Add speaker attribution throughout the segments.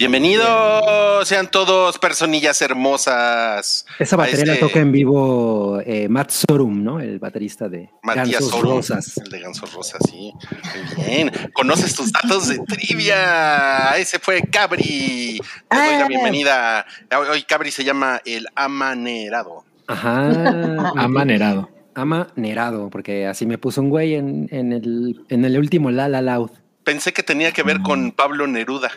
Speaker 1: Bienvenidos sean todos personillas hermosas.
Speaker 2: Esa batería la
Speaker 1: este
Speaker 2: toca en vivo eh, Matt Sorum, ¿no? El baterista de
Speaker 1: Matías
Speaker 2: Gansos
Speaker 1: Sorum,
Speaker 2: Rosas.
Speaker 1: El de Gansos Rosas, sí. Muy bien. Conoces tus datos de trivia. Ese fue Cabri. Te doy la
Speaker 2: Ah.
Speaker 1: bienvenida. Hoy Cabri se llama el amanerado.
Speaker 2: Ajá.
Speaker 3: Amanerado.
Speaker 2: Amanerado, porque así me puso un güey en, en el, en el último La La Loud.
Speaker 1: Pensé que tenía que ver con Pablo Neruda.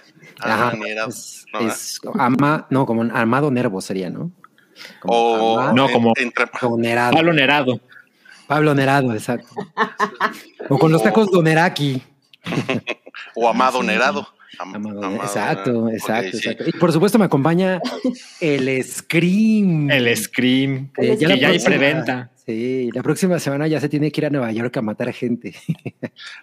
Speaker 2: Ajá. Es,
Speaker 1: ¿no?
Speaker 2: es ama, no, como un Armado Nervo sería, ¿no? Como
Speaker 1: o
Speaker 2: ama-
Speaker 3: No, como-
Speaker 1: entre-
Speaker 2: como Nerado.
Speaker 3: Pablo Nerado.
Speaker 2: Pablo Nerado, exacto. o con los tacos Doneraki.
Speaker 1: o Amado Nerado. Am-
Speaker 2: Amado-
Speaker 1: Amado
Speaker 2: exacto, exacto,
Speaker 1: sí.
Speaker 2: exacto. Y por supuesto me acompaña el Scream.
Speaker 3: El Scream.
Speaker 2: Eh,
Speaker 3: que ya hay preventa.
Speaker 2: Sí, la próxima semana ya se tiene que ir a Nueva York a matar gente.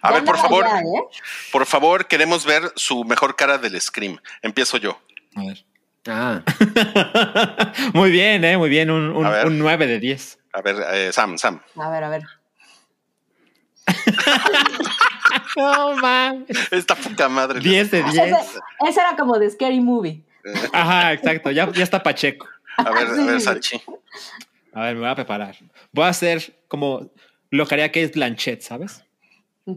Speaker 1: A ver, por favor,
Speaker 4: allá, ¿eh?
Speaker 1: por favor, queremos ver su mejor cara del Scream. Empiezo yo.
Speaker 3: A ver.
Speaker 2: Ah,
Speaker 3: muy bien, ¿eh? Muy bien. Un, un,
Speaker 1: A ver.
Speaker 3: un 9 de 10.
Speaker 1: A ver, eh, Sam, Sam.
Speaker 4: A ver, a ver.
Speaker 3: No, mames.
Speaker 1: Esta poca madre.
Speaker 3: 10 de 10.
Speaker 4: Ese, ese era como de Scary Movie.
Speaker 3: Ajá, exacto. Ya, ya está Pacheco.
Speaker 1: A ver, a
Speaker 4: Sí.
Speaker 1: ver, Salchi.
Speaker 3: A ver, me voy a preparar. Voy a hacer como lo que haría que es Blanchett, ¿sabes?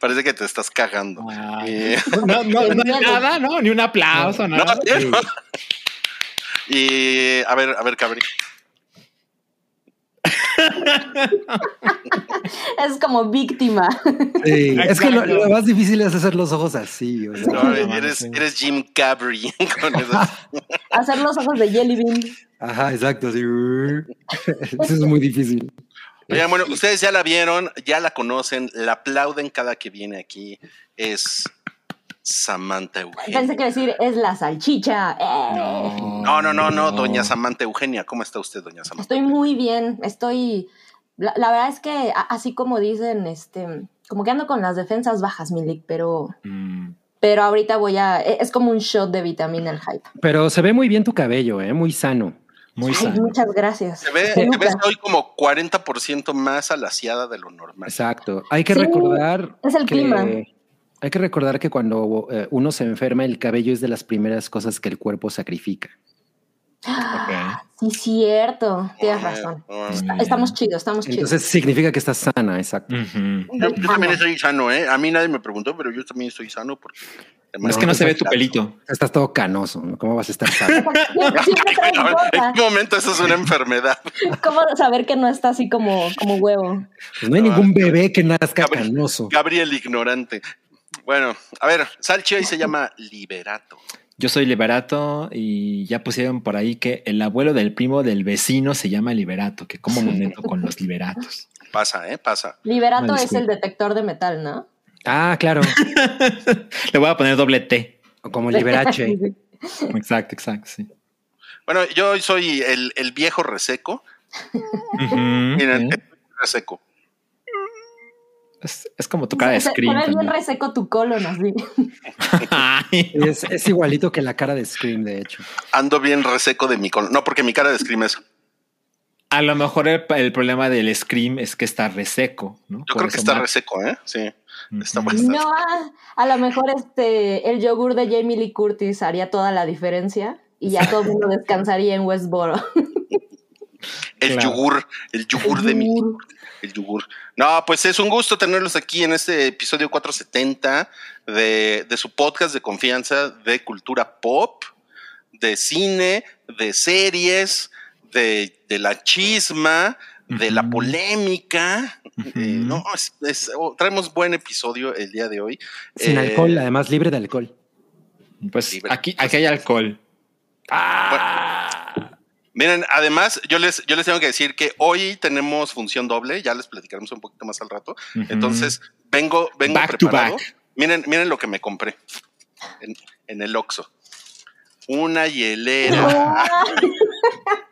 Speaker 1: Parece que te estás cagando.
Speaker 3: Ay.
Speaker 1: Eh,
Speaker 3: No, no, no, nada, no, ni un aplauso,
Speaker 1: no,
Speaker 3: nada.
Speaker 2: sí.
Speaker 1: no. Y a ver, a ver, Cabri.
Speaker 4: Es como víctima.
Speaker 2: sí. es que lo, más difícil es hacer los ojos así. o sea.
Speaker 1: No, eres, Jim Cabri. Con eso.
Speaker 4: Hacer los ojos de Jelly Bean.
Speaker 2: Ajá, exacto. Sí. Eso es muy difícil.
Speaker 1: Oigan, bueno, ustedes ya la vieron, ya la conocen, la aplauden cada que viene aquí. Es Samantha Eugenia.
Speaker 4: Pensé que decir es la salchicha. Eh.
Speaker 1: No, no, no, no, doña Samantha Eugenia. ¿Cómo está usted, doña Samantha?
Speaker 4: Estoy muy bien. Estoy. La, la verdad es que, así como dicen, este. Como que ando con las defensas bajas, Milik, pero.
Speaker 3: Mm.
Speaker 4: Pero ahorita voy a. e- Es como un shot de vitamina el hype.
Speaker 2: Pero se ve muy bien tu cabello, ¿eh? Muy sano.
Speaker 3: Muy
Speaker 4: Ay,
Speaker 3: sano.
Speaker 4: muchas gracias.
Speaker 1: Te, ve- te ves hoy como 40% más alaciada de lo normal.
Speaker 2: Exacto. Hay que
Speaker 4: Sí,
Speaker 2: recordar.
Speaker 4: es el
Speaker 2: que-
Speaker 4: clima.
Speaker 2: Hay que recordar que cuando eh, uno se enferma, el cabello es de las primeras cosas que el cuerpo sacrifica.
Speaker 4: Sí, cierto. Tienes razón. estamos chidos, estamos chidos.
Speaker 2: Entonces significa que estás sana, exacto.
Speaker 1: Yo, yo también estoy sano, ¿eh? A mí nadie me preguntó, pero yo también estoy sano porque...
Speaker 3: Es que no se ve tu pelito.
Speaker 2: Estás todo canoso, ¿no? ¿Cómo vas a estar sano?
Speaker 1: ¿En qué momento eso es una enfermedad?
Speaker 4: ¿Cómo saber que no está así como, como huevo?
Speaker 2: Pues no hay ningún bebé que nazca
Speaker 1: Gabriel.
Speaker 2: canoso.
Speaker 1: Gabriel ignorante. Bueno, a ver, Salchi hoy se llama Liberato.
Speaker 3: Yo soy Liberato y ya pusieron por ahí que el abuelo del primo del vecino se llama Liberato, que como me meto con los liberatos.
Speaker 1: Pasa, ¿eh? Pasa.
Speaker 4: Liberato es el detector de metal, ¿no?
Speaker 2: Ah, claro.
Speaker 3: Le voy a poner doble T.
Speaker 2: O como Liberace.
Speaker 3: Exacto, exacto, sí.
Speaker 1: Bueno, yo hoy soy el, el viejo reseco.
Speaker 3: Ujú,
Speaker 1: Miren,
Speaker 3: sí.
Speaker 1: reseco.
Speaker 3: Es, es como tu cara de
Speaker 4: Se- se ve bien reseco tu colon así.
Speaker 3: Ay,
Speaker 2: Es, es igualito que la cara de Scream, de hecho.
Speaker 1: Ando bien reseco de mi colon. No, porque mi cara de scream es.
Speaker 3: A lo mejor el, el problema del scream es que está reseco, ¿no?
Speaker 1: Yo
Speaker 3: Por
Speaker 1: creo que está reseco, ¿eh? Sí. Está bastante.
Speaker 4: No, ah, a lo mejor este el yogur de Jamie Lee Curtis haría toda la diferencia y ya todo el mundo descansaría en Westboro.
Speaker 1: El
Speaker 3: Claro.
Speaker 1: yogur, el yogur de mi. El yogur. No, pues es un gusto tenerlos aquí en este episodio 470 de, de su podcast de confianza de cultura pop, de cine, de series, de, de la chisma, de la polémica. Eh, no, es- es- oh, traemos buen episodio el día de hoy.
Speaker 2: Sin
Speaker 1: Eh,
Speaker 2: alcohol, además libre de alcohol.
Speaker 3: Pues
Speaker 1: Libre.
Speaker 3: aquí, aquí hay alcohol.
Speaker 1: Miren, además, yo les, yo les tengo que decir que hoy tenemos función doble, ya les platicaremos un poquito más al rato. Entonces, vengo, vengo
Speaker 3: Back to
Speaker 1: preparado.
Speaker 3: back.
Speaker 1: Miren, miren lo que me compré en, en el Oxxo. Una hielera.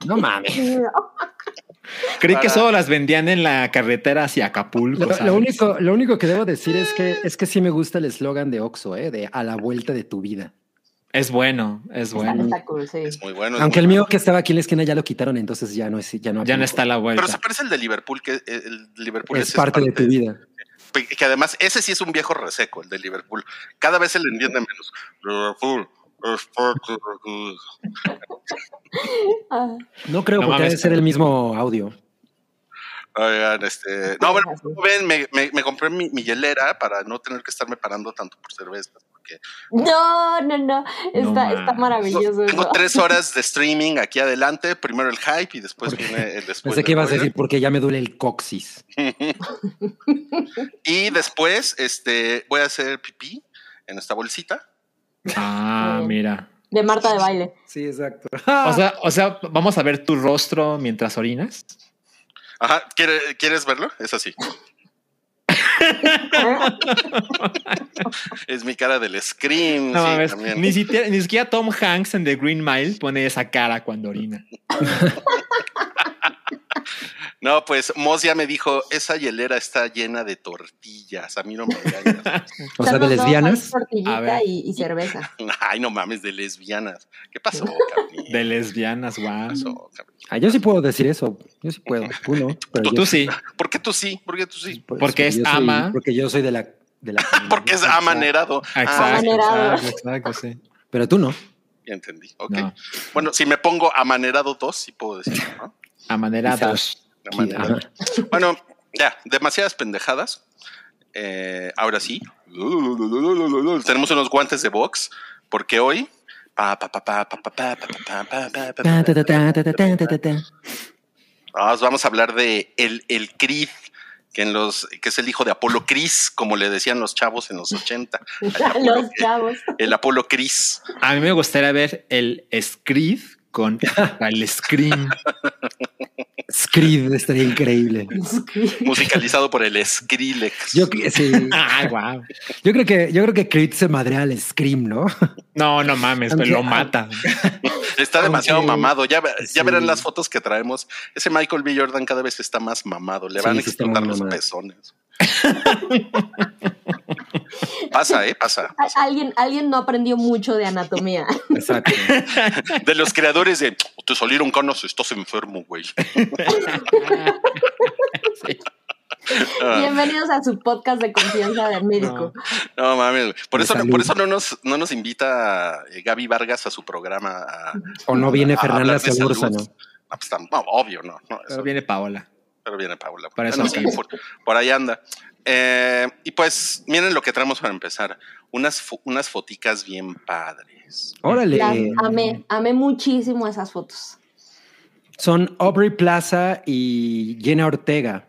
Speaker 2: No mames.
Speaker 3: Creí que solo las vendían en la carretera hacia Acapulco.
Speaker 2: Lo, lo único, lo único que debo decir es que es que sí me gusta el eslogan de Oxxo, ¿eh? de a la vuelta de tu vida.
Speaker 3: Es bueno, es
Speaker 4: Está,
Speaker 3: bueno.
Speaker 4: está cool, sí.
Speaker 1: Es muy bueno. es
Speaker 2: Aunque
Speaker 1: muy
Speaker 2: el mío
Speaker 1: bueno.
Speaker 2: que estaba aquí en la esquina ya lo quitaron, entonces ya no es, ya no.
Speaker 3: Ya no está la vuelta.
Speaker 1: Pero se parece al de Liverpool, que eh, el Liverpool
Speaker 2: Es parte de tu vida.
Speaker 1: Que además, ese sí es un viejo reseco, el de Liverpool. Cada vez se le entiende menos. Liverpool. es parte de tu vida.
Speaker 4: Ah,
Speaker 2: No creo
Speaker 3: No
Speaker 2: porque debe ser el mismo audio.
Speaker 1: Oigan, este. No, bueno, ven, me, me- me compré mi, mi hielera para no tener que estarme parando tanto por cervezas. Porque
Speaker 4: No, no, no. Está,
Speaker 3: No,
Speaker 4: está
Speaker 3: man.
Speaker 4: maravilloso.
Speaker 1: tengo
Speaker 4: eso.
Speaker 1: tres horas de streaming aquí adelante. Primero el hype y después viene el después.
Speaker 2: Pensé que ibas a decir porque ya me duele el coxis.
Speaker 1: Y después, este, voy a hacer pipí en esta bolsita.
Speaker 3: Ah, mira.
Speaker 4: De Marta de baile.
Speaker 2: Sí, exacto.
Speaker 3: O sea, o sea, vamos a ver tu rostro mientras orinas.
Speaker 1: Ajá, ¿quiere- ¿quieres verlo? Es así. Es mi cara del Scream.
Speaker 3: No
Speaker 1: sí,
Speaker 3: mames,
Speaker 1: también.
Speaker 3: ni, siquiera, ni siquiera Tom Hanks en The Green Mile pone esa cara cuando orina.
Speaker 1: No, pues Moss ya me dijo, esa hielera está llena de tortillas. A mí no me engañas.
Speaker 2: O sea, de lesbianas.
Speaker 3: A
Speaker 4: Tortillita
Speaker 3: ver.
Speaker 4: y, y cerveza.
Speaker 1: Ay, no mames, de lesbianas. ¿Qué pasó, Carmen?
Speaker 3: De lesbianas,
Speaker 1: ¿Qué
Speaker 3: guau.
Speaker 2: Ah, yo sí puedo decir eso. Yo sí puedo. Tú no. Pero
Speaker 3: Tú,
Speaker 2: yo
Speaker 3: tú sí.
Speaker 1: ¿Por qué tú sí? ¿Por qué tú sí?
Speaker 2: Pues,
Speaker 3: Porque es
Speaker 2: yo soy-
Speaker 3: ama.
Speaker 2: Porque yo soy de la. De la
Speaker 1: Porque es amanerado. Ah,
Speaker 3: Exacto,
Speaker 4: Amanerado.
Speaker 3: exacto, exacto, sí.
Speaker 2: Pero tú no.
Speaker 1: ya entendí. Ok.
Speaker 3: No,
Speaker 1: Bueno, si me pongo amanerado dos, sí puedo decir, ¿no?
Speaker 3: a
Speaker 1: bueno, ya, demasiadas pendejadas. Ahora sí, tenemos unos guantes de box, porque hoy. Vamos a hablar de el, el Creed, que, en los, que es el hijo de Apolo Cris, como le decían los chavos en los 80.
Speaker 4: Los chavos.
Speaker 1: El, el Apolo Cris.
Speaker 3: A mí me gustaría ver el Screed con el Scream.
Speaker 2: Screed estaría increíble.
Speaker 1: musicalizado por el Skrillex.
Speaker 2: Yo, sí.
Speaker 3: Ay, guau.
Speaker 2: yo creo que yo creo que Creed se madrea al Scream, ¿no?
Speaker 3: No, no mames,
Speaker 2: Aunque-
Speaker 3: lo mata.
Speaker 1: Está demasiado
Speaker 2: aunque-
Speaker 1: mamado. Ya, ya
Speaker 2: sí.
Speaker 1: verán las fotos que traemos. Ese Michael B. Jordan cada vez está más mamado. Le van a
Speaker 2: sí
Speaker 1: explotar los
Speaker 2: mamado.
Speaker 1: pezones. Pasa, ¿eh? Pasa.
Speaker 4: Alguien, alguien no aprendió mucho de anatomía.
Speaker 2: Exacto.
Speaker 1: De los creadores de te salieron canas, estás enfermo, güey.
Speaker 3: Sí.
Speaker 1: Ah,
Speaker 4: Bienvenidos a su podcast de confianza del médico.
Speaker 1: no mames. güey. Por
Speaker 2: De
Speaker 1: eso,
Speaker 2: salud.
Speaker 1: por eso no nos, no nos invita eh, Gaby Vargas a su programa. a-
Speaker 2: O no viene
Speaker 1: a
Speaker 2: Fernanda. Solórzano.
Speaker 1: No, pues, tam- no, obvio, no. no, eso-
Speaker 3: viene Paola.
Speaker 1: Pero viene Paula.
Speaker 3: Para eso
Speaker 1: Bueno, sí,
Speaker 3: alcanza.
Speaker 1: por, por ahí anda. Eh, y pues, miren lo que traemos para empezar. Unas, fo- unas foticas bien padres.
Speaker 2: Órale.
Speaker 4: Las amé, amé muchísimo esas fotos.
Speaker 2: Son Aubrey Plaza y Jenna Ortega.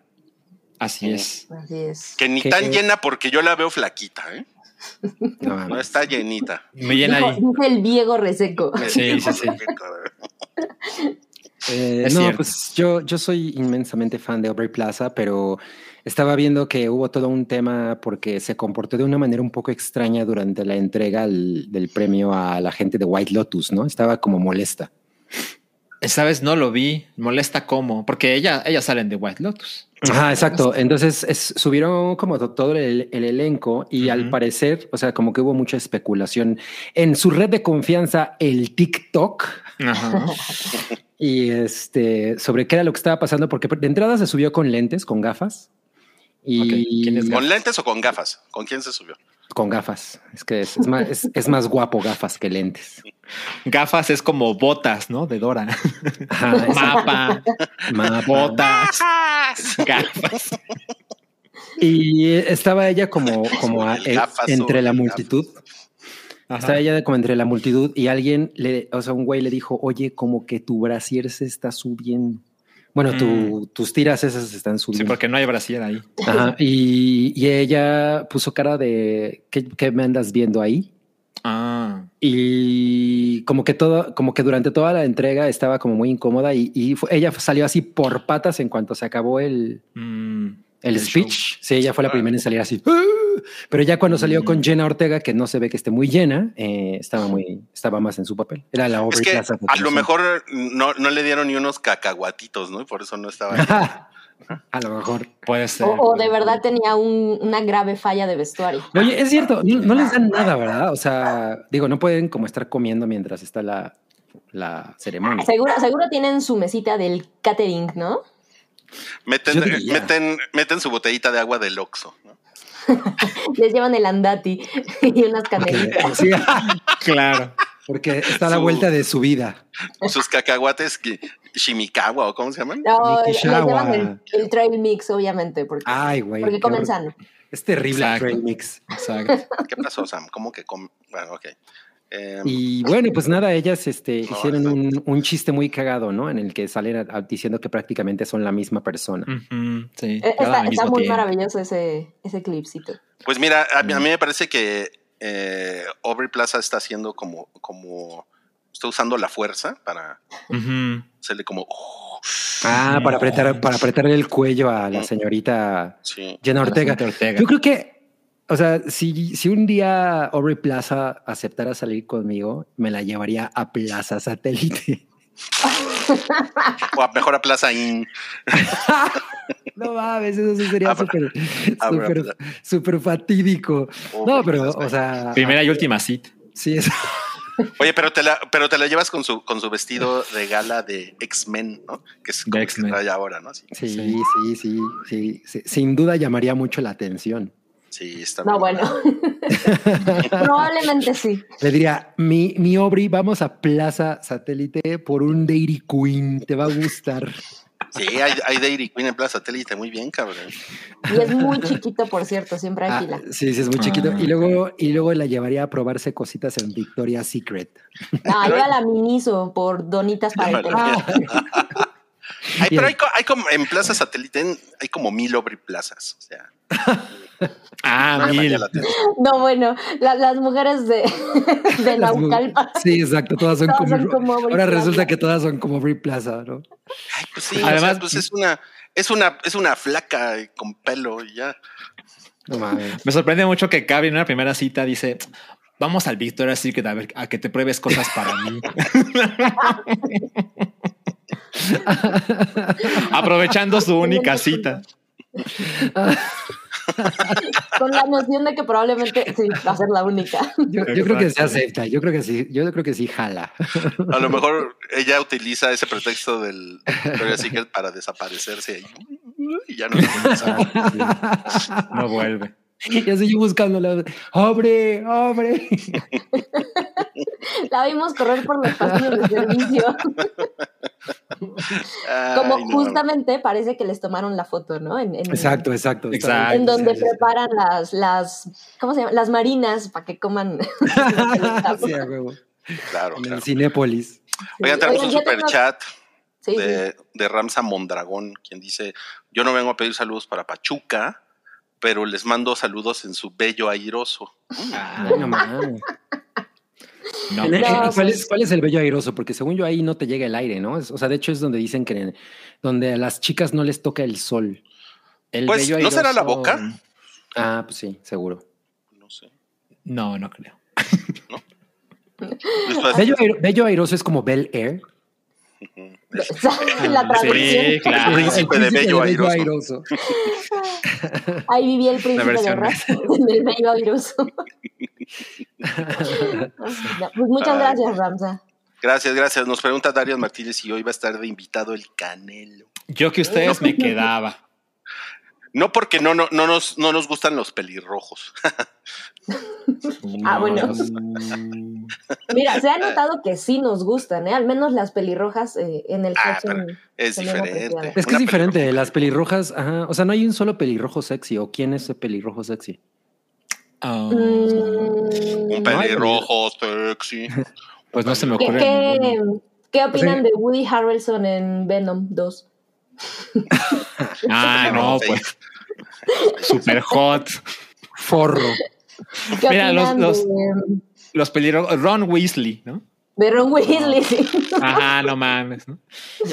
Speaker 3: Así es.
Speaker 4: Así es.
Speaker 1: Que ni
Speaker 2: Que-
Speaker 1: tan llena porque yo la veo flaquita, ¿eh?
Speaker 2: No,
Speaker 1: No está llenita.
Speaker 3: Me llena
Speaker 4: Dijo,
Speaker 3: ahí.
Speaker 4: dice el Diego reseco.
Speaker 3: Sí, sí, sí.
Speaker 2: Eh, no,
Speaker 3: cierto.
Speaker 2: pues yo, yo soy inmensamente fan de Aubrey Plaza, pero estaba viendo que hubo todo un tema porque se comportó de una manera un poco extraña durante la entrega al- del premio a la gente de White Lotus, ¿no? Estaba como molesta.
Speaker 3: Esta vez no lo vi. Molesta cómo. Porque ella, ellas salen de White Lotus.
Speaker 2: Ajá, exacto. Entonces es- subieron como to- todo el, el elenco y al parecer, o sea, como que hubo mucha especulación en su red de confianza, el TikTok.
Speaker 3: Ajá.
Speaker 2: Y este, sobre qué era lo que estaba pasando, porque de entrada se subió con lentes, con gafas. Y
Speaker 3: Ok, ¿quién es
Speaker 1: ¿Con lentes o con gafas? ¿Con quién se subió?
Speaker 2: con gafas. Es que es, es más, es, es más guapo gafas que lentes.
Speaker 3: Gafas es como botas, ¿no? De Dora.
Speaker 2: Ajá.
Speaker 3: Mapa,
Speaker 2: Mapa.
Speaker 3: botas, gafas.
Speaker 2: Y estaba ella como, como a-
Speaker 1: El gafas
Speaker 2: entre la multitud.
Speaker 3: Ajá.
Speaker 2: Estaba ella como entre la multitud y alguien le, o sea, un güey le dijo, oye, como que tu brasier se está subiendo. Bueno, tu- tus tiras esas están
Speaker 3: Sí,
Speaker 2: subiendo.
Speaker 3: porque no hay brasier ahí.
Speaker 2: Ajá, y, y ella puso cara de ¿qué, qué me andas viendo ahí?
Speaker 3: Ah.
Speaker 2: Y como que todo, como que durante toda la entrega estaba como muy incómoda y, y fue- ella salió así por patas en cuanto se acabó el,
Speaker 3: mm,
Speaker 2: el
Speaker 3: El
Speaker 2: speech. Sí, ella fue la
Speaker 1: Ah.
Speaker 2: primera en salir así. ¡Ah! Pero ya cuando salió
Speaker 3: Mm.
Speaker 2: con Jenna Ortega, que no se ve que esté muy llena, eh, estaba muy, estaba más en su papel. Era la
Speaker 1: Es
Speaker 2: Aubrey
Speaker 1: que a lo mejor no, no le dieron ni unos cacahuatitos, ¿no? Y por eso no estaba.
Speaker 2: A lo mejor.
Speaker 3: Puede ser.
Speaker 4: O, o de verdad tenía un- una grave falla de vestuario.
Speaker 2: Oye, es cierto, no, no les dan nada, ¿verdad? O sea, digo, no pueden como estar comiendo mientras está la, la ceremonia.
Speaker 4: Seguro, seguro tienen su mesita del catering, ¿no?
Speaker 1: Meten, meten, meten su botellita de agua del Oxxo. ¿no?
Speaker 4: Les llevan el andati y unas canelitas.
Speaker 2: Sí,
Speaker 3: Claro.
Speaker 2: porque está a la
Speaker 1: Su-
Speaker 2: vuelta de su vida.
Speaker 1: Sus cacahuates, que- Shimikawa o cómo se llaman.
Speaker 4: No, les llevan el, el trail mix, obviamente, porque,
Speaker 2: Ay, güey.
Speaker 4: porque comen sano.
Speaker 2: Es terrible el trail mix.
Speaker 3: Exacto.
Speaker 1: ¿Qué pasó, Sam? ¿Cómo que com- Bueno, ok. Eh,
Speaker 2: Y bueno, pues nada, ellas este,
Speaker 1: No,
Speaker 2: hicieron un, un chiste muy cagado, ¿no? En el que salen a- a- diciendo que prácticamente son la misma persona.
Speaker 3: Sí.
Speaker 4: Eh,
Speaker 3: cada
Speaker 4: Está, muy
Speaker 3: tiempo.
Speaker 4: maravilloso ese, ese clipcito.
Speaker 1: Pues mira, a, mí- a mí me parece que eh, Aubrey Plaza está haciendo como, como, está usando la fuerza para hacerle como, oh,
Speaker 2: Ah, para apretar, para apretarle el cuello a la señorita
Speaker 1: sí.
Speaker 2: Jenna Ortega.
Speaker 3: Ortega.
Speaker 2: Yo creo que, o sea, si, si un día Aubrey Plaza aceptara salir conmigo, me la llevaría a Plaza Satélite.
Speaker 1: O a mejor a Plaza In.
Speaker 2: No mames, eso sí sería súper,
Speaker 1: abra-
Speaker 2: súper, fatídico.
Speaker 1: Oh,
Speaker 2: No, pero, o sea,
Speaker 3: Primera y última cita.
Speaker 2: sí es.
Speaker 1: Oye, pero te la, pero te la llevas con su, con su vestido de gala de X-Men, ¿no? Que es como que trae ahora, ¿no? Sí,
Speaker 2: Sí, sí, sí, sí, sí. Sin duda llamaría mucho la atención.
Speaker 1: Sí está
Speaker 4: No, bueno. Probablemente sí.
Speaker 2: Le diría, mi, mi Aubrey, vamos a Plaza Satélite por un Dairy Queen, te va a gustar.
Speaker 1: Sí, hay, hay Dairy Queen en Plaza Satélite, muy bien, cabrón.
Speaker 4: Y es muy chiquito, por cierto, siempre hay
Speaker 2: Ah, sí, sí, es muy chiquito.
Speaker 3: Ah.
Speaker 2: Y luego, y luego la llevaría a probarse cositas en Victoria's Secret.
Speaker 4: Ah, yo a la Miniso por donitas para el.
Speaker 1: Ay, pero hay, co- hay como en Plaza Satélite en- hay como mil Aubrey Plazas. O sea,
Speaker 3: Ah,
Speaker 1: la atención.
Speaker 4: No, bueno, la- las mujeres de,
Speaker 2: mu-
Speaker 4: Naucalpan.
Speaker 2: Sí, exacto, todas son
Speaker 4: Todas
Speaker 2: como.
Speaker 4: son como Aubrey
Speaker 2: ahora resulta que todas son como Aubrey Plaza, ¿no?
Speaker 1: Ay, pues sí, o
Speaker 3: Además-
Speaker 1: sea, pues es una, es una, es una flaca con pelo y ya.
Speaker 2: No mames.
Speaker 3: Me sorprende mucho que Gaby en una primera cita dice: Vamos al Victoria's Secret a ver a que te pruebes cosas para mí. Aprovechando su única cita.
Speaker 4: Con la noción de que probablemente sí, va a ser la única.
Speaker 2: Yo, yo creo que se acepta, yo creo que sí, yo creo que sí jala.
Speaker 1: A lo mejor ella utiliza ese pretexto del Victoria's Secret para desaparecerse y ya no regresa.
Speaker 3: No vuelve.
Speaker 2: Y así yo buscándola. ¡Hombre! ¡Hombre!
Speaker 4: La vimos correr por los pasillos de servicio. Como
Speaker 1: no.
Speaker 4: justamente parece que les tomaron la foto, ¿no? En, en-
Speaker 2: Exacto, exacto.
Speaker 3: Exacto.
Speaker 4: En donde
Speaker 2: Sí, sí, sí.
Speaker 4: preparan las, las, ¿cómo se llama? Las marinas para que coman.
Speaker 2: Sí, a huevo.
Speaker 1: Claro,
Speaker 2: En
Speaker 1: claro.
Speaker 2: el Cinépolis.
Speaker 1: Oigan, tenemos un super
Speaker 4: tengo-
Speaker 1: chat
Speaker 4: Sí, sí.
Speaker 1: de, de Ramsa Mondragón, quien dice: Yo no vengo a pedir saludos para Pachuca, pero les mando saludos en su bello airoso.
Speaker 2: Ay, no mames.
Speaker 3: No,
Speaker 4: No,
Speaker 2: ¿Cuál, es, cuál es el bello airoso? Porque según yo ahí no te llega el aire, ¿no? Es- o sea, de hecho es donde dicen que donde a las chicas no les toca el sol.
Speaker 3: el
Speaker 1: Pues,
Speaker 3: bello
Speaker 1: ¿no será la boca?
Speaker 2: Ah, pues sí, seguro.
Speaker 1: No sé.
Speaker 3: No, no creo.
Speaker 1: Después-
Speaker 2: Bello, airo- bello airoso es como Bel Air.
Speaker 4: La traducción.
Speaker 3: Sí, claro.
Speaker 1: El príncipe de bello airoso.
Speaker 2: airoso.
Speaker 4: Ahí vivía el príncipe de Raz en el bello airoso. Pues muchas gracias, Ramsa.
Speaker 1: Gracias, gracias. Nos pregunta Darío Martínez si hoy va a estar de invitado el Canelo.
Speaker 3: Yo que ustedes me quedaba.
Speaker 1: No porque no, no, no, nos, no nos gustan los pelirrojos.
Speaker 4: Ah, bueno.
Speaker 3: Mm,
Speaker 4: Mira, se ha notado que sí nos gustan, ¿eh? Al menos las pelirrojas eh, en el
Speaker 1: Ah, Es diferente.
Speaker 2: Es que
Speaker 1: Una
Speaker 2: es diferente,
Speaker 1: pelirroja.
Speaker 2: las pelirrojas, ajá. O sea, no hay un solo pelirrojo sexy. ¿O quién es el pelirrojo sexy?
Speaker 3: oh,
Speaker 4: Mm,
Speaker 1: Un pelirrojo sexy.
Speaker 3: pues no se me
Speaker 4: ¿Qué,
Speaker 3: ocurre.
Speaker 4: qué, qué opinan
Speaker 2: Sí.
Speaker 4: de Woody Harrelson en Venom 2?
Speaker 3: Ah, no, pues. Super hot.
Speaker 2: Forro.
Speaker 4: ¿Qué
Speaker 3: Mira, los- los-
Speaker 4: de,
Speaker 3: Los pelirrojos. Ron Weasley, ¿no?
Speaker 4: de Ron Weasley? sí?
Speaker 3: Ajá, no mames, ¿no?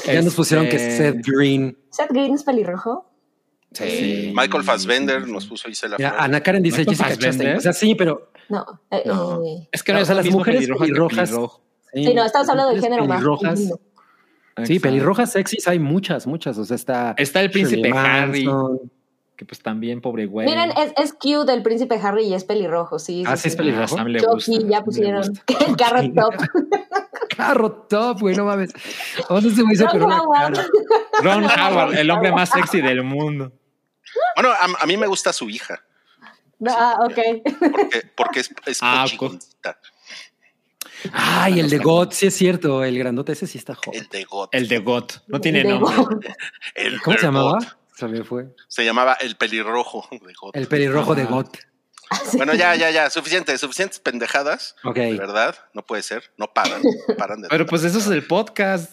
Speaker 2: Ya nos pusieron que
Speaker 3: Este,
Speaker 2: Seth Green.
Speaker 4: ¿Seth Green es pelirrojo?
Speaker 3: Sí.
Speaker 1: Michael Fassbender
Speaker 3: Sí, sí,
Speaker 1: nos
Speaker 3: sí.
Speaker 1: puso
Speaker 2: Mira,
Speaker 1: Flores.
Speaker 2: Ana Karen dice
Speaker 3: ¿Michael
Speaker 2: Jessica
Speaker 3: Fassbender?
Speaker 2: Chastain. O sea, sí, pero
Speaker 4: No. eh,
Speaker 2: No.
Speaker 4: eh,
Speaker 3: Es que no
Speaker 2: O
Speaker 3: es
Speaker 2: sea,
Speaker 3: el
Speaker 2: las mujeres pelirrojas-
Speaker 3: pelirrojo.
Speaker 4: sí, no, estamos hablando del género
Speaker 2: pelirrojas.
Speaker 4: masculino.
Speaker 2: Sí, pelirrojas sexys hay muchas, muchas. O sea, está.
Speaker 3: Está el príncipe
Speaker 2: Shirley
Speaker 3: Harry,
Speaker 2: Manson.
Speaker 3: Que pues también, pobre güey.
Speaker 4: Miren, es, es cute el príncipe Harry y es pelirrojo, sí.
Speaker 2: Ah, sí, es
Speaker 3: A
Speaker 2: pelirrojo.
Speaker 3: Sam le
Speaker 4: Chucky,
Speaker 3: gusta,
Speaker 4: ya
Speaker 3: le
Speaker 4: pusieron el carro top.
Speaker 2: Carro top, güey, no mames. ¿Dónde se me hizo
Speaker 4: Ron Howard.
Speaker 3: Ron Howard, el hombre más sexy del mundo.
Speaker 1: Bueno, a, a mí me gusta su hija,
Speaker 4: Ah, ok.
Speaker 1: porque, porque es, es
Speaker 3: Ah.
Speaker 2: Ay, el de God, sí es cierto. El grandote ese sí está joven.
Speaker 1: El de God.
Speaker 3: El de Got. No tiene nombre.
Speaker 4: God.
Speaker 2: ¿Cómo se llamaba? Se me fue.
Speaker 1: Se llamaba el pelirrojo de God.
Speaker 2: El pelirrojo de
Speaker 3: Ah.
Speaker 2: God.
Speaker 1: Bueno, ya, ya, ya, suficiente, suficientes pendejadas,
Speaker 2: Ok.
Speaker 1: de verdad, no puede ser, no paran, no paran de
Speaker 3: Pero pues eso es el podcast.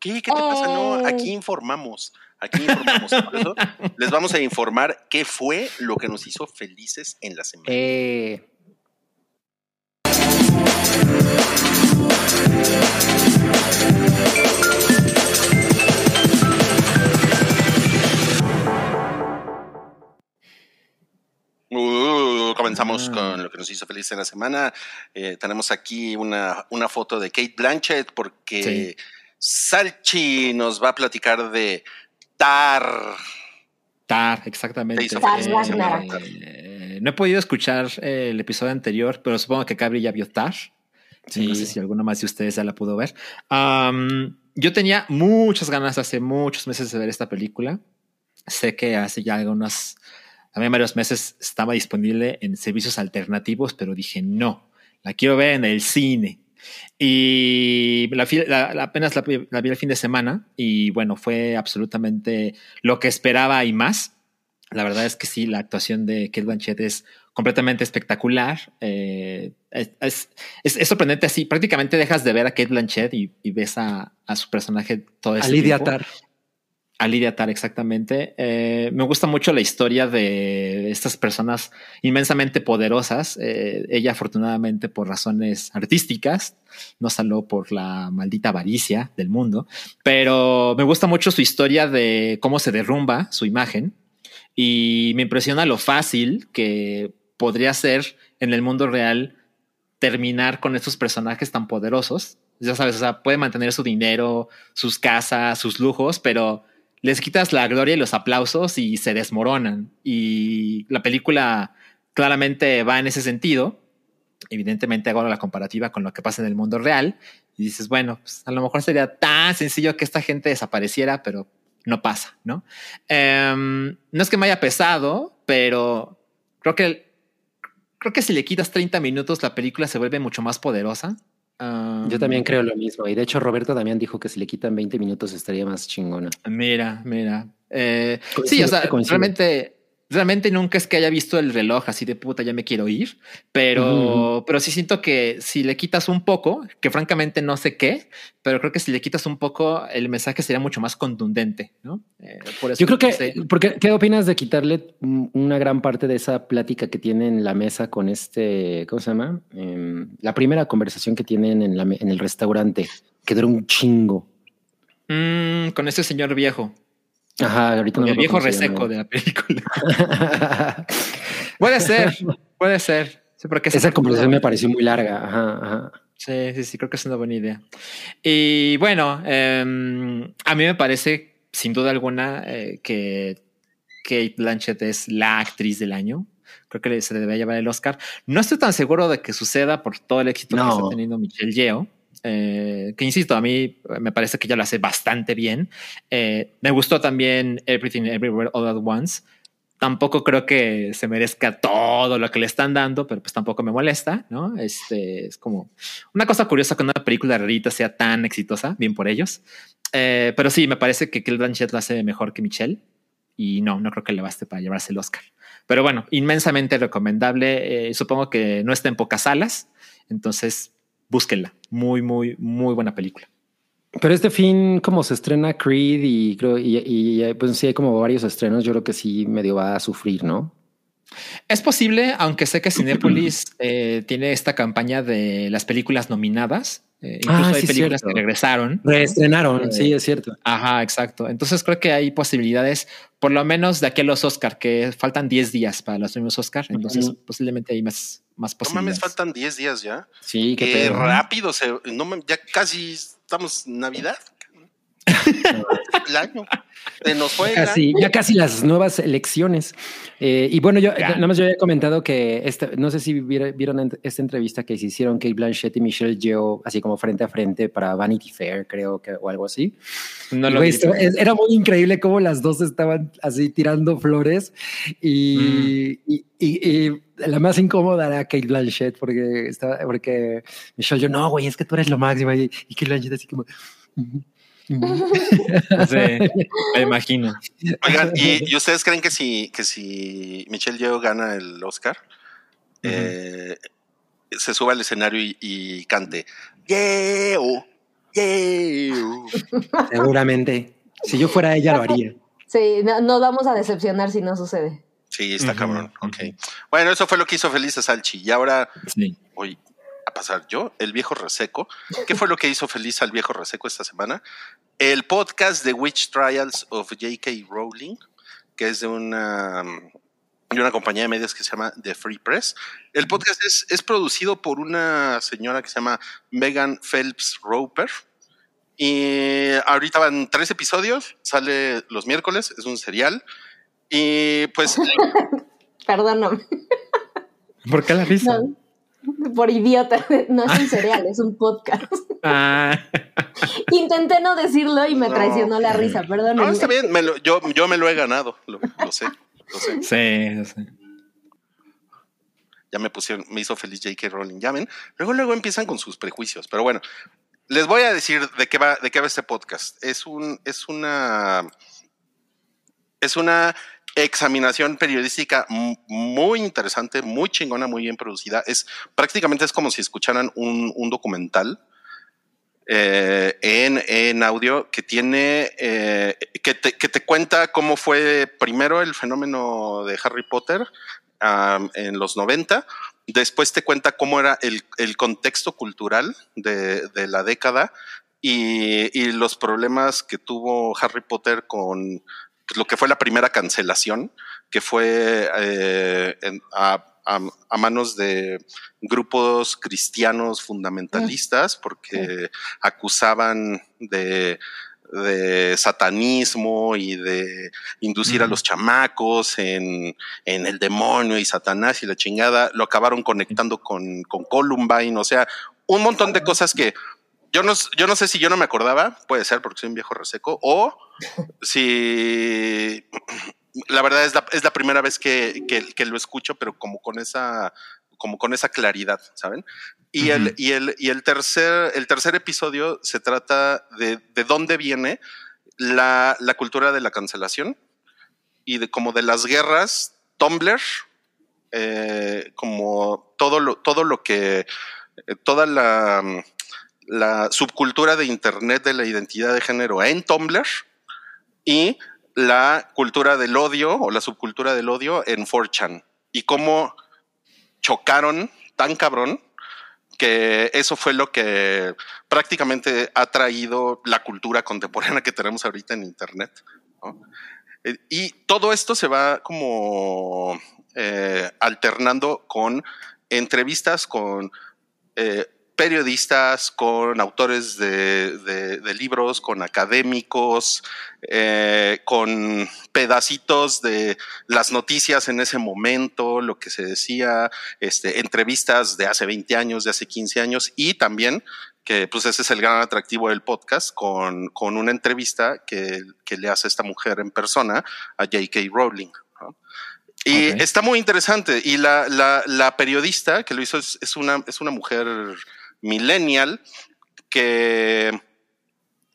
Speaker 1: ¿Qué? ¿Qué te pasa? No,
Speaker 4: Eh.
Speaker 1: aquí informamos, aquí informamos. Por eso les vamos a informar qué fue lo que nos hizo felices en la semana.
Speaker 2: Eh,
Speaker 1: Uh, comenzamos
Speaker 3: Ah.
Speaker 1: con lo que nos hizo felices en la semana. Eh, tenemos aquí una, una foto de Kate Blanchett porque
Speaker 3: Sí.
Speaker 1: Salchi nos va a platicar de Tar.
Speaker 3: Tar, exactamente.
Speaker 4: Feliz
Speaker 3: Eh, eh, no he podido escuchar eh, el episodio anterior, pero supongo que Cabri ya vio Tar.
Speaker 2: Sí.
Speaker 3: No sé si alguno más de ustedes ya la pudo ver. Yo tenía muchas ganas hace muchos meses de ver esta película. Sé que hace ya algunos, también varios meses estaba disponible en servicios alternativos, pero dije no, la quiero ver en el cine. Y la, la- apenas la, vi- la vi el fin de semana y bueno, fue absolutamente lo que esperaba y más. La verdad es que sí, la actuación de Kate Blanchett es completamente espectacular. Eh, es, es- es- sorprendente así. Prácticamente dejas de ver a Kate Blanchett y, y ves a, a su personaje todo
Speaker 2: a
Speaker 3: ese
Speaker 2: Lidia
Speaker 3: tiempo.
Speaker 2: Tar.
Speaker 3: A Lidia Tar, exactamente. Eh, me gusta mucho la historia de estas personas inmensamente poderosas. Eh, ella, afortunadamente, por razones artísticas, no salió por la maldita avaricia del mundo, pero me gusta mucho su historia de cómo se derrumba su imagen y me impresiona lo fácil que podría ser en el mundo real terminar con estos personajes tan poderosos. Ya sabes, o sea, puede mantener su dinero, sus casas, sus lujos, pero les quitas la gloria y los aplausos y se desmoronan. Y la película claramente va en ese sentido. Evidentemente hago la comparativa con lo que pasa en el mundo real y dices, bueno, pues a lo mejor sería tan sencillo que esta gente desapareciera, pero no pasa, ¿no? Em, no es que me haya pesado, pero creo que creo que si le quitas 30 minutos la película se vuelve mucho más poderosa. Um,
Speaker 2: Yo también creo lo mismo. Y de hecho, Roberto también dijo que si le quitan 20 minutos estaría más chingona.
Speaker 3: Mira, mira. Eh, sí, o sea, realmente, realmente nunca es que haya visto el reloj así de puta, ya me quiero ir, pero,
Speaker 2: Ujú,
Speaker 3: pero sí siento que si le quitas un poco, que francamente no sé qué, pero creo que si le quitas un poco, el mensaje sería mucho más contundente, ¿no? Eh, por eso
Speaker 2: Yo creo que,
Speaker 3: sé.
Speaker 2: porque, ¿qué opinas de quitarle una gran parte de esa plática que tiene en la mesa con este, ¿cómo se llama? Em, la primera conversación que tienen en, la en el restaurante, que dura un chingo.
Speaker 3: Mm, con ese señor viejo,
Speaker 2: Ajá, ahorita no
Speaker 3: el viejo reseco de la película. puede ser, puede ser. Sí, porque
Speaker 2: Esa conversación me pareció muy larga. Ajá, ajá.
Speaker 3: Sí, sí, sí, creo que es una buena idea. Y bueno, em, a mí me parece, sin duda alguna, eh, que Kate Blanchett es la actriz del año. Creo que se debe llevar el Oscar. No estoy tan seguro de que suceda por todo el éxito que
Speaker 2: No.
Speaker 3: está teniendo Michelle Yeoh. Eh, que insisto, a mí me parece que ella lo hace bastante bien. Eh, me gustó también Everything Everywhere All at Once. Tampoco creo que se merezca todo lo que le están dando, pero pues tampoco me molesta, ¿no? Este es como una cosa curiosa que una película rarita sea tan exitosa, bien por ellos. Eh, pero sí, me parece que Kill Blanchett lo hace mejor que Michelle y no, no creo que le baste para llevarse el Oscar. Pero bueno, inmensamente recomendable. Eh, supongo que no está en pocas salas, entonces búsquenla. Muy, muy, muy buena película.
Speaker 2: Pero este fin, como se estrena Creed y creo, y, y, pues sí hay como varios estrenos, yo creo que sí medio va a sufrir, ¿no?
Speaker 3: Es posible, aunque sé que Cinepolis eh, tiene esta campaña de las películas nominadas. Eh, incluso
Speaker 2: Ah,
Speaker 3: hay
Speaker 2: sí,
Speaker 3: películas
Speaker 2: cierto.
Speaker 3: que regresaron.
Speaker 2: Reestrenaron,
Speaker 3: Eh,
Speaker 2: sí, es cierto.
Speaker 3: Ajá, exacto. Entonces creo que hay posibilidades, por lo menos de aquí a los Oscar, que faltan 10 días para los premios Oscar. Entonces posiblemente hay más, más
Speaker 1: No
Speaker 3: posibilidades.
Speaker 1: mames, faltan 10 días ya.
Speaker 2: Sí, qué pedo.
Speaker 1: rápido se. No, mames, ya casi estamos en Navidad. el año. Se nos fue el
Speaker 2: Casi,
Speaker 1: año.
Speaker 2: ya casi las nuevas elecciones. Eh, y bueno, yo
Speaker 3: Ya.
Speaker 2: nada más yo había comentado que esta, no sé si vieron esta entrevista que se hicieron Kate Blanchett y Michelle Yeoh, así como frente a frente para Vanity Fair, creo que o algo así.
Speaker 3: No lo
Speaker 2: güey,
Speaker 3: vi.
Speaker 2: esto- es- era muy increíble cómo las dos estaban así tirando flores y, y- y- y la más incómoda era Kate Blanchett porque estaba, porque Michelle yo no, güey, es que tú eres lo máximo y, y Kate Blanchett así como.
Speaker 3: Sí, me imagino.
Speaker 1: Oigan, ¿y, y ustedes creen que si, que si Michelle Yeoh gana el Oscar, eh, se suba al escenario y, y cante Yeoh, Yeoh"?
Speaker 2: Seguramente. Si yo fuera ella lo haría.
Speaker 4: Sí, no, nos vamos a decepcionar si no sucede.
Speaker 1: Sí, está cabrón. Ok. Bueno, eso fue lo que hizo feliz a Salchi. Y ahora
Speaker 3: Sí.
Speaker 1: voy a pasar yo, el viejo reseco. ¿Qué fue lo que hizo feliz al viejo reseco esta semana? El podcast de Witch Trials of J.K. Rowling, que es de una, de una compañía de medios que se llama The Free Press. El podcast es, es producido por una señora que se llama Megan Phelps Roper. Y ahorita van tres episodios, sale los miércoles, es un serial. Y pues
Speaker 4: Perdóname.
Speaker 3: ¿Por qué la risa?
Speaker 4: No, por idiota. No es un cereal, es un podcast.
Speaker 3: Ah,
Speaker 4: Intenté no decirlo y me
Speaker 1: No.
Speaker 4: traicionó la risa, perdóname.
Speaker 1: No, está bien, me lo- yo, yo me lo he ganado, lo, lo sé, lo sé.
Speaker 3: sí, sí.
Speaker 1: Ya me pusieron, me hizo feliz J.K. Rowling, ya ven. Luego, luego empiezan con sus prejuicios, pero bueno, les voy a decir de qué va, de qué va este podcast. Es un, es una, es una examinación periodística muy interesante, muy chingona, muy bien producida. Es prácticamente es como si escucharan un, documental eh, en, audio que tiene, eh, que, te, cuenta cómo fue primero el fenómeno de Harry Potter um, en los 90. Después te cuenta cómo era el, contexto cultural de, de la década y, y, los problemas que tuvo Harry Potter con lo que fue la primera cancelación, que fue eh, en, a, a, a, manos de grupos cristianos fundamentalistas, porque acusaban de, de satanismo y de inducir uh -huh. a los chamacos en, en, el demonio y Satanás y la chingada, lo acabaron conectando con, con Columbine, o sea, un montón de cosas que yo no, yo no sé si yo no me acordaba, puede ser porque soy un viejo reseco, o si la verdad es la, es la primera vez que, que, que, lo escucho, pero como con esa, como con esa claridad, ¿saben? Y, uh -huh. el, y, el, y el, tercer, el tercer episodio se trata de, de dónde viene la, la, cultura de la cancelación y de como de las guerras Tumblr, eh, como todo lo, todo lo que, eh, toda la, la subcultura de Internet de la identidad de género en Tumblr y la cultura del odio o la subcultura del odio en 4chan y cómo chocaron tan cabrón que eso fue lo que prácticamente ha traído la cultura contemporánea que tenemos ahorita en Internet. ¿no? Y todo esto se va como eh, alternando con entrevistas con eh, periodistas, con autores de, de, de libros, con académicos, eh, con pedacitos de las noticias en ese momento, lo que se decía, este, entrevistas de hace 20 años, de hace 15 años y también que pues ese es el gran atractivo del podcast con, con una entrevista que, que, le hace esta mujer en persona a J.K. Rowling. ¿no? Y okay. está muy interesante. Y la, la, la, periodista que lo hizo es, es, una, es una mujer millennial que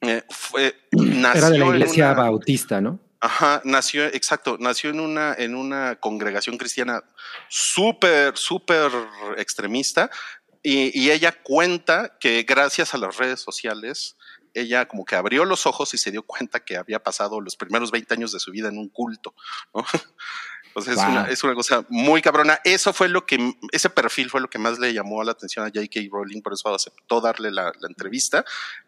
Speaker 1: eh, fue, nació
Speaker 2: Era de la iglesia
Speaker 1: una,
Speaker 2: bautista, ¿no?
Speaker 1: Ajá, nació, exacto, nació en una, en una congregación cristiana súper, súper extremista y, y ella cuenta que gracias a las redes sociales ella como que abrió los ojos y se dio cuenta que había pasado los primeros 20 años de su vida en un culto, ¿no? Entonces wow. es, una, es, una, cosa muy cabrona. Eso fue lo que, ese perfil fue lo que más le llamó la atención a J.K. Rowling, por eso aceptó darle la, la entrevista.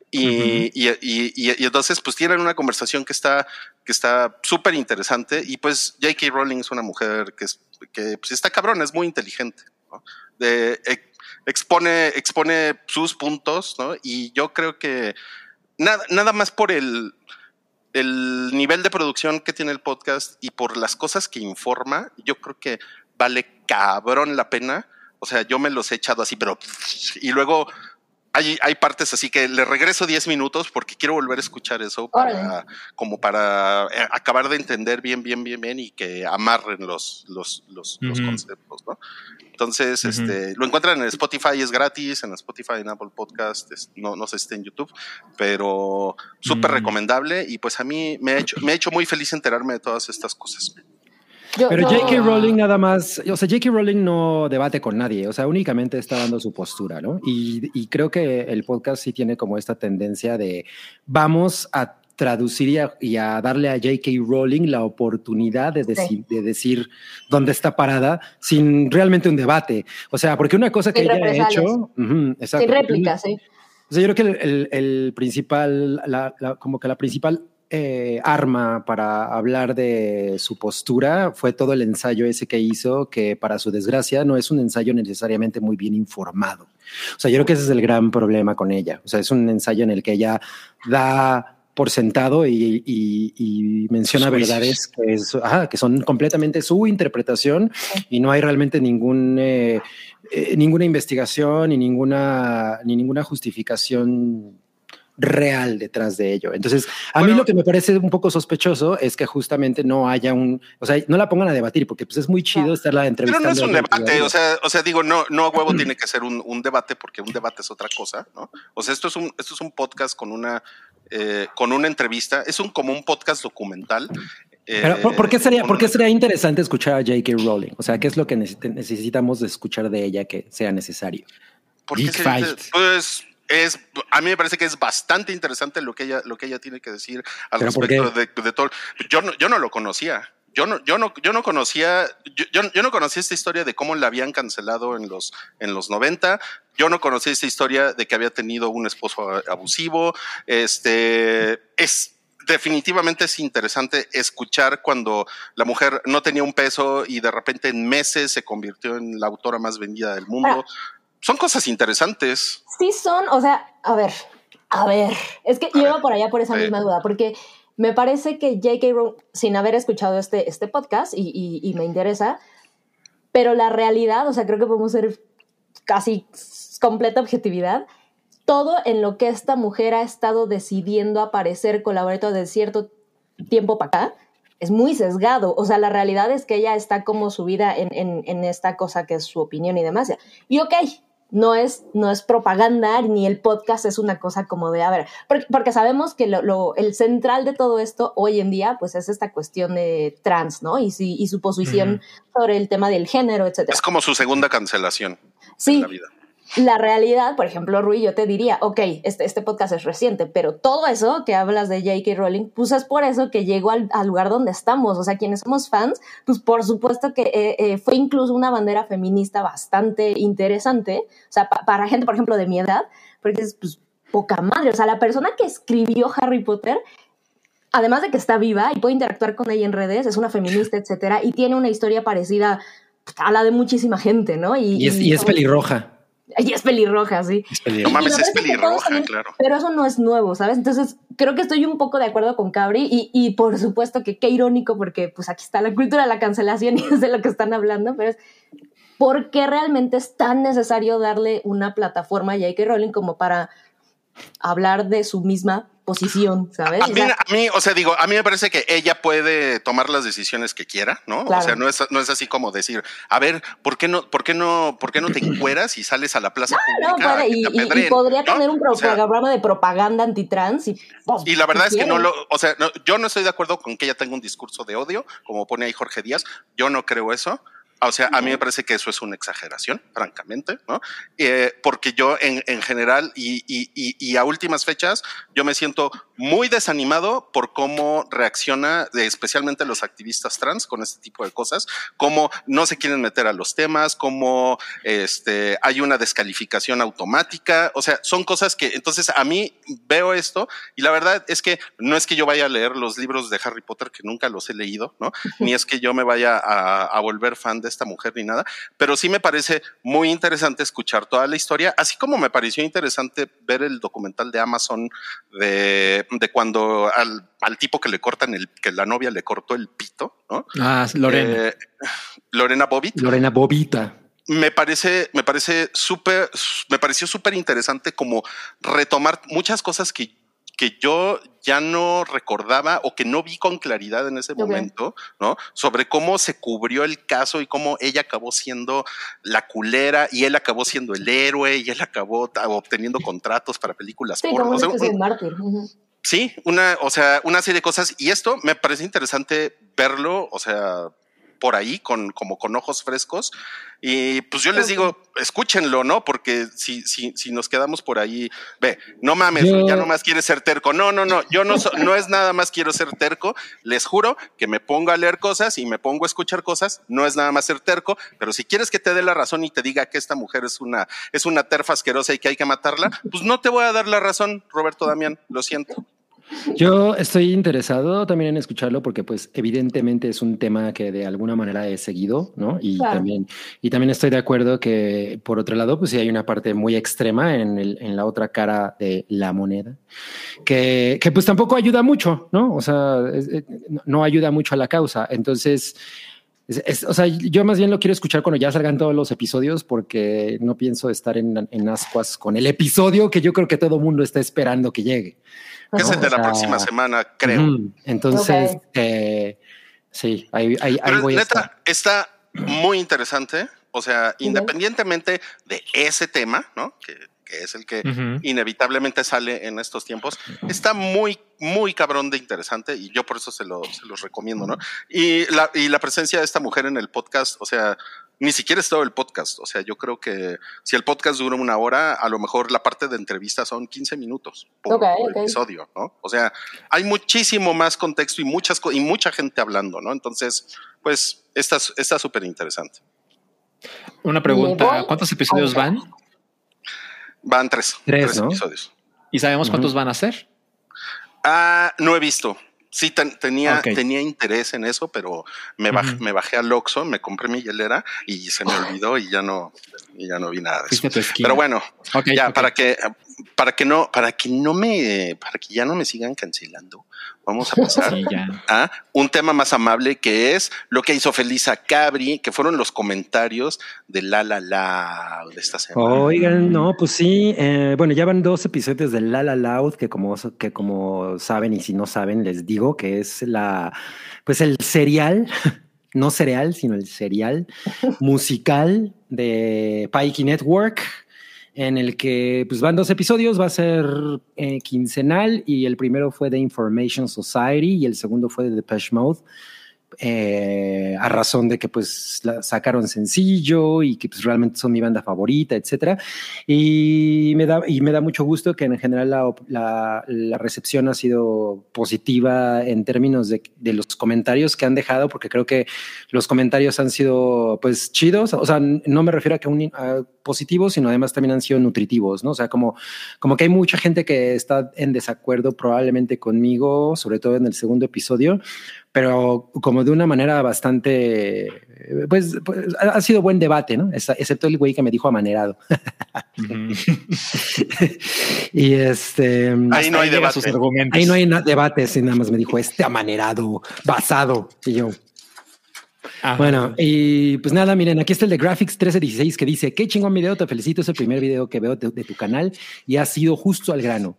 Speaker 1: Y, uh -huh. y, y, y, entonces pues tienen una conversación que está que está súper interesante y pues J.K. Rowling es una mujer que, es, que pues, está cabrona, es muy inteligente. ¿no? De, expone, expone sus puntos ¿no? y yo creo que nada, nada más por el, el nivel de producción que tiene el podcast y por las cosas que informa, yo creo que vale cabrón la pena. O sea, yo me los he echado así, pero y luego hay, hay partes así que le regreso 10 minutos porque quiero volver a escuchar eso para, como para eh, acabar de entender bien, bien, bien, bien y que amarren los, los, los, los conceptos, ¿no? Entonces, este, lo encuentran en Spotify, es gratis, en Spotify, en Apple Podcast, no, no sé si está en YouTube, pero súper recomendable y pues a mí me ha hecho, me ha hecho muy feliz enterarme de todas estas cosas.
Speaker 2: Pero J.K. Rowling nada más, o sea, J.K. Rowling no debate con nadie, o sea, únicamente está dando su postura, ¿no? Y, y creo que el podcast sí tiene como esta tendencia de vamos a traducir y a, darle a J.K. Rowling la oportunidad de decir, de decir dónde está parada sin realmente un debate. O sea, porque una cosa que ella ha hecho...
Speaker 4: exacto, sin réplicas, sí.
Speaker 2: O sea, yo creo que el, el, principal, la, como que la principal eh, arma para hablar de su postura fue todo el ensayo ese que hizo, que para su desgracia no es un ensayo necesariamente muy bien informado. O sea, yo creo que ese es el gran problema con ella. O sea, es un ensayo en el que ella da por sentado y, menciona verdades que, que, son completamente su interpretación y no hay realmente ningún, eh, eh, ninguna investigación ni ninguna, ni ninguna justificación real detrás de ello. Entonces, a mí lo que me parece un poco sospechoso es que justamente no haya un, o sea, no la pongan a debatir porque pues es muy chido estarla entrevistando.
Speaker 1: Pero no es un debate, o sea, o sea, digo, no, no a huevo tiene que ser un, un, debate porque un debate es otra cosa, ¿no? O sea, esto es un, esto es un podcast con una, eh, con una entrevista, es un como un podcast documental.
Speaker 2: Pero, ¿por, qué sería, ¿por qué sería interesante escuchar a J.K. Rowling? O sea, ¿qué es lo que necesitamos de escuchar de ella que sea necesario?
Speaker 1: Porque pues es a mí me parece que es bastante interesante lo que ella lo que ella tiene que decir al respecto de, de, todo. Yo no, yo no lo conocía. Yo no, yo no, yo no conocía, yo, yo, no conocía esta historia de cómo la habían cancelado en los, en los 90. Yo no conocía esta historia de que había tenido un esposo abusivo. Este es definitivamente es interesante escuchar cuando la mujer no tenía un peso y de repente en meses se convirtió en la autora más vendida del mundo son cosas interesantes.
Speaker 4: Sí son, o sea, a ver, a ver, es que yo por allá por esa misma duda, porque me parece que J.K. Rowling, sin haber escuchado este, este podcast y, y, me interesa, pero la realidad, o sea, creo que podemos ser casi completa objetividad, todo en lo que esta mujer ha estado decidiendo aparecer colaborador de cierto tiempo para acá, es muy sesgado. O sea, la realidad es que ella está como subida en, en, en, esta cosa que es su opinión y demás. Y ok, no es, no es propaganda ni el podcast es una cosa como de, a ver, porque, sabemos que lo, el central de todo esto hoy en día, pues es esta cuestión de trans, ¿no? Y, y su posición sobre el tema del género, etcétera.
Speaker 1: Es como su segunda cancelación
Speaker 4: sí, en la vida la realidad, por ejemplo, Rui, yo te diría, ok, este, este podcast es reciente, pero todo eso que hablas de J.K. Rowling, pues es por eso que llegó al, lugar donde estamos. O sea, quienes somos fans, pues por supuesto que eh, eh, fue incluso una bandera feminista bastante interesante. O sea, para gente, por ejemplo, de mi edad, porque es pues, poca madre. O sea, la persona que escribió Harry Potter además de que está viva y puede interactuar con ella en redes, es una feminista, etcétera, y tiene una historia parecida a la de muchísima gente, ¿no?
Speaker 2: Y, y es pelirroja.
Speaker 4: Y es pelirroja, sí.
Speaker 1: No mames, es pelirroja, claro.
Speaker 4: Pero eso no es nuevo, ¿sabes? Entonces, creo que estoy un poco de acuerdo con Cabri y, y por supuesto que qué irónico porque pues aquí está la cultura de la cancelación y es de lo que están hablando, pero es ¿por qué realmente es tan necesario darle una plataforma a J.K. Rowling como para hablar de su misma posición, ¿sabes?
Speaker 1: A mí, o sea, digo, a mí me parece que ella puede tomar las decisiones que quiera, ¿no? O sea, no es, no es así como decir, a ver, ¿por qué no, por qué no, por qué no te encueras y sales a la plaza pública?
Speaker 4: No, y, podría tener un programa de propaganda antitrans y,
Speaker 1: pues, y la verdad es que no lo, o sea, yo no estoy de acuerdo con que ella tenga un discurso de odio, como pone ahí Jorge Díaz, yo no creo eso. O sea, a mí me parece que eso es una exageración, francamente, ¿no? Eh, porque yo en, en general y, y, y, a últimas fechas, yo me siento muy desanimado por cómo reacciona especialmente los activistas trans con este tipo de cosas, cómo no se quieren meter a los temas, cómo este, hay una descalificación automática, o sea, son cosas que entonces a mí veo esto y la verdad es que no es que yo vaya a leer los libros de Harry Potter, que nunca los he leído, ¿no? Ni es que yo me vaya a, a volver fan de esta mujer ni nada, pero sí me parece muy interesante escuchar toda la historia, así como me pareció interesante ver el documental de Amazon de, de cuando al, al tipo que le cortan el, que la novia le cortó el pito, ¿no?
Speaker 3: Ah, Lorena.
Speaker 1: Eh, Lorena Bobbitt.
Speaker 2: Lorena Bobita.
Speaker 1: Me parece, me parece súper, me pareció súper interesante como retomar muchas cosas que, que yo ya no recordaba o que no vi con claridad en ese momento, ¿no? Sobre cómo se cubrió el caso y cómo ella acabó siendo la culera y él acabó siendo el héroe y él acabó obteniendo contratos para películas
Speaker 4: Sí,
Speaker 1: porno.
Speaker 4: como
Speaker 1: O sea, un-. Sí, una, o sea, una serie de cosas. Y esto me parece interesante verlo, o sea, por ahí, con, como con ojos frescos. Y pues yo les digo, escúchenlo, ¿no? Porque si, si, si nos quedamos por ahí, ve, no mames,
Speaker 2: Yo-
Speaker 1: ya no más quieres ser terco. No, no, no, yo no, so- no es nada más quiero ser terco. Les juro que me pongo a leer cosas y me pongo a escuchar cosas. No es nada más ser terco, pero si quieres que te dé la razón y te diga que esta mujer es una, es una terfa asquerosa y que hay que matarla, pues no te voy a dar la razón, Roberto Damián, lo siento.
Speaker 2: Yo estoy interesado también en escucharlo porque pues evidentemente es un tema que de alguna manera he seguido, ¿no? Y
Speaker 4: Claro.
Speaker 2: también y también estoy de acuerdo que por otro lado pues sí hay una parte muy extrema en, el, en la otra cara de la moneda que, que pues tampoco ayuda mucho, ¿no? O sea, es- no- no ayuda mucho a la causa. Entonces, es- es- o sea, yo más bien lo quiero escuchar cuando ya salgan todos los episodios porque no pienso estar en, en ascuas con el episodio que yo creo que todo mundo está esperando que llegue.
Speaker 1: que es el de
Speaker 2: o
Speaker 1: la
Speaker 2: sea,
Speaker 1: próxima semana, creo.
Speaker 2: Entonces, eh, sí, ahí, ahí, ahí voy a
Speaker 1: neta,
Speaker 2: estar.
Speaker 1: está muy interesante. O sea, independientemente de ese tema, ¿no? Que, que es el que inevitablemente sale en estos tiempos, está muy, muy cabrón de interesante y yo por eso se, lo, se los recomiendo, ¿no? Y la, y la presencia de esta mujer en el podcast, o sea, ni siquiera es todo el podcast. O sea, yo creo que si el podcast dura una hora, a lo mejor la parte de entrevista son 15 minutos por, episodio, ¿no? O sea, hay muchísimo más contexto y muchas y mucha gente hablando, ¿no? Entonces, pues, está está súper interesante.
Speaker 3: Una pregunta, ¿cuántos episodios van?
Speaker 1: Van tres,
Speaker 2: Tres, ¿no?
Speaker 1: episodios.
Speaker 3: ¿Y sabemos cuántos van a ser?
Speaker 1: Ah, no he visto. Sí, ten- tenía, interés en eso, pero me, baj-
Speaker 3: Ujú.
Speaker 1: me bajé al Oxxo, me compré mi hielera y se me olvidó y ya no, y ya no vi nada de eso. Pero bueno, ya para que para que no para que no me para que ya no me sigan cancelando, vamos a pasar
Speaker 3: Sí,
Speaker 1: a un tema más amable que es lo que hizo feliz a Cabri, que fueron los comentarios de La La La de esta semana.
Speaker 2: Oigan, no, pues sí, eh, bueno, ya van dos episodios de La La Loud que como, que como saben y si no saben les digo que es la, pues el serial, no cereal, sino el serial musical de Pikey Network en el que pues van dos episodios, va a ser eh, quincenal y el primero fue de Information Society y el segundo fue de Depeche Mode. Eh, a razón de que pues la sacaron sencillo y que pues realmente son mi banda favorita, etcétera. Y me da, y me da mucho gusto que en general la, la- la recepción ha sido positiva en términos de, de los comentarios que han dejado, porque creo que los comentarios han sido pues chidos, o sea, no me refiero a que un, a positivos, sino además también han sido nutritivos, ¿no? O sea, como, como que hay mucha gente que está en desacuerdo probablemente conmigo, sobre todo en el segundo episodio, pero como de una manera bastante, pues, pues, ha sido buen debate, ¿no? Excepto el güey que me dijo amanerado. Y este...
Speaker 1: Ahí no hay debate.
Speaker 3: sus argumentos.
Speaker 2: Ahí no hay debates, y nada más me dijo este amanerado, basado. Y yo,
Speaker 3: Ajá.
Speaker 2: bueno, y pues nada, miren, aquí está el de Graphics 1316 que dice, qué chingón video, te felicito, es el primer video que veo de, de tu canal y ha sido justo al grano.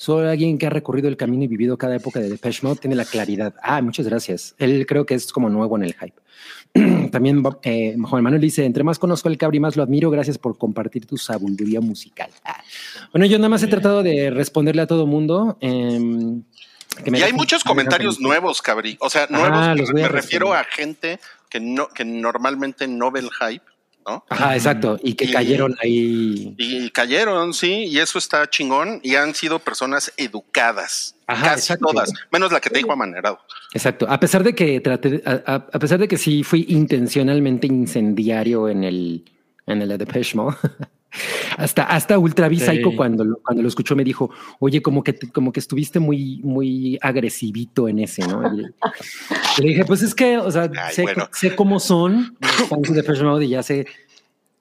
Speaker 2: Soy alguien que ha recorrido el camino y vivido cada época de Depeche Mode, tiene la claridad. Ah, muchas gracias. Él creo que es como nuevo en el hype. También eh, Juan Manuel dice, entre más conozco al Cabri, más lo admiro. Gracias por compartir tu sabiduría musical. Ah. Bueno, yo nada más he tratado de responderle a todo mundo. em, que me
Speaker 1: Y hay muchos comentarios nuevos, Cabri. O sea,
Speaker 2: Ah,
Speaker 1: nuevos.
Speaker 2: los voy a
Speaker 1: me refiero a gente que no, que normalmente no ve el hype, ¿no?
Speaker 2: Ajá, exacto. Y que
Speaker 1: Y-
Speaker 2: cayeron ahí.
Speaker 1: Y cayeron, sí, y eso está chingón. Y han sido personas educadas.
Speaker 2: Ajá,
Speaker 1: casi
Speaker 2: exacto.
Speaker 1: todas, menos la que te dijo amanerado.
Speaker 2: Exacto. A pesar de que traté, a, a- a pesar de que sí fui intencionalmente incendiario en el en el de Depeche Mode, Hasta, hasta Ultra
Speaker 3: Sí.
Speaker 2: Psycho cuando, lo- cuando lo escuchó me dijo, oye, como que, como que estuviste muy, muy agresivito en ese, ¿no? Le dije, pues es que, o sea,
Speaker 1: Ay,
Speaker 2: sé,
Speaker 1: bueno.
Speaker 2: sé cómo son los fans de Depeche Mode y ya sé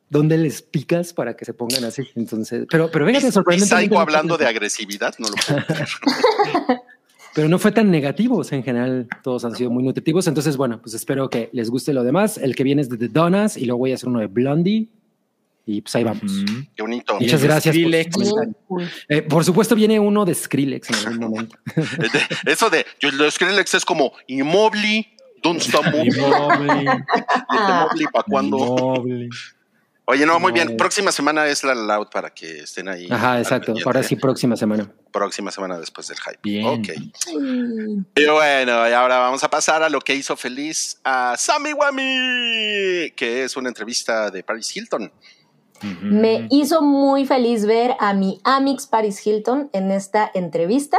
Speaker 2: dónde les picas para que se pongan así. Entonces, pero, pero fíjate,
Speaker 1: Y
Speaker 2: sorprendentemente.
Speaker 1: Psycho
Speaker 2: no-
Speaker 1: hablando de agresividad, no lo puedo creer.
Speaker 2: Pero no fue tan negativo, o sea, en general todos han sido muy nutritivos. Entonces, bueno, pues espero que les guste lo demás. El que viene es de The Donuts y luego voy a hacer uno de Blondie. Y pues ahí vamos.
Speaker 1: Qué bonito.
Speaker 2: Muchas
Speaker 3: de
Speaker 2: gracias. por. Eh, por supuesto, viene uno de Skrillex en algún momento.
Speaker 1: Eso de, yo lo Skrillex es como.
Speaker 3: Inmóvil,
Speaker 1: ¿Y este Mobley para cuándo?
Speaker 3: inmóvil.
Speaker 1: Oye, no, muy bien. Próxima semana es la loud para que estén ahí.
Speaker 2: Ajá, exacto.
Speaker 1: pendiente.
Speaker 2: Ahora sí, próxima semana.
Speaker 1: Próxima semana después del hype.
Speaker 3: Bien.
Speaker 1: Ok. Y bueno, y ahora vamos a pasar a lo que hizo feliz a Sammy Wami, que es una entrevista de Paris Hilton.
Speaker 4: Me hizo muy feliz ver a mi Amix Paris Hilton en esta entrevista.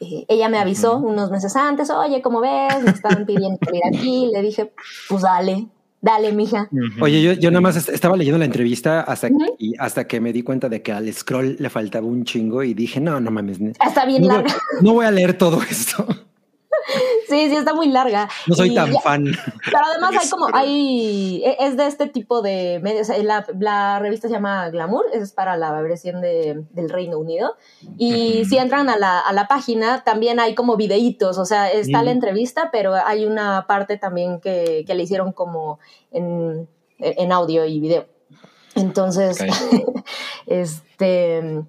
Speaker 4: Eh, ella me avisó unos meses antes, oye, ¿cómo ves? Me están pidiendo que ir aquí. Le dije, pues dale, dale, mija.
Speaker 2: Oye, yo, yo nada más est- estaba leyendo la entrevista hasta, y hasta que me di cuenta de que al scroll le faltaba un chingo y dije, no, no mames.
Speaker 4: Está bien
Speaker 2: No, voy-
Speaker 4: larga.
Speaker 2: no voy a leer todo esto.
Speaker 4: Sí, sí, está muy larga.
Speaker 2: No soy
Speaker 4: Y
Speaker 2: tan
Speaker 4: ya-
Speaker 2: fan.
Speaker 4: Pero además hay como, hay, e- es de este tipo de medios. La, la revista se llama Glamour, es para la versión de, del Reino Unido. Y si entran a la, a la página, también hay como videitos, o sea, está la
Speaker 2: Mm.
Speaker 4: entrevista, pero hay una parte también que, que le hicieron como en, en audio y video. Entonces, este,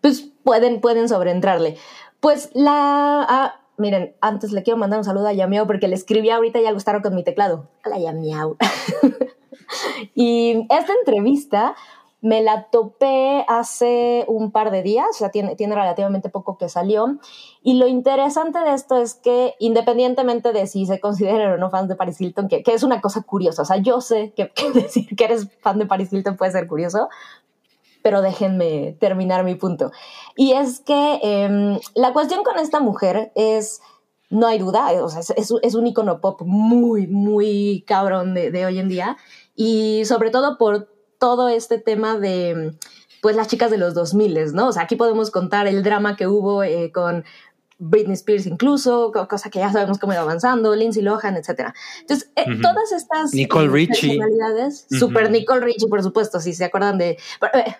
Speaker 4: pues pueden, pueden sobreentrarle. Pues la, ah, miren, antes le quiero mandar un saludo a Yamiao porque le escribí ahorita y ya gustaron con mi teclado. Hola Yamiao. y esta entrevista me la topé hace un par de días, o sea, tiene, tiene relativamente poco que salió. Y lo interesante de esto es que, independientemente de si se consideran o no fans de Paris Hilton, que, que es una cosa curiosa, o sea, yo sé que decir que eres fan de Paris Hilton puede ser curioso, pero déjenme terminar mi punto. Y es que em, la cuestión con esta mujer es, no hay duda, o sea, es, es, un icono pop muy, muy cabrón de, de hoy en día. Y sobre todo por todo este tema de, pues, las chicas de los 2000, ¿no? O sea, aquí podemos contar el drama que hubo eh, con Britney Spears incluso, co- cosa que ya sabemos cómo iba avanzando, Lindsay Lohan, etc. Entonces, eh, todas estas
Speaker 2: Nicole
Speaker 4: eh,
Speaker 2: Richie.
Speaker 4: personalidades, super Nicole Richie, por supuesto, si se acuerdan de,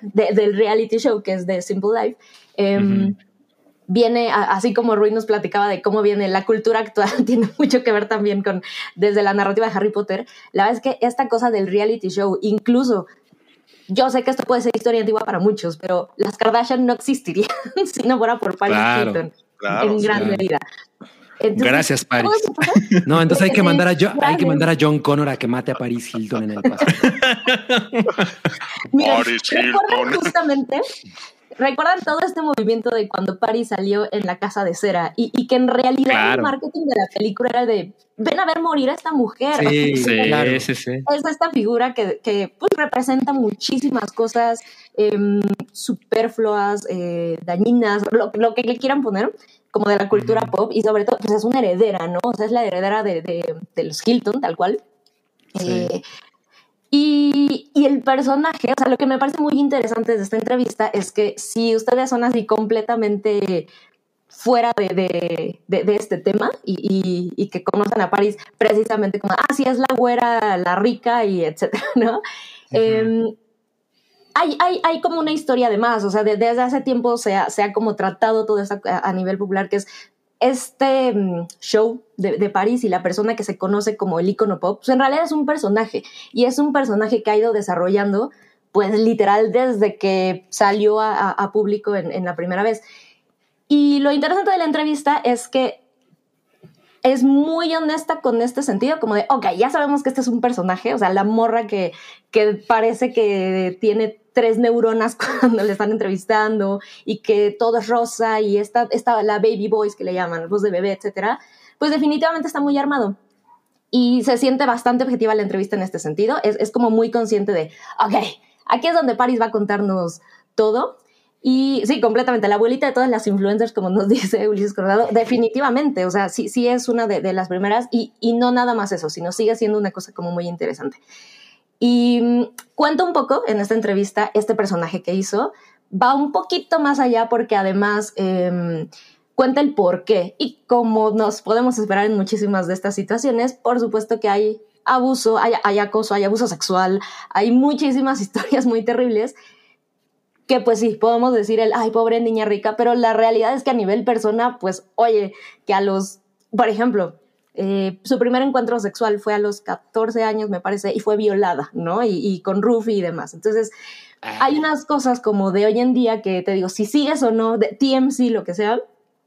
Speaker 4: de- del reality show que es de Simple Life, em, viene, así como Rui nos platicaba de cómo viene la cultura actual, tiene mucho que ver también con, desde la narrativa de Harry Potter, la verdad es que esta cosa del reality show, incluso, yo sé que esto puede ser historia antigua para muchos, pero las Kardashian no existirían si no fuera por Paris
Speaker 3: Claro,
Speaker 4: Hilton,
Speaker 1: Claro,
Speaker 4: en gran
Speaker 3: claro.
Speaker 4: medida. Entonces,
Speaker 3: Gracias, Paris.
Speaker 2: No, entonces hay que mandar a Jo- hay que mandar a John Connor a que mate a Paris Hilton en el pasado.
Speaker 4: Miren,
Speaker 1: Paris Hilton.
Speaker 4: justamente, recuerdan todo este movimiento de cuando Paris salió en la casa de cera y, y que en realidad
Speaker 3: Claro.
Speaker 4: el marketing de la película era de ven a ver morir a esta mujer.
Speaker 2: Sí,
Speaker 3: Sí,
Speaker 2: claro.
Speaker 3: sí, sí.
Speaker 4: Es esta figura que, que, pues, representa muchísimas cosas em, superfluas, eh, dañinas, lo, lo que le quieran poner, como de la cultura pop, y sobre todo, pues es una heredera, ¿no? O sea, es la heredera de, de- de los Hilton, tal cual.
Speaker 3: Sí.
Speaker 4: Eh, y, y el personaje, o sea, lo que me parece muy interesante de esta entrevista es que si ustedes son así completamente fuera de, de- de- de este tema y, y- y que conocen a París precisamente como, ah, sí, es la güera, la rica y etcétera, ¿no? Em, hay, hay, hay como una historia de más, o sea, de- desde hace tiempo se ha, se ha como tratado todo esto a, a nivel popular, que es este mm, show de, de París y la persona que se conoce como el icono pop, pues en realidad es un personaje y es un personaje que ha ido desarrollando, pues literal desde que salió a, público en, en la primera vez. Y lo interesante de la entrevista es que es muy honesta con este sentido, como de, ok, ya sabemos que este es un personaje, o sea, la morra que, que parece que tiene tres neuronas cuando le están entrevistando y que todo es rosa y esta, esta la baby voice que le llaman, voz de bebé, etcétera, pues definitivamente está muy armado. Y se siente bastante objetiva la entrevista en este sentido. Es, es como muy consciente de, ok, aquí es donde Paris va a contarnos todo. Y sí, completamente. La abuelita de todas las influencers, como nos dice Ulises Coronado, definitivamente. O sea, sí, sí es una de, de las primeras. Y, y no nada más eso, sino sigue siendo una cosa como muy interesante. Y mm, cuenta un poco en esta entrevista este personaje que hizo. Va un poquito más allá porque además em, cuenta el por qué. Y como nos podemos esperar en muchísimas de estas situaciones, por supuesto que hay abuso, hay, hay acoso, hay abuso sexual, hay muchísimas historias muy terribles que pues sí, podemos decir el, ay, pobre niña rica, pero la realidad es que a nivel persona, pues, oye, que a los, por ejemplo, eh, su primer encuentro sexual fue a los 14 años, me parece, y fue violada, ¿no? Y, y con Rufi y demás. Entonces, hay unas cosas como de hoy en día que te digo, si sigues o no, de TMC, lo que sea,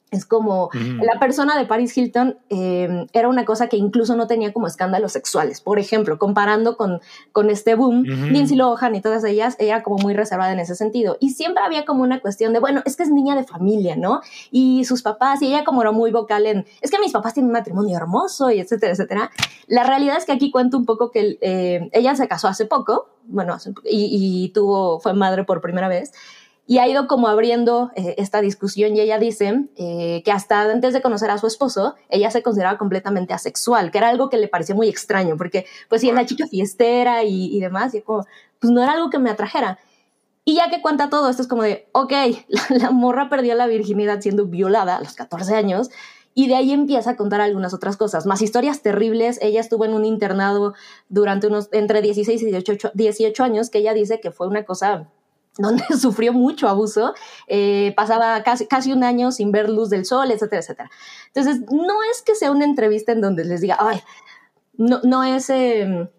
Speaker 4: es como la persona de Paris Hilton eh, era una cosa que incluso no tenía como escándalos sexuales. Por ejemplo, comparando con, con este boom, Lindsay Lohan y todas ellas, era como muy reservada en ese sentido. Y siempre había como una cuestión de, bueno, es que es niña de familia, ¿no? Y sus papás, y ella como era muy vocal en, es que mis papás tienen un matrimonio hermoso y etcétera, etcétera. La realidad es que aquí cuento un poco que eh, ella se casó hace poco, bueno, y, y tuvo, fue madre por primera vez y ha ido como abriendo eh, esta discusión y ella dice eh, que hasta antes de conocer a su esposo, ella se consideraba completamente asexual, que era algo que le parecía muy extraño, porque pues sí, es la chica fiestera y, y demás, y como, pues no era algo que me atrajera. Y ya que cuenta todo esto es como de, ok, la, la morra perdió la virginidad siendo violada a los 14 años, y de ahí empieza a contar algunas otras cosas, más historias terribles. Ella estuvo en un internado durante unos entre 16 y 18, 18 años, que ella dice que fue una cosa donde sufrió mucho abuso, eh, pasaba casi, casi un año sin ver luz del sol, etcétera, etcétera. Entonces, no es que sea una entrevista en donde les diga, ay, no, no es, eh,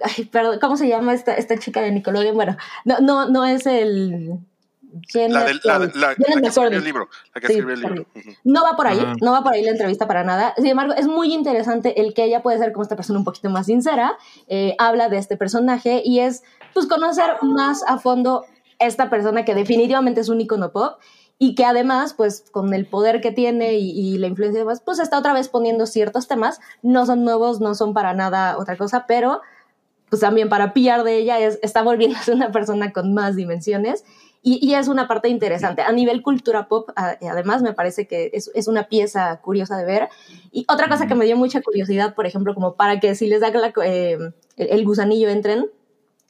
Speaker 4: ay, perdón, ¿cómo se llama esta, esta chica de Nickelodeon? Bueno, no, no, no es el...
Speaker 1: La, del, la, la, la, que escribió el libro. La que
Speaker 4: Sí,
Speaker 1: escribió el libro.
Speaker 4: No va por ahí,
Speaker 3: Ajá.
Speaker 4: no va por ahí la entrevista para nada. Sin embargo, es muy interesante el que ella puede ser como esta persona un poquito más sincera, eh, habla de este personaje y es pues conocer más a fondo esta persona que definitivamente es un icono pop y que además, pues con el poder que tiene y, y la influencia y demás, pues está otra vez poniendo ciertos temas, no son nuevos, no son para nada otra cosa, pero pues también para pillar de ella es, está volviéndose una persona con más dimensiones y, y es una parte interesante. A nivel cultura pop, además, me parece que es, es una pieza curiosa de ver. Y otra cosa que me dio mucha curiosidad, por ejemplo, como para que si les da la, eh, el, el gusanillo entren,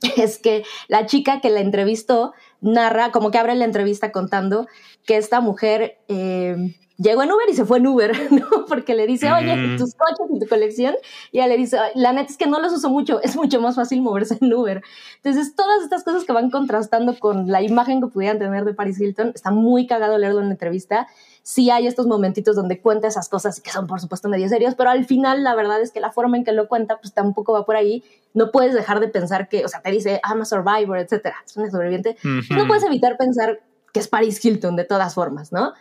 Speaker 4: es que la chica que la entrevistó narra, como que abre la entrevista contando que esta mujer eh, llegó en Uber y se fue en Uber, ¿no? Porque le dice, oye,
Speaker 3: Mm.
Speaker 4: tus coches y tu colección. Y ella le dice, "Ay, la neta es que no los uso mucho, es mucho más fácil moverse en Uber. Entonces, todas estas cosas que van contrastando con la imagen que pudieran tener de Paris Hilton, está muy cagado leerlo en la entrevista. Sí hay estos momentitos donde cuenta esas cosas que son, por supuesto, medio serios, pero al final la verdad es que la forma en que lo cuenta, pues tampoco va por ahí. No puedes dejar de pensar que, o sea, te dice, I'm a survivor, etcétera, es una sobreviviente.
Speaker 3: Ujú.
Speaker 4: No puedes evitar pensar que es Paris Hilton de todas formas, ¿no?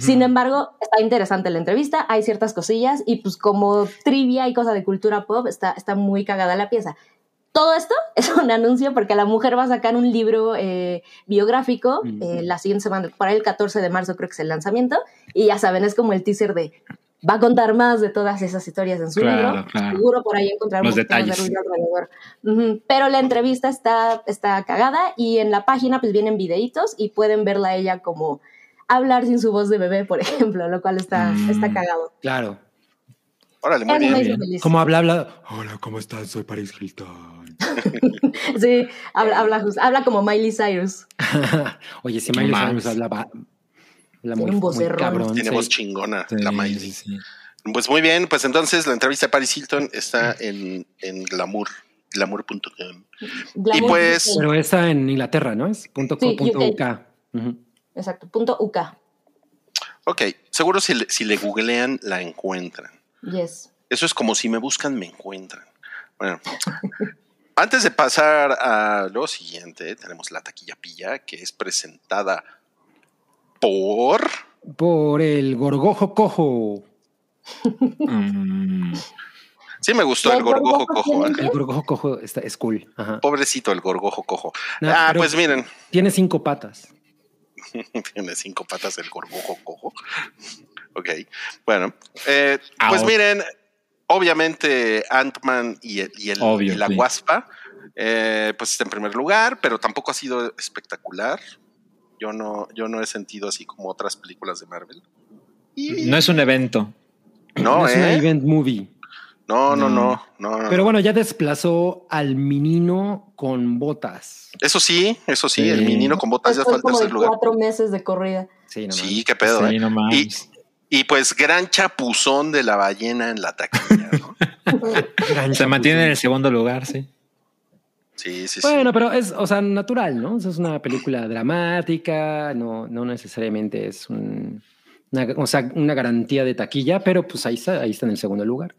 Speaker 4: Sin embargo, está interesante la entrevista, hay ciertas cosillas y pues como trivia y cosa de cultura pop está, está muy cagada la pieza. Todo esto es un anuncio porque la mujer va a sacar un libro eh, biográfico
Speaker 2: Mm.
Speaker 4: eh, la siguiente semana, para el 14 de marzo creo que es el lanzamiento y ya saben, es como el teaser de va a contar más de todas esas historias en su
Speaker 3: Claro,
Speaker 4: libro.
Speaker 3: claro.
Speaker 4: Seguro por ahí encontrar
Speaker 3: Los
Speaker 4: de
Speaker 3: detalles.
Speaker 4: alrededor. Pero la entrevista está, está cagada y en la página pues vienen videitos y pueden verla a ella como hablar sin su voz de bebé, por ejemplo, lo cual está,
Speaker 3: Mm.
Speaker 4: está cagado.
Speaker 2: Claro.
Speaker 1: Órale, muy bien.
Speaker 2: Como habla, habla. Hola, ¿cómo estás? Soy Paris Hilton.
Speaker 4: Sí, habla, habla, habla como Miley Cyrus.
Speaker 2: Oye, si Miley. Cyrus hablaba. habla
Speaker 4: Tiene
Speaker 2: muy,
Speaker 4: un
Speaker 2: muy cabrón.
Speaker 1: Tiene
Speaker 2: sí.
Speaker 1: voz chingona,
Speaker 3: Sí,
Speaker 1: la Miley.
Speaker 3: sí, sí.
Speaker 1: Pues muy bien, pues entonces la entrevista de Paris Hilton está en, en Glamour, glamour.com.
Speaker 4: Glamour
Speaker 1: pues-.
Speaker 2: Pero está en Inglaterra, ¿no? Es punto co, punto
Speaker 4: UK. Exacto, punto UK.
Speaker 1: Ok, seguro si le, si le googlean la encuentran.
Speaker 4: Yes.
Speaker 1: Eso es como si me buscan, me encuentran. Bueno, antes de pasar a lo siguiente, tenemos la taquilla pilla que es presentada por.
Speaker 2: Por el gorgojo cojo.
Speaker 3: Mm.
Speaker 1: Sí, me gustó el
Speaker 4: ¿El
Speaker 1: gorgojo
Speaker 4: gorgojo
Speaker 1: cojo. ¿eh?
Speaker 2: El gorgojo cojo está, es cool. Ajá.
Speaker 1: Pobrecito el gorgojo cojo.
Speaker 2: No,
Speaker 1: ah, pues miren,
Speaker 2: Tiene cinco patas.
Speaker 1: tiene cinco patas el gorgojo cojo. Ok, bueno, eh, pues miren, obviamente Ant-Man y, el- y el-
Speaker 3: Obvio,
Speaker 1: y la
Speaker 3: sí.
Speaker 1: Guaspa, eh, pues está en primer lugar, pero tampoco ha sido espectacular. Yo no, yo no he sentido así como otras películas de Marvel. Y
Speaker 3: No es un evento.
Speaker 1: no,
Speaker 2: es una
Speaker 1: ¿eh?
Speaker 2: event movie.
Speaker 1: No, no, no,
Speaker 3: No.
Speaker 1: no. no.
Speaker 2: Pero bueno, ya desplazó al menino con botas.
Speaker 1: Eso sí, eso sí, el menino con botas ya fue
Speaker 4: Después como de
Speaker 1: tercer lugar.
Speaker 4: cuatro meses de corrida.
Speaker 2: Sí, no
Speaker 1: Sí, qué pedo,
Speaker 3: Sí,
Speaker 1: ¿eh?
Speaker 3: no.
Speaker 1: Y pues gran chapuzón de la ballena en la taquilla, ¿no?
Speaker 3: Se mantiene en el segundo lugar, sí.
Speaker 1: Sí, sí, sí.
Speaker 2: Bueno, pero es, o sea, natural, ¿no? Es una película dramática, no, no necesariamente es un- una, o sea, una garantía de taquilla, pero pues ahí está, ahí está en el segundo lugar.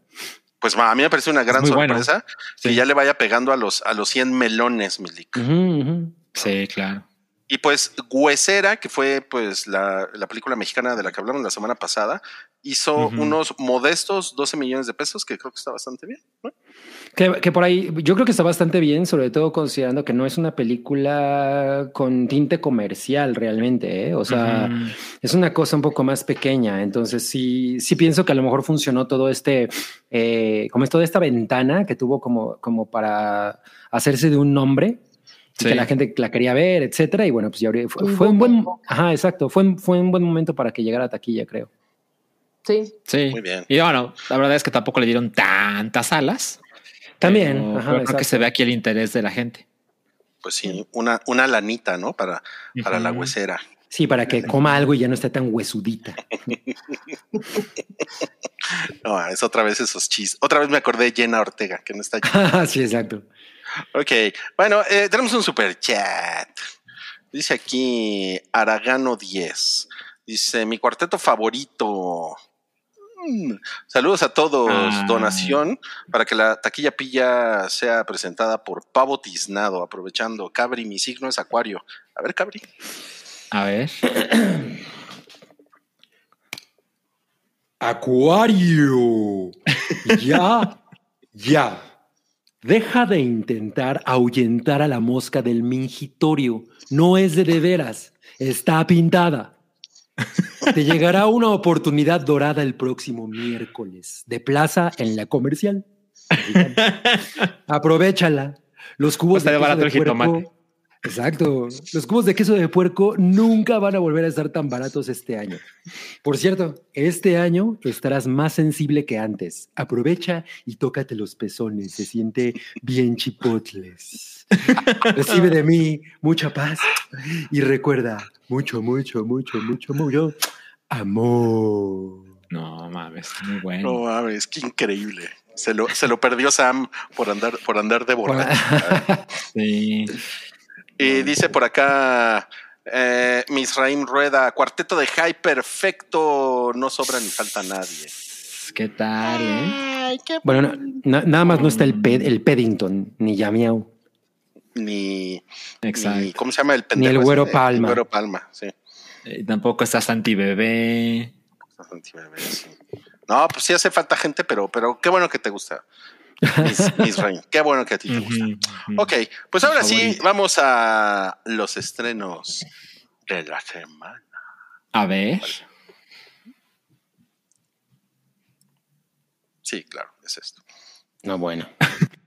Speaker 1: Pues a mí me parece una gran
Speaker 3: muy bueno.
Speaker 1: sorpresa que ya le vaya pegando a los, a los 100 melones, Milik.
Speaker 3: Sí, claro.
Speaker 1: Y pues Huesera, que fue pues la, la película mexicana de la que hablamos la semana pasada, hizo unos modestos 12 millones de pesos, que creo que está bastante bien. ¿no?
Speaker 2: Que, que por ahí, yo creo que está bastante bien, sobre todo considerando que no es una película con tinte comercial realmente, ¿eh? O sea, es una cosa un poco más pequeña. Entonces, sí, sí pienso que a lo mejor funcionó todo este, eh, como es toda esta ventana que tuvo como, como para hacerse de un nombre.
Speaker 3: Sí.
Speaker 2: Que la gente la quería ver, etcétera. Y bueno, pues ya fue,
Speaker 4: Un
Speaker 2: fue un buen,
Speaker 4: momento.
Speaker 2: ajá, exacto. Fue, un- fue un buen momento para que llegara a taquilla, creo.
Speaker 4: Sí.
Speaker 3: Sí.
Speaker 1: Muy bien.
Speaker 3: Y bueno, la verdad es que tampoco le dieron tantas alas.
Speaker 2: También,
Speaker 3: pero-
Speaker 2: ajá,
Speaker 3: pero creo que se ve aquí el interés de la gente.
Speaker 1: Pues sí, una, una lanita, ¿no? Para, para la huesera.
Speaker 2: Sí, para que coma algo y ya no esté tan huesudita.
Speaker 1: No, es otra vez esos chistes. Otra vez me acordé de Jenna Ortega, que no está
Speaker 2: sí, exacto.
Speaker 1: Ok, bueno, eh, tenemos un super chat. Dice aquí Aragano 10. Dice, mi cuarteto favorito. Mm, Saludos a todos.
Speaker 3: Ah.
Speaker 1: Donación para que la taquilla pilla sea presentada por Pavo Tiznado. Aprovechando, Cabri, mi signo es Acuario. A ver, Cabri.
Speaker 3: A ver.
Speaker 2: Acuario. Ya, ya. Deja de intentar ahuyentar a la mosca del mingitorio. No es de de veras. Está pintada. Te llegará una oportunidad dorada el próximo miércoles de plaza en la comercial. Aprovechala. Los cubos de
Speaker 3: barato
Speaker 2: de
Speaker 3: el jitomate.
Speaker 2: Exacto. Los cubos de queso de puerco nunca van a volver a estar tan baratos este año. Por cierto, este año estarás más sensible que antes. Aprovecha y tócate los pezones. Se siente bien chipotles. Recibe de mí mucha paz y recuerda mucho, mucho, mucho, mucho, mucho amor.
Speaker 3: No mames, muy bueno.
Speaker 1: No mames, qué increíble. Se lo, se lo perdió Sam por andar, por andar de borracho.
Speaker 3: Sí.
Speaker 1: Y dice por acá eh, Misraim Rueda, cuarteto de high perfecto, no sobra ni falta nadie.
Speaker 3: ¿Qué tal, eh?
Speaker 1: Ay, qué
Speaker 2: Bueno, no- na- nada más no está el, Ped- el Peddington, ni Yamiau.
Speaker 1: ni, ni
Speaker 3: Exacto.
Speaker 1: ¿cómo se llama el pendejo?
Speaker 2: el Güero
Speaker 1: este?
Speaker 2: Palma.
Speaker 1: El Güero Palma, sí.
Speaker 3: Eh, tampoco está Santi Bebé.
Speaker 1: Bastante bebé, sí. No, pues sí hace falta gente, pero, pero qué bueno que te gusta. Mis, Misraim, qué bueno que a ti te gusta. Ok, pues ahora sí, vamos a los estrenos de la semana.
Speaker 3: A ver.
Speaker 1: Sí, claro, es esto.
Speaker 2: No, bueno.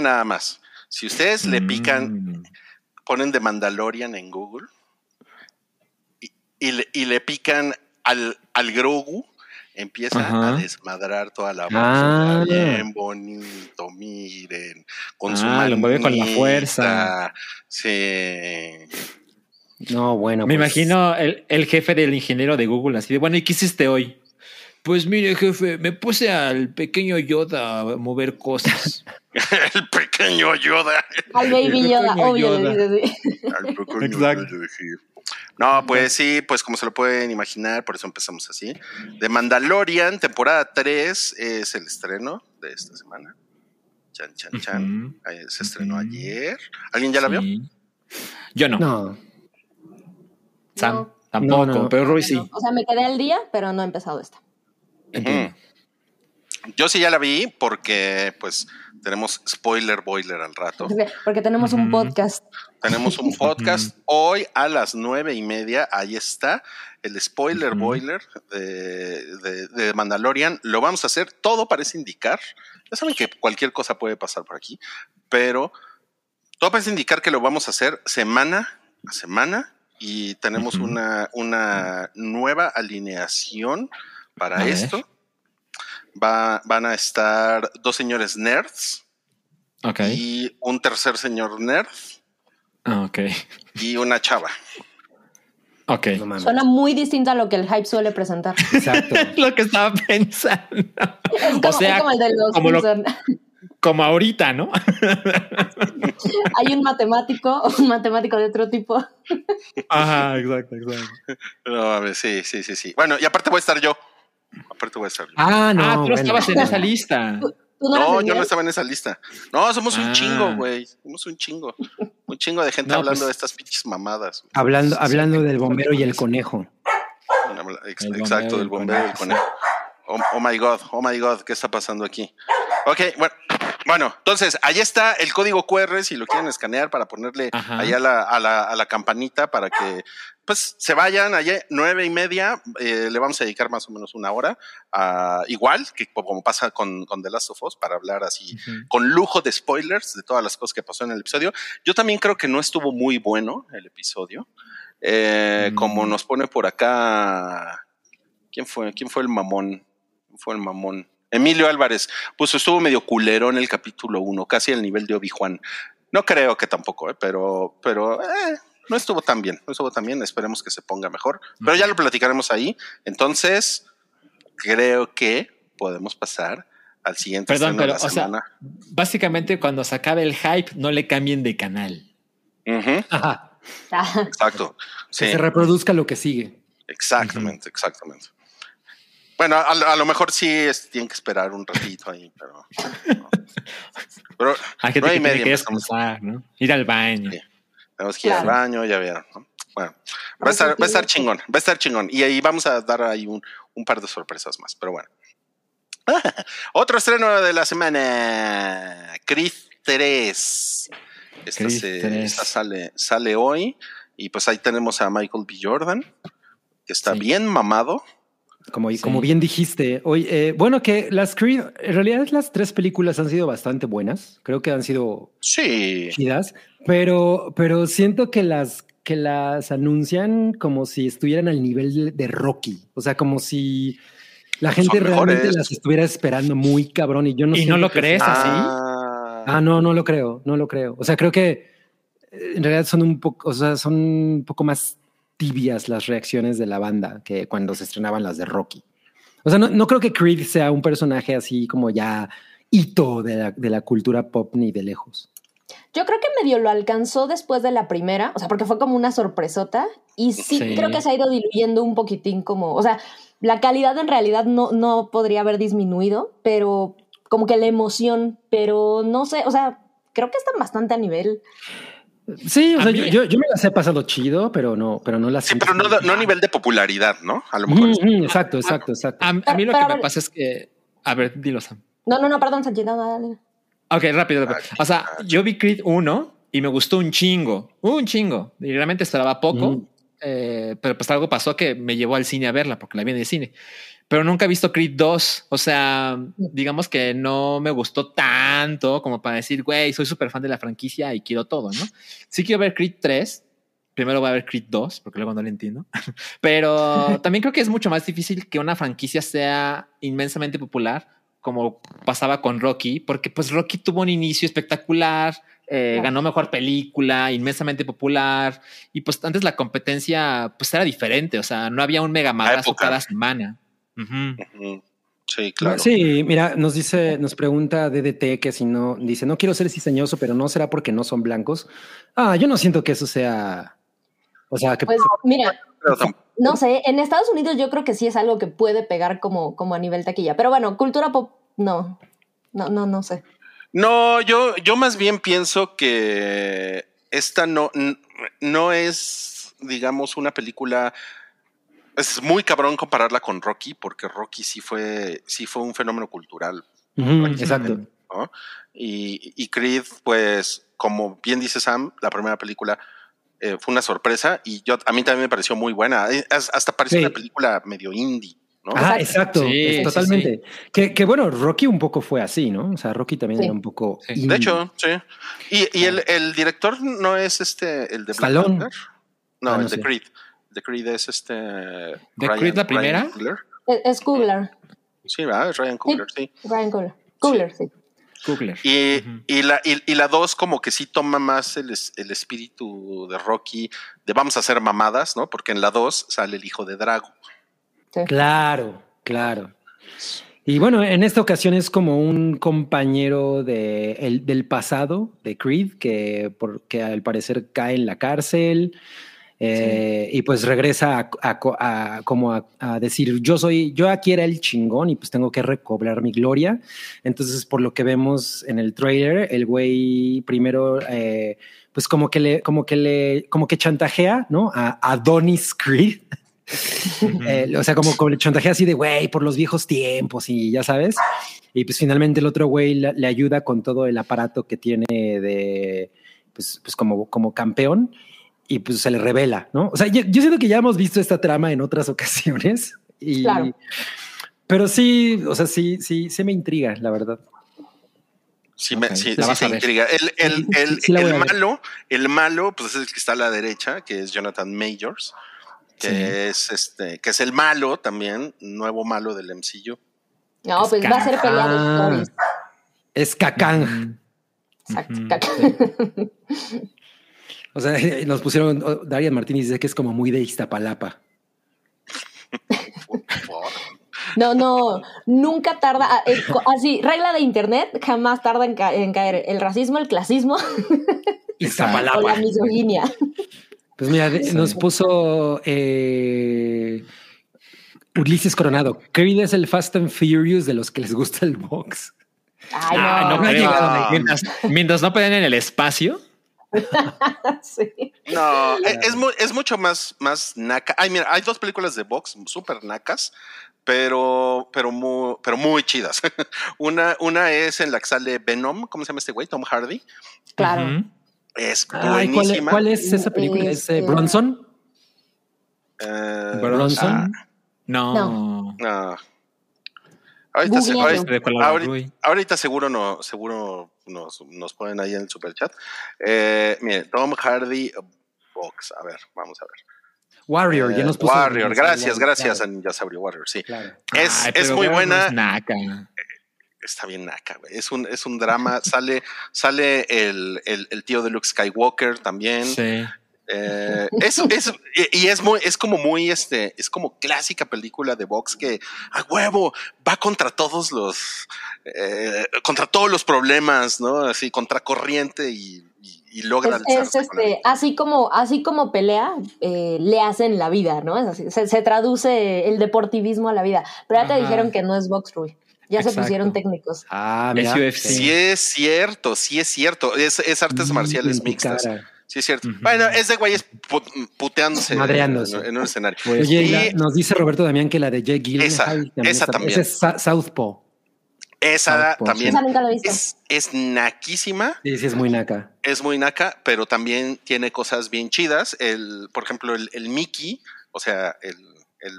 Speaker 1: Miren nada más. Si ustedes le pican,
Speaker 3: Mm.
Speaker 1: ponen de Mandalorian en Google y, y le, y le pican al, al Grogu, empieza
Speaker 3: Ajá.
Speaker 1: a desmadrar toda la
Speaker 2: Ah.
Speaker 1: Bien bonito, miren. Con su
Speaker 3: Ah, lo mueve con la
Speaker 1: manita.
Speaker 3: fuerza.
Speaker 1: Sí.
Speaker 2: No, bueno.
Speaker 3: Me
Speaker 2: pues,
Speaker 3: imagino el, el jefe del ingeniero de Google así de, bueno, ¿y qué hiciste hoy? Pues mire, jefe, me puse al pequeño Yoda a mover cosas.
Speaker 1: El pequeño Yoda.
Speaker 4: Al Baby
Speaker 3: El
Speaker 4: Yoda, obvio.
Speaker 1: Al pequeño
Speaker 3: Exacto.
Speaker 1: Yoda. No, pues sí, pues como se lo pueden imaginar, por eso empezamos así. De Mandalorian, temporada 3 es el estreno de esta semana. Chan, chan, chan. Ahí Se estrenó ayer. ¿Alguien ya la vio?
Speaker 3: Yo no.
Speaker 2: No.
Speaker 3: Sam
Speaker 4: No.
Speaker 3: tampoco,
Speaker 2: No, no.
Speaker 3: pero Rui sí.
Speaker 4: No, O sea, me quedé al día, pero no he empezado esta.
Speaker 3: Entiendo.
Speaker 1: Yo sí ya la vi porque, pues, tenemos spoiler boiler al rato.
Speaker 4: Porque tenemos un podcast.
Speaker 1: Tenemos un podcast hoy a las nueve y media. Ahí está el spoiler boiler de, de, Mandalorian. Lo vamos a hacer. Todo parece indicar. Ya saben que cualquier cosa puede pasar por aquí, pero todo parece indicar que lo vamos a hacer semana a semana y tenemos una, una nueva alineación para esto va, van a estar dos señores nerds. Y un tercer señor nerd.
Speaker 3: Ah, ok.
Speaker 1: Y una chava.
Speaker 3: Ok.
Speaker 4: Suena muy distinto a lo que el hype suele presentar.
Speaker 3: Exacto. lo que estaba pensando. o sea,
Speaker 4: como el de los
Speaker 3: como, como ahorita, ¿no?
Speaker 4: Hay un matemático, un matemático de otro tipo.
Speaker 3: Ajá, exacto, exacto.
Speaker 1: No, a ver, sí, sí, sí, sí. Bueno, y aparte voy a estar yo. Aparte voy a estar.
Speaker 3: Ah, no. Ah, tú no estabas en esa lista.
Speaker 1: no, yo no estaba en esa lista. No, somos un ah. chingo, güey. Somos un chingo. Un chingo de gente hablando pues de estas pinches mamadas.
Speaker 2: Hablando, hablando del bombero y el conejo.
Speaker 1: Exacto, del bombero y el conejo. Oh, oh, my God, oh my God, ¿qué está pasando aquí? Ok, bueno, bueno, entonces ahí está el código QR si lo quieren escanear para ponerle ahí a la, a, la, a la, campanita para que pues se vayan allá nueve y media, eh, le vamos a dedicar más o menos una hora, igual que como pasa con, con, The Last of Us, para hablar así con lujo de spoilers de todas las cosas que pasó en el episodio. Yo también creo que no estuvo muy bueno el episodio, eh, como mm. nos pone por acá, ¿quién fue? ¿Quién fue el mamón? Fue el mamón? Emilio Álvarez, pues estuvo medio culero en el capítulo 1, casi al nivel de Obi-Juan. No creo que tampoco, eh, pero, pero eh, no estuvo tan bien, no estuvo tan bien, esperemos que se ponga mejor, pero ya lo platicaremos ahí. Entonces, creo que podemos pasar al siguiente.
Speaker 3: Perdón, pero, o sea, básicamente cuando se acabe el hype, no le cambien de canal.
Speaker 2: Ajá.
Speaker 1: Exacto.
Speaker 2: Que se reproduzca lo que sigue.
Speaker 1: Exactamente, exactamente. Bueno, a, lo mejor sí tienen que esperar un ratito ahí, pero.
Speaker 3: pero Hay que, media, que ¿no? Ir al baño.
Speaker 1: Tenemos que ir al baño, ya vieron. Bueno, va a, estar, va a estar chingón, va a estar chingón. Y ahí vamos a dar ahí un, un par de sorpresas más, pero bueno. Otro estreno de la semana, Chris 3. Esta, sale, sale hoy y pues ahí tenemos a Michael B. Jordan, que está bien mamado.
Speaker 2: Como, como bien dijiste, hoy, eh, bueno, que las Creed, en realidad las tres películas han sido bastante buenas. Creo que han sido
Speaker 1: sí.
Speaker 2: chidas, pero, pero siento que las que las anuncian como si estuvieran al nivel de, Rocky. O sea, como si la gente realmente las estuviera esperando muy cabrón. Y yo no
Speaker 3: ¿Y no lo crees así?
Speaker 2: Ah, no, no lo creo, no lo creo. O sea, creo que eh, en realidad son un poco, o sea, son un poco más tibias las reacciones de la banda que cuando se estrenaban las de Rocky. O sea, no, creo que Creed sea un personaje así como ya hito de la, de la cultura pop ni de lejos.
Speaker 4: Yo creo que medio lo alcanzó después de la primera, o sea, porque fue como una sorpresota y sí, creo que se ha ido diluyendo un poquitín como, o sea, la calidad en realidad no, no podría haber disminuido, pero como que la emoción, pero no sé, o sea, creo que está bastante a nivel.
Speaker 2: Sí, o sea, yo, yo, me las he pasado chido, pero no, pero no las.
Speaker 1: Sí, pero no, no, a nivel de popularidad, ¿no? A lo mejor.
Speaker 2: exacto, exacto, exacto.
Speaker 3: A, mí lo que me pasa es que. A ver, dilo, Sam.
Speaker 4: No, no, no, perdón, Sánchez, no, dale.
Speaker 3: Ok, rápido, O sea, yo vi Creed 1 y me gustó un chingo, un chingo. Y realmente esperaba poco, eh, pero pues algo pasó que me llevó al cine a verla porque la vi en el cine pero nunca he visto Creed 2. O sea, digamos que no me gustó tanto como para decir, güey, soy súper fan de la franquicia y quiero todo, ¿no? Sí quiero ver Creed 3. Primero voy a ver Creed 2, porque luego no lo entiendo. Pero también creo que es mucho más difícil que una franquicia sea inmensamente popular, como pasaba con Rocky, porque pues Rocky tuvo un inicio espectacular, eh, ganó mejor película, inmensamente popular, y pues antes la competencia pues era diferente, o sea, no había un mega cada semana.
Speaker 1: Sí, claro.
Speaker 2: Sí, mira, nos dice, nos pregunta DDT que si no, dice, no quiero ser cizañoso, pero no será porque no son blancos. Ah, yo no siento que eso sea, o sea, que...
Speaker 4: Pues mira, no sé, en Estados Unidos yo creo que sí es algo que puede pegar como, como a nivel taquilla, pero bueno, cultura pop, no, no, no, no sé.
Speaker 1: No, yo, yo más bien pienso que esta no, no es, digamos, una película es muy cabrón compararla con Rocky, porque Rocky sí fue, sí fue un fenómeno cultural.
Speaker 2: exacto.
Speaker 1: ¿no? Y, y Creed, pues, como bien dice Sam, la primera película eh, fue una sorpresa y yo a mí también me pareció muy buena. Eh, as- Hasta pareció
Speaker 2: Sí.
Speaker 1: una película medio indie, ¿no?
Speaker 2: Ah, exacto,
Speaker 3: Sí,
Speaker 2: es
Speaker 3: sí,
Speaker 2: totalmente. Que, que bueno, Rocky un poco fue así, ¿no? O sea, Rocky también
Speaker 4: Sí.
Speaker 2: era un poco.
Speaker 3: Sí.
Speaker 2: indie.
Speaker 1: De hecho, sí. Y, y el, el director no es este, el de Black
Speaker 2: Stallone.
Speaker 1: Panther. No,
Speaker 2: Ah, no
Speaker 1: el de
Speaker 2: sé.
Speaker 1: Creed. Creed es este.
Speaker 3: ¿De Creed la primera?
Speaker 1: Coogler.
Speaker 4: Es, Coogler.
Speaker 1: Sí, ¿verdad? Es Ryan Coogler, sí.
Speaker 4: Ryan Coogler. Coogler, sí.
Speaker 3: Kugler.
Speaker 1: Y, la, y, y la dos como que sí toma más el, el espíritu de Rocky, de vamos a hacer mamadas, ¿no? Porque en la dos sale el hijo de Drago.
Speaker 4: sí.
Speaker 2: Claro, claro. Y bueno, en esta ocasión es como un compañero de, el- del pasado de Creed que, por- que al parecer cae en la cárcel eh, y pues regresa a, a co- a- como a, a decir yo soy, yo aquí era el chingón y pues tengo que recobrar mi gloria. Entonces, por lo que vemos en el trailer, el güey primero eh, pues como que le, como que le, como que chantajea, ¿no? A Adonis Creed. Eh, o sea, como, como le chantajea así de, güey, por los viejos tiempos y ya sabes. Y pues finalmente el otro güey le, le ayuda con todo el aparato que tiene de, pues, pues como, como campeón y pues se le revela, ¿no? O sea, yo, yo siento que ya hemos visto esta trama en otras ocasiones. Y,
Speaker 4: Claro.
Speaker 2: Pero sí, o sea, sí, sí, se me intriga, la verdad.
Speaker 1: Sí, me,
Speaker 3: Ok,
Speaker 1: sí, sí se intriga. El, el,
Speaker 2: Sí,
Speaker 1: el,
Speaker 2: sí, sí
Speaker 1: el malo, el malo, pues es el que está a la derecha, que es Jonathan Majors, que
Speaker 3: Sí.
Speaker 1: es este, que es el malo también, nuevo malo del MCU.
Speaker 4: No, pues va a ser pelea de historias.
Speaker 2: Es Kakang.
Speaker 4: Exacto.
Speaker 2: O sea, nos pusieron, Darian Martínez dice que es como muy de Iztapalapa.
Speaker 4: No, no, nunca tarda. ah, eh, Así, regla de internet, jamás tarda en, ca- en caer el racismo, el clasismo o
Speaker 2: Iztapalapa.
Speaker 4: la misoginia.
Speaker 2: Pues mira, nos puso eh, Ulises Coronado. Creed es el Fast and Furious de los que les gusta el box.
Speaker 4: Ay,
Speaker 3: Ah,
Speaker 4: no.
Speaker 3: no,
Speaker 2: no llegado.
Speaker 3: Mientras, mientras no peleen en el espacio.
Speaker 4: Sí.
Speaker 1: No, e- es, es mucho más, más naca. Ay, mira, hay dos películas de box súper nacas, pero, pero, muy, pero muy chidas. una, una es en la que sale Venom, ¿cómo se llama este güey? Tom Hardy.
Speaker 4: Claro.
Speaker 1: Es
Speaker 2: Ay, ¿cuál, es,
Speaker 1: buenísima.
Speaker 2: cuál es esa película? ¿Es eh,
Speaker 4: Este-
Speaker 2: Bronson?
Speaker 1: Eh,
Speaker 2: Bronson.
Speaker 3: No.
Speaker 4: No.
Speaker 1: no. Ahorita, se- seguro no, seguro nos, nos ponen ahí en el superchat. Eh, mire, Tom Hardy Box. A ver, vamos a ver.
Speaker 2: Warrior, ya
Speaker 1: Eh,
Speaker 2: nos puso.
Speaker 1: Warrior, gracias,
Speaker 2: Warrior,
Speaker 1: gracias
Speaker 2: claro,
Speaker 1: a Ninjasaurio Warrior, sí.
Speaker 2: claro.
Speaker 1: Es,
Speaker 3: Ay,
Speaker 1: es
Speaker 3: pero
Speaker 1: muy
Speaker 3: bueno,
Speaker 1: buena.
Speaker 3: es naca.
Speaker 1: está bien naca, güey. Es un, es un drama. sale sale el, el, el tío de Luke Skywalker también.
Speaker 3: Sí.
Speaker 1: Eh, es, es- y es muy, es como muy, este, es como clásica película de box que a huevo va contra todos los, eh, contra todos los problemas, ¿no? Así, contra corriente y, y, y logra
Speaker 4: Es, es, este, así como, así como pelea, eh, le hacen la vida, ¿no? Es así, se, se traduce el deportivismo a la vida. Pero ya te dijeron que no es box, Rui. Ya se pusieron técnicos.
Speaker 2: Ah, mira.
Speaker 1: Sí es cierto, sí es cierto. Es, es artes
Speaker 2: Mm,
Speaker 1: marciales
Speaker 2: tu
Speaker 1: mixtas.
Speaker 2: cara.
Speaker 1: Sí es cierto.
Speaker 3: Ujú.
Speaker 1: Bueno, ese güey es pu- puteándose
Speaker 2: Madreándose.
Speaker 1: En, en un escenario.
Speaker 3: Pues,
Speaker 2: Oye, y la- nos dice Roberto Damián que la de Jake Gyllenhaal
Speaker 1: Esa,
Speaker 2: también
Speaker 1: esa
Speaker 2: está-
Speaker 1: también.
Speaker 2: esa es Southpaw.
Speaker 1: Esa
Speaker 3: Southpaw,
Speaker 1: también
Speaker 4: nunca visto.
Speaker 1: es, es naquísima.
Speaker 2: Sí, sí, es muy naca.
Speaker 1: es muy naca, pero también tiene cosas bien chidas. El, por ejemplo, el, el Mickey, o sea, el, el,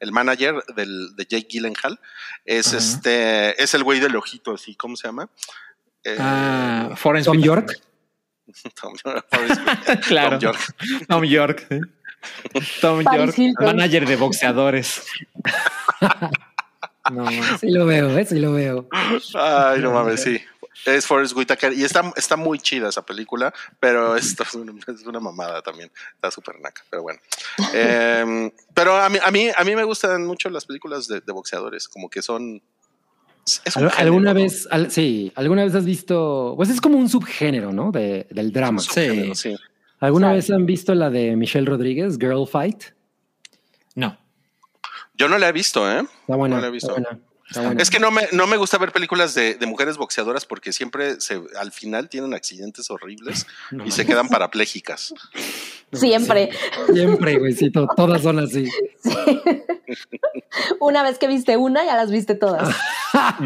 Speaker 1: el manager del, de Jake Gyllenhaal, es
Speaker 3: Ajá.
Speaker 1: este, es el güey del ojito, así, ¿cómo se llama? Eh,
Speaker 3: Ah, Forrest
Speaker 2: Tom. York.
Speaker 1: Tom, Whitaker.
Speaker 3: Claro.
Speaker 1: Tom York.
Speaker 3: Tom York. Tom York, manager de boxeadores. No,
Speaker 2: Sí lo veo, ¿eh? Sí lo veo.
Speaker 1: Ay, no mames, sí. Es Forrest Whitaker y está, está muy chida esa película, pero esto es una, es una mamada también. Está súper naca, pero bueno. Em, pero a mí, a, mí, a mí me gustan mucho las películas de, de boxeadores, como que son. Es un
Speaker 2: Al-
Speaker 1: género,
Speaker 2: ¿Alguna
Speaker 1: ¿no?
Speaker 2: vez, al- sí, alguna vez has visto, pues es como un subgénero, ¿no? De, del drama.
Speaker 3: Sí.
Speaker 2: ¿Alguna vez han visto la de Michelle Rodríguez, Girl Fight?
Speaker 3: no.
Speaker 1: Yo no la he visto, ¿eh?
Speaker 2: Está buena.
Speaker 1: No la he visto.
Speaker 2: Está buena.
Speaker 1: Es que no me, no me gusta ver películas de, de mujeres boxeadoras porque siempre se, al final tienen accidentes horribles
Speaker 2: No
Speaker 1: y se quedan parapléjicas.
Speaker 4: Siempre.
Speaker 2: Siempre, güey, sí, to- todas son así.
Speaker 4: Una vez que viste una, ya las viste todas.
Speaker 2: A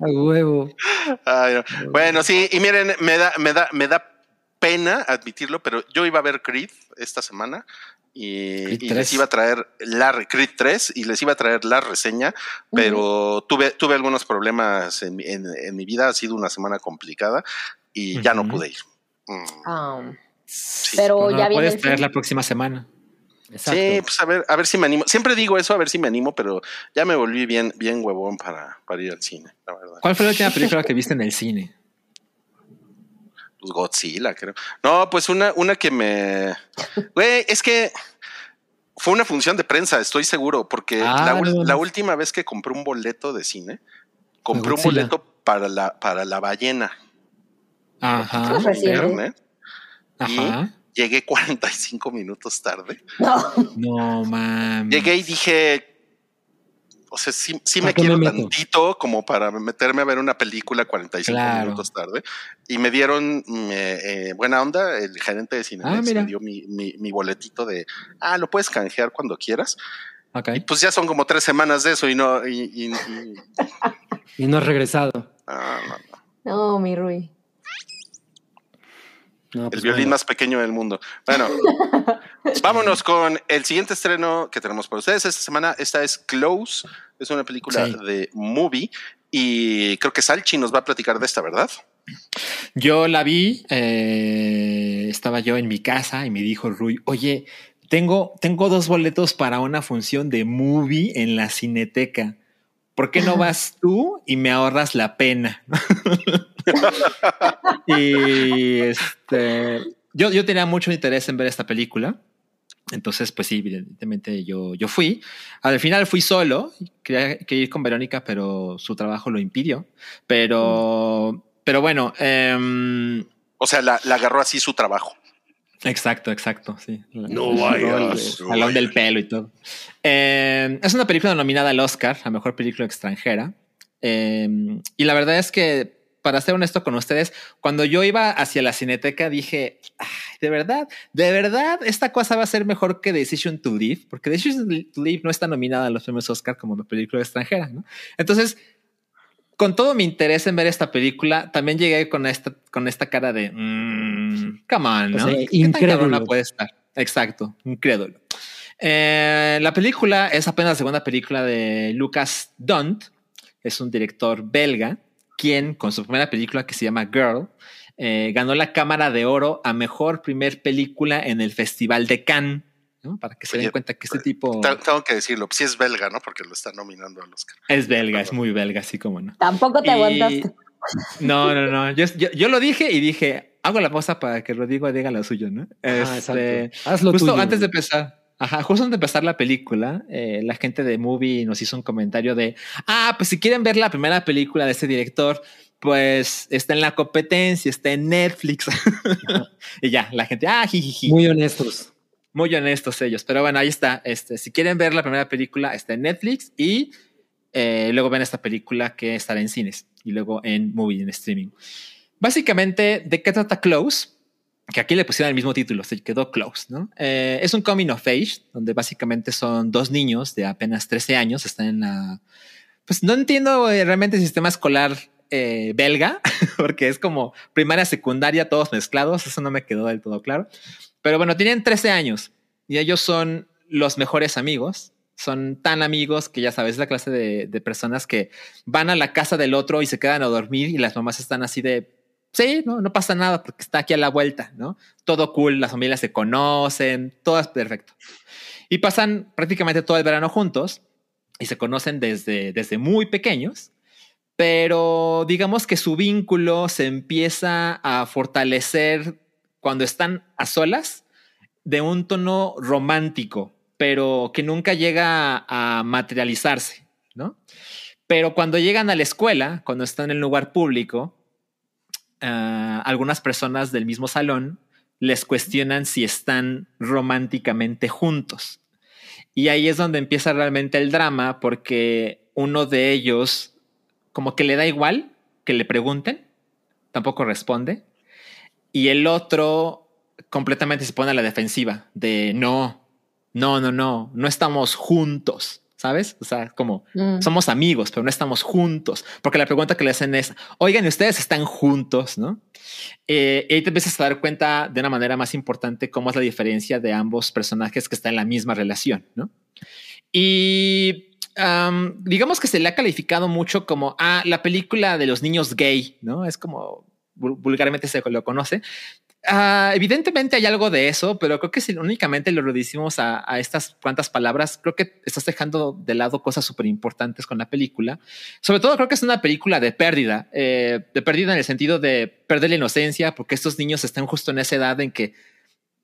Speaker 2: huevo.
Speaker 1: Ay, no. Bueno, sí, y miren, me da, me da, me da pena admitirlo, pero yo iba a ver Creed esta semana y,
Speaker 3: Creed
Speaker 1: y
Speaker 3: 3.
Speaker 1: les iba a traer la re- Creed 3 y les iba a traer la reseña, pero tuve, tuve algunos problemas en, mi- en- en mi vida, ha sido una semana complicada y ya no pude ir. Mm.
Speaker 4: Ah, pero
Speaker 3: Bueno,
Speaker 4: ya viene
Speaker 3: puedes
Speaker 4: el
Speaker 3: traer
Speaker 4: fin.
Speaker 3: la próxima semana.
Speaker 2: Exacto.
Speaker 1: Sí, pues a ver, a ver si me animo. Siempre digo eso, a ver si me animo, pero ya me volví bien, bien huevón para, para ir al cine, la verdad.
Speaker 3: ¿Cuál fue la última película que viste en el cine?
Speaker 1: Pues Godzilla, creo. No, pues una, una que me. Güey, es que fue una función de prensa, estoy seguro, porque
Speaker 3: Ah,
Speaker 1: la,
Speaker 3: no
Speaker 1: última vez que compré un boleto de cine, compré un boleto para la, para la ballena
Speaker 3: Ajá.
Speaker 1: Internet.
Speaker 3: Ajá.
Speaker 1: Llegué 45 minutos tarde.
Speaker 4: No,
Speaker 3: No mames.
Speaker 1: Llegué y dije. O sea, sí, sí
Speaker 2: ¿A
Speaker 1: me quiero tantito como para meterme a ver una película 45
Speaker 3: Claro.
Speaker 1: minutos tarde. Y me dieron eh, eh, buena onda. El gerente de Cinemex
Speaker 3: Ah,
Speaker 1: me dio mi, mi- mi boletito de, ah, lo puedes canjear cuando quieras.
Speaker 3: Ok.
Speaker 1: Y pues ya son como tres semanas de eso y no, y, y- y-
Speaker 2: Y no has regresado.
Speaker 1: ah, no, no.
Speaker 4: no, mi Rui.
Speaker 2: No,
Speaker 1: el
Speaker 2: pues
Speaker 1: violín
Speaker 2: bueno.
Speaker 1: más pequeño del mundo. Bueno, vámonos con el siguiente estreno que tenemos para ustedes esta semana. Esta es Close, es una película
Speaker 3: Sí.
Speaker 1: de movie y creo que Salchi nos va a platicar de esta, ¿verdad?
Speaker 3: Yo la vi, eh, estaba yo en mi casa y me dijo Rui, oye, tengo, tengo dos boletos para una función de movie en la cineteca. ¿Por qué no vas tú y me ahorras la pena? y este, yo, yo tenía mucho interés en ver esta película. Entonces, pues sí, evidentemente yo, yo fui. Al final fui solo, quería, quería ir con Verónica, pero su trabajo lo impidió. Pero, pero bueno, em,
Speaker 1: O sea, la, la agarró así su trabajo.
Speaker 3: Exacto, exacto, sí.
Speaker 1: No vayas, no
Speaker 3: jalón del pelo y todo. Eh, es una película nominada al Oscar, a mejor película extranjera. Eh, y la verdad es que, para ser honesto con ustedes, cuando yo iba hacia la cineteca dije, "Ay, de verdad, de verdad, esta cosa va a ser mejor que Decision to Live, porque Decision to Live no está nominada a los premios Oscar como película extranjera, ¿no? Entonces, con todo mi interés en ver esta película, también llegué con esta, con esta cara de, mm, come on,
Speaker 2: O
Speaker 3: ¿no?
Speaker 2: sea,
Speaker 3: ¿Qué tan
Speaker 2: incrédulo.
Speaker 3: cabrona puede estar? Exacto, incrédulo. Eh, la película es apenas la segunda película de Lucas Dunt, es un director belga, quien con su primera película que se llama Girl, eh, ganó la Cámara de Oro a mejor primer película en el Festival de Cannes, ¿no? Para que se den cuenta que este tipo
Speaker 1: Te- Tengo que decirlo, sí es belga, ¿no? Porque lo está nominando al Oscar.
Speaker 3: es belga, es muy belga, así como no.
Speaker 4: Tampoco te
Speaker 3: Y-
Speaker 4: aguantaste.
Speaker 3: No, no, no. Yo, yo, yo lo dije y dije, hago la pausa para que Rodrigo diga lo suyo, ¿no?
Speaker 2: Ah,
Speaker 3: Este, justo
Speaker 2: tuyo.
Speaker 3: antes de empezar, ajá, justo antes de empezar la película, eh, la gente de Movie nos hizo un comentario de, ah, pues si quieren ver la primera película de este director, pues está en la competencia, está en Netflix. y ya, la gente, ah, jijiji.
Speaker 2: Muy honestos.
Speaker 3: Muy honestos ellos, pero bueno, ahí está. Este, si quieren ver la primera película, está en Netflix y eh, luego ven esta película que estará en cines y luego en movie, en streaming. Básicamente, ¿de qué trata Close? Que aquí le pusieron el mismo título, se quedó Close, ¿no? Eh, es un coming of age, donde básicamente son dos niños de apenas 13 años, están en la... Pues no entiendo eh, realmente el sistema escolar eh, belga, porque es como primaria, secundaria, todos mezclados, eso no me quedó del todo claro. Pero bueno, tienen 13 años y ellos son los mejores amigos. Son tan amigos que ya sabes, es la clase de, de personas que van a la casa del otro y se quedan a dormir y las mamás están así de, sí, no, no pasa nada porque está aquí a la vuelta, ¿no? Todo cool, las familias se conocen, todo es perfecto. Y pasan prácticamente todo el verano juntos y se conocen desde, desde muy pequeños, pero digamos que su vínculo se empieza a fortalecer cuando están a solas de un tono romántico, pero que nunca llega a materializarse, ¿no? Pero cuando llegan a la escuela, cuando están en el lugar público, uh, algunas personas del mismo salón les cuestionan si están románticamente juntos. Y ahí es donde empieza realmente el drama, porque uno de ellos como que le da igual que le pregunten, tampoco responde, y el otro completamente se pone a la defensiva de no, no, no, no, no estamos juntos, ¿sabes? O sea, como mm. somos amigos, pero no estamos juntos, porque la pregunta que le hacen es, oigan, ¿y ustedes están juntos? ¿No? Eh, y ahí te empiezas a dar cuenta de una manera más importante cómo es la diferencia de ambos personajes que están en la misma relación, ¿no? Y digamos que se le ha calificado mucho como ah, la película de los niños gay, ¿no? Es como vulgarmente se lo conoce, Ah, evidentemente hay algo de eso, pero creo que si únicamente lo reducimos a, estas cuantas palabras, creo que estás dejando de lado cosas súper importantes con la película. Sobre todo creo que es una película de pérdida, eh, de pérdida en el sentido de perder la inocencia, porque estos niños están justo en esa edad en que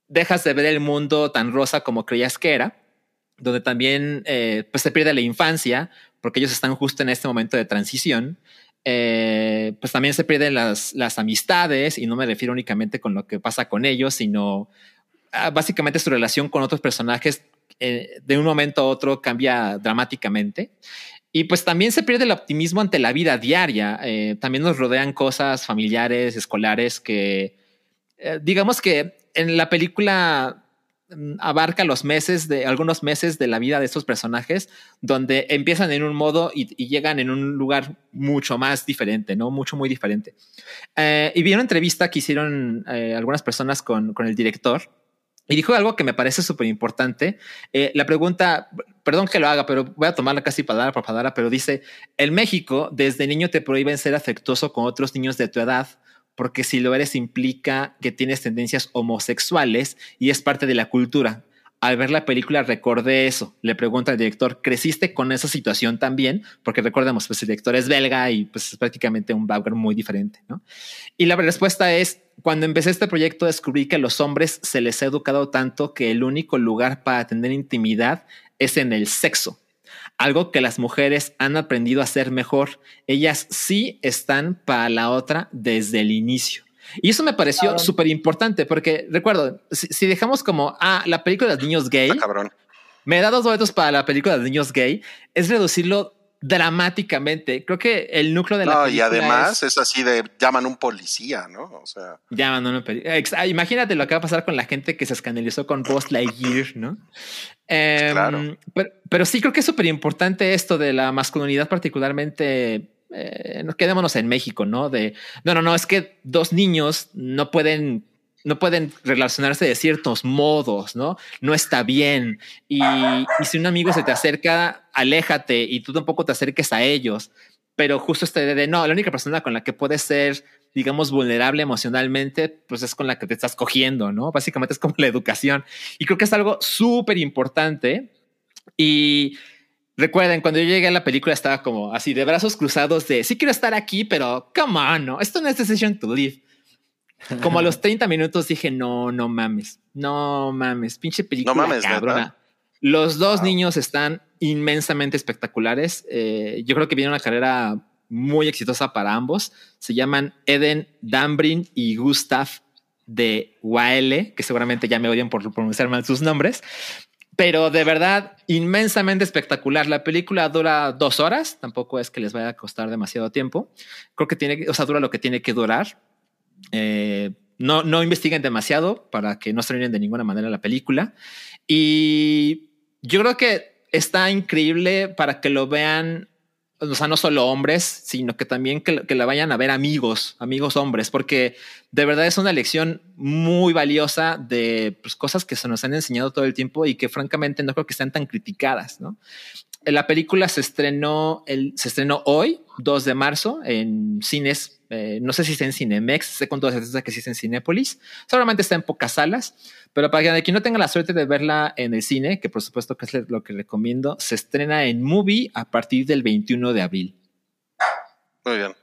Speaker 3: dejas de ver el mundo tan rosa como creías que era, donde también eh, pues se pierde la infancia, porque ellos están justo en este momento de transición. Eh, pues también se pierden las, las, amistades y no me refiero únicamente con lo que pasa con ellos, sino ah, básicamente su relación con otros personajes eh, de un momento a otro cambia dramáticamente. Y pues también se pierde el optimismo ante la vida diaria. Eh, también nos rodean cosas familiares, escolares que, digamos que en la película abarca los meses de algunos meses de la vida de estos personajes, donde empiezan en un modo y, llegan en un lugar mucho más diferente, no mucho, muy diferente. Eh, y vi una entrevista que hicieron eh, algunas personas con, con, el director y dijo algo que me parece súper importante. Eh, la pregunta, perdón que lo haga, pero voy a tomarla casi palabra por palabra, pero dice: En México, desde niño te prohíben ser afectuoso con otros niños de tu edad porque si lo eres implica que tienes tendencias homosexuales y es parte de la cultura. Al ver la película recordé eso. Le pregunta al director, ¿creciste con esa situación también? Porque recordemos, pues el director es belga y pues es prácticamente un muy diferente, ¿no? Y la respuesta es, cuando empecé este proyecto descubrí que a los hombres se les ha educado tanto que el único lugar para tener intimidad es en el sexo algo que las mujeres han aprendido a hacer mejor. Ellas sí están para la otra desde el inicio. Y eso me pareció súper importante porque recuerdo, si, dejamos como, ah, la película de los niños gay, me da dos boletos para la película de los niños gay, es reducirlo dramáticamente. Creo que el núcleo de la
Speaker 1: no, y además es, así de llaman un policía, ¿no? O sea,
Speaker 3: llaman un policía. Imagínate lo que va a pasar con la gente que se escandalizó con Buzz Lightyear, ¿no? Em, claro. Pero, sí creo que es súper importante esto de la masculinidad, particularmente. Eh, quedémonos en México, ¿no? De no, no, no, es que dos niños no pueden no pueden relacionarse de ciertos modos, ¿no? No está bien. Y, si un amigo se te acerca, aléjate y tú tampoco te acerques a ellos. Pero justo este de no, la única persona con la que puedes ser, digamos, vulnerable emocionalmente, pues es con la que te estás cogiendo, ¿no? Básicamente es como la educación. Y creo que es algo súper importante. Y recuerden, cuando yo llegué a la película estaba como así de brazos cruzados de sí quiero estar aquí, pero come no, esto no es decision to live. Como a los 30 minutos dije, no, no mames, no mames, pinche película no mames, cabrona. Los dos niños están inmensamente espectaculares. Eh, yo creo que viene una carrera muy exitosa para ambos. Se llaman Eden Dambrin y Gustav de Waele, que seguramente ya me odian por pronunciar mal sus nombres. Pero de verdad, inmensamente espectacular. La película dura dos horas, tampoco es que les vaya a costar demasiado tiempo. Creo que tiene, o sea, dura lo que tiene que durar. Eh, no, no investiguen demasiado para que no se de ninguna manera la película. Y yo creo que está increíble para que lo vean, o sea, no solo hombres, sino que también que, la vayan a ver amigos, amigos hombres, porque de verdad es una lección muy valiosa de pues, cosas que se nos han enseñado todo el tiempo y que francamente no creo que estén tan criticadas, ¿no? La película se estrenó, el, se estrenó hoy, 2 de marzo, en cines eh, no sé si está en Cinemex, sé con toda certeza que sí está en Cinépolis. Seguramente está en pocas salas, pero para quien no tenga la suerte de verla en el cine, que por supuesto que es lo que recomiendo, se estrena en Movie a partir del 21 de abril.
Speaker 1: Muy bien.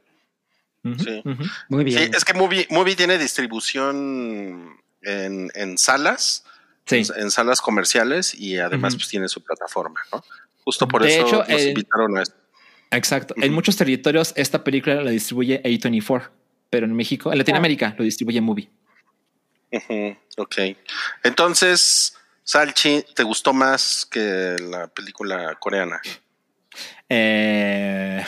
Speaker 1: sí. Muy bien. es que Movie, tiene distribución en, salas, en, salas comerciales y además pues tiene su plataforma, ¿no? Justo por eso nos invitaron a esto.
Speaker 3: Exacto. En muchos territorios esta película la distribuye A24, pero en México, en Latinoamérica, lo distribuye Movie.
Speaker 1: Ok. Entonces, Salchi, ¿te gustó más que la película coreana?
Speaker 3: Eh,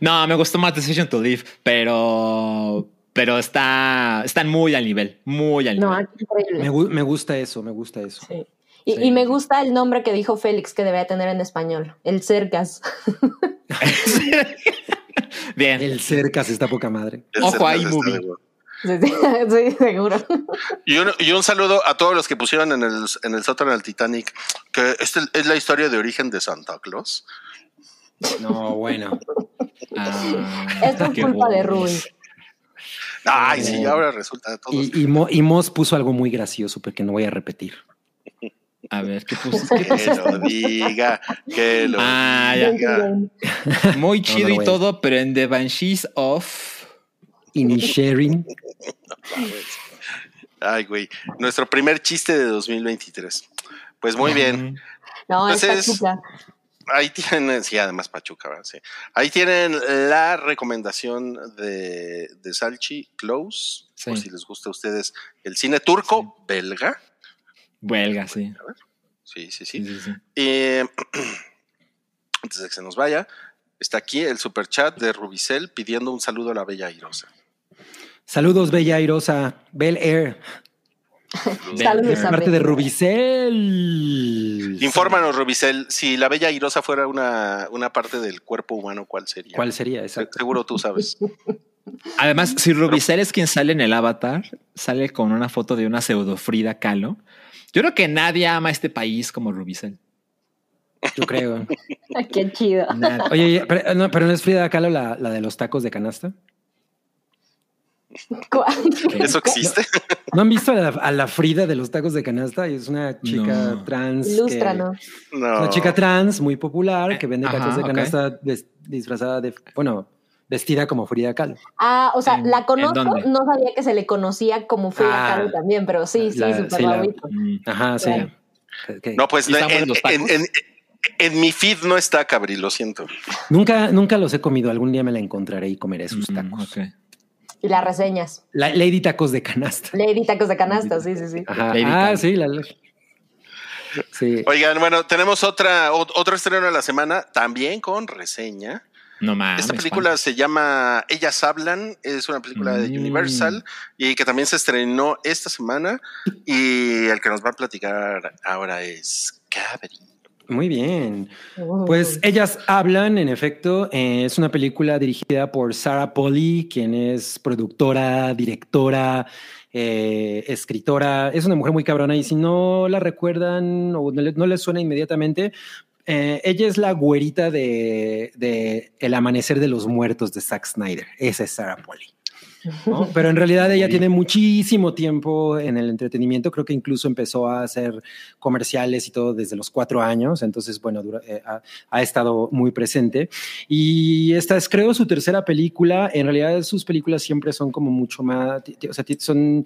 Speaker 3: no, me gustó más Decision to Live, pero pero está están muy al nivel, muy al nivel.
Speaker 2: Me, me, gusta eso, me gusta eso. Sí.
Speaker 4: Y,
Speaker 2: Sí,
Speaker 4: y me gusta el nombre que dijo Félix que debería tener en español, el Cercas.
Speaker 3: Bien.
Speaker 2: El cercas está poca madre.
Speaker 1: El
Speaker 3: Ojo, ahí, movie.
Speaker 4: Sí, sí, sí, seguro.
Speaker 1: Y un, y un saludo a todos los que pusieron en el, en el sótano del Titanic que esta es la historia de origen de Santa Claus.
Speaker 2: No, bueno.
Speaker 3: Ah,
Speaker 4: Esto es culpa de. Rubí.
Speaker 1: Ay, sí, ahora resulta de todos.
Speaker 2: Y, y, Mo- y Moss puso algo muy gracioso, porque no voy a repetir.
Speaker 3: A ver, ¿qué puse? ¿Qué
Speaker 1: que
Speaker 3: puse?
Speaker 1: lo diga, que lo
Speaker 3: Ah, ya.
Speaker 1: diga.
Speaker 3: Muy chido y todo, pero en The Banshees of.
Speaker 2: Inisharing.
Speaker 1: Ay, güey. Nuestro primer chiste de 2023. Pues muy bien.
Speaker 4: No, es
Speaker 1: Entonces-
Speaker 4: Pachuca.
Speaker 1: Ahí tienen, sí, además Pachuca, ¿verdad? Sí. Ahí tienen la recomendación de, de Salchi Close, por
Speaker 3: Sí.
Speaker 1: si les gusta a ustedes el cine turco, belga.
Speaker 3: Huelga, sí.
Speaker 1: Sí, sí,
Speaker 3: Sí,
Speaker 1: sí.
Speaker 3: sí, sí.
Speaker 1: Eh, antes de que se nos vaya, está aquí el super chat de Rubicel pidiendo un saludo a la bella Airosa.
Speaker 2: Saludos, Bella Airosa. Bel Air.
Speaker 4: Saludos,
Speaker 2: Es parte de Rubicel.
Speaker 1: Infórmanos, Rubicel, si la bella Airosa fuera una, una parte del cuerpo humano, ¿cuál sería?
Speaker 2: ¿Cuál sería?
Speaker 1: Se-
Speaker 2: Exacto.
Speaker 1: Seguro tú sabes.
Speaker 3: Además, si Rubicel es quien sale en el avatar, sale con una foto de una pseudo Frida Kahlo. Yo creo que nadie ama este país como Rubicel.
Speaker 2: Yo creo.
Speaker 4: Qué chido.
Speaker 3: Nadie.
Speaker 2: Oye, oye, pero no, pero no es Frida Kahlo la, la de los tacos de canasta.
Speaker 4: ¿Cuál?
Speaker 1: ¿Eso existe?
Speaker 2: ¿No han visto a la, a la Frida de los tacos de canasta? Es una chica
Speaker 3: No.
Speaker 2: trans.
Speaker 4: Ilústranos.
Speaker 1: No.
Speaker 2: Una chica trans muy popular que vende tacos de canasta des- disfrazada de, bueno, vestida como Frida Kahlo.
Speaker 4: Ah, o sea,
Speaker 3: ¿En-
Speaker 4: la conozco, no sabía que se le conocía como Frida
Speaker 2: Ah,
Speaker 4: Kahlo también, pero sí, sí, súper
Speaker 2: sí,
Speaker 4: la.
Speaker 3: Mm.
Speaker 2: Ajá, sí.
Speaker 4: Claro.
Speaker 1: No, pues
Speaker 3: ¿Y están
Speaker 1: en, mi feed no está, Cabri, lo siento.
Speaker 2: Nunca, nunca los he comido. Algún día me la encontraré y comeré sus
Speaker 3: Mm,
Speaker 2: tacos.
Speaker 4: Y las reseñas.
Speaker 2: La- Lady Tacos de canasta.
Speaker 4: Lady tacos de canasta, sí, sí, sí.
Speaker 2: Ajá.
Speaker 3: Lady
Speaker 2: Ah, sí, la, la- sí.
Speaker 1: Oigan, bueno, tenemos otra, ot- otro estreno de la semana, también con reseña.
Speaker 3: No mames.
Speaker 1: Esta película se llama Ellas Hablan, es una película de
Speaker 3: Mm.
Speaker 1: Universal y que también se estrenó esta semana. Y el que nos va a platicar ahora es Cabri.
Speaker 2: Muy bien.
Speaker 4: Uh,
Speaker 2: Pues ellas hablan, en efecto, eh, es una película dirigida por Sarah Polly, quien es productora, directora, eh, escritora. Es una mujer muy cabrona y si no la recuerdan o no, le- no les suena inmediatamente, eh, ella es la güerita de, de El Amanecer de los Muertos de Zack Snyder. Esa es Sarah Polly. ¿no? Pero en realidad ella tiene muchísimo tiempo en el entretenimiento. Creo que incluso empezó a hacer comerciales y todo desde los cuatro años. Entonces, bueno, dura- eh, ha, ha estado muy presente. Y esta es, creo, su tercera película. En realidad, sus películas siempre son como mucho más, o sea, son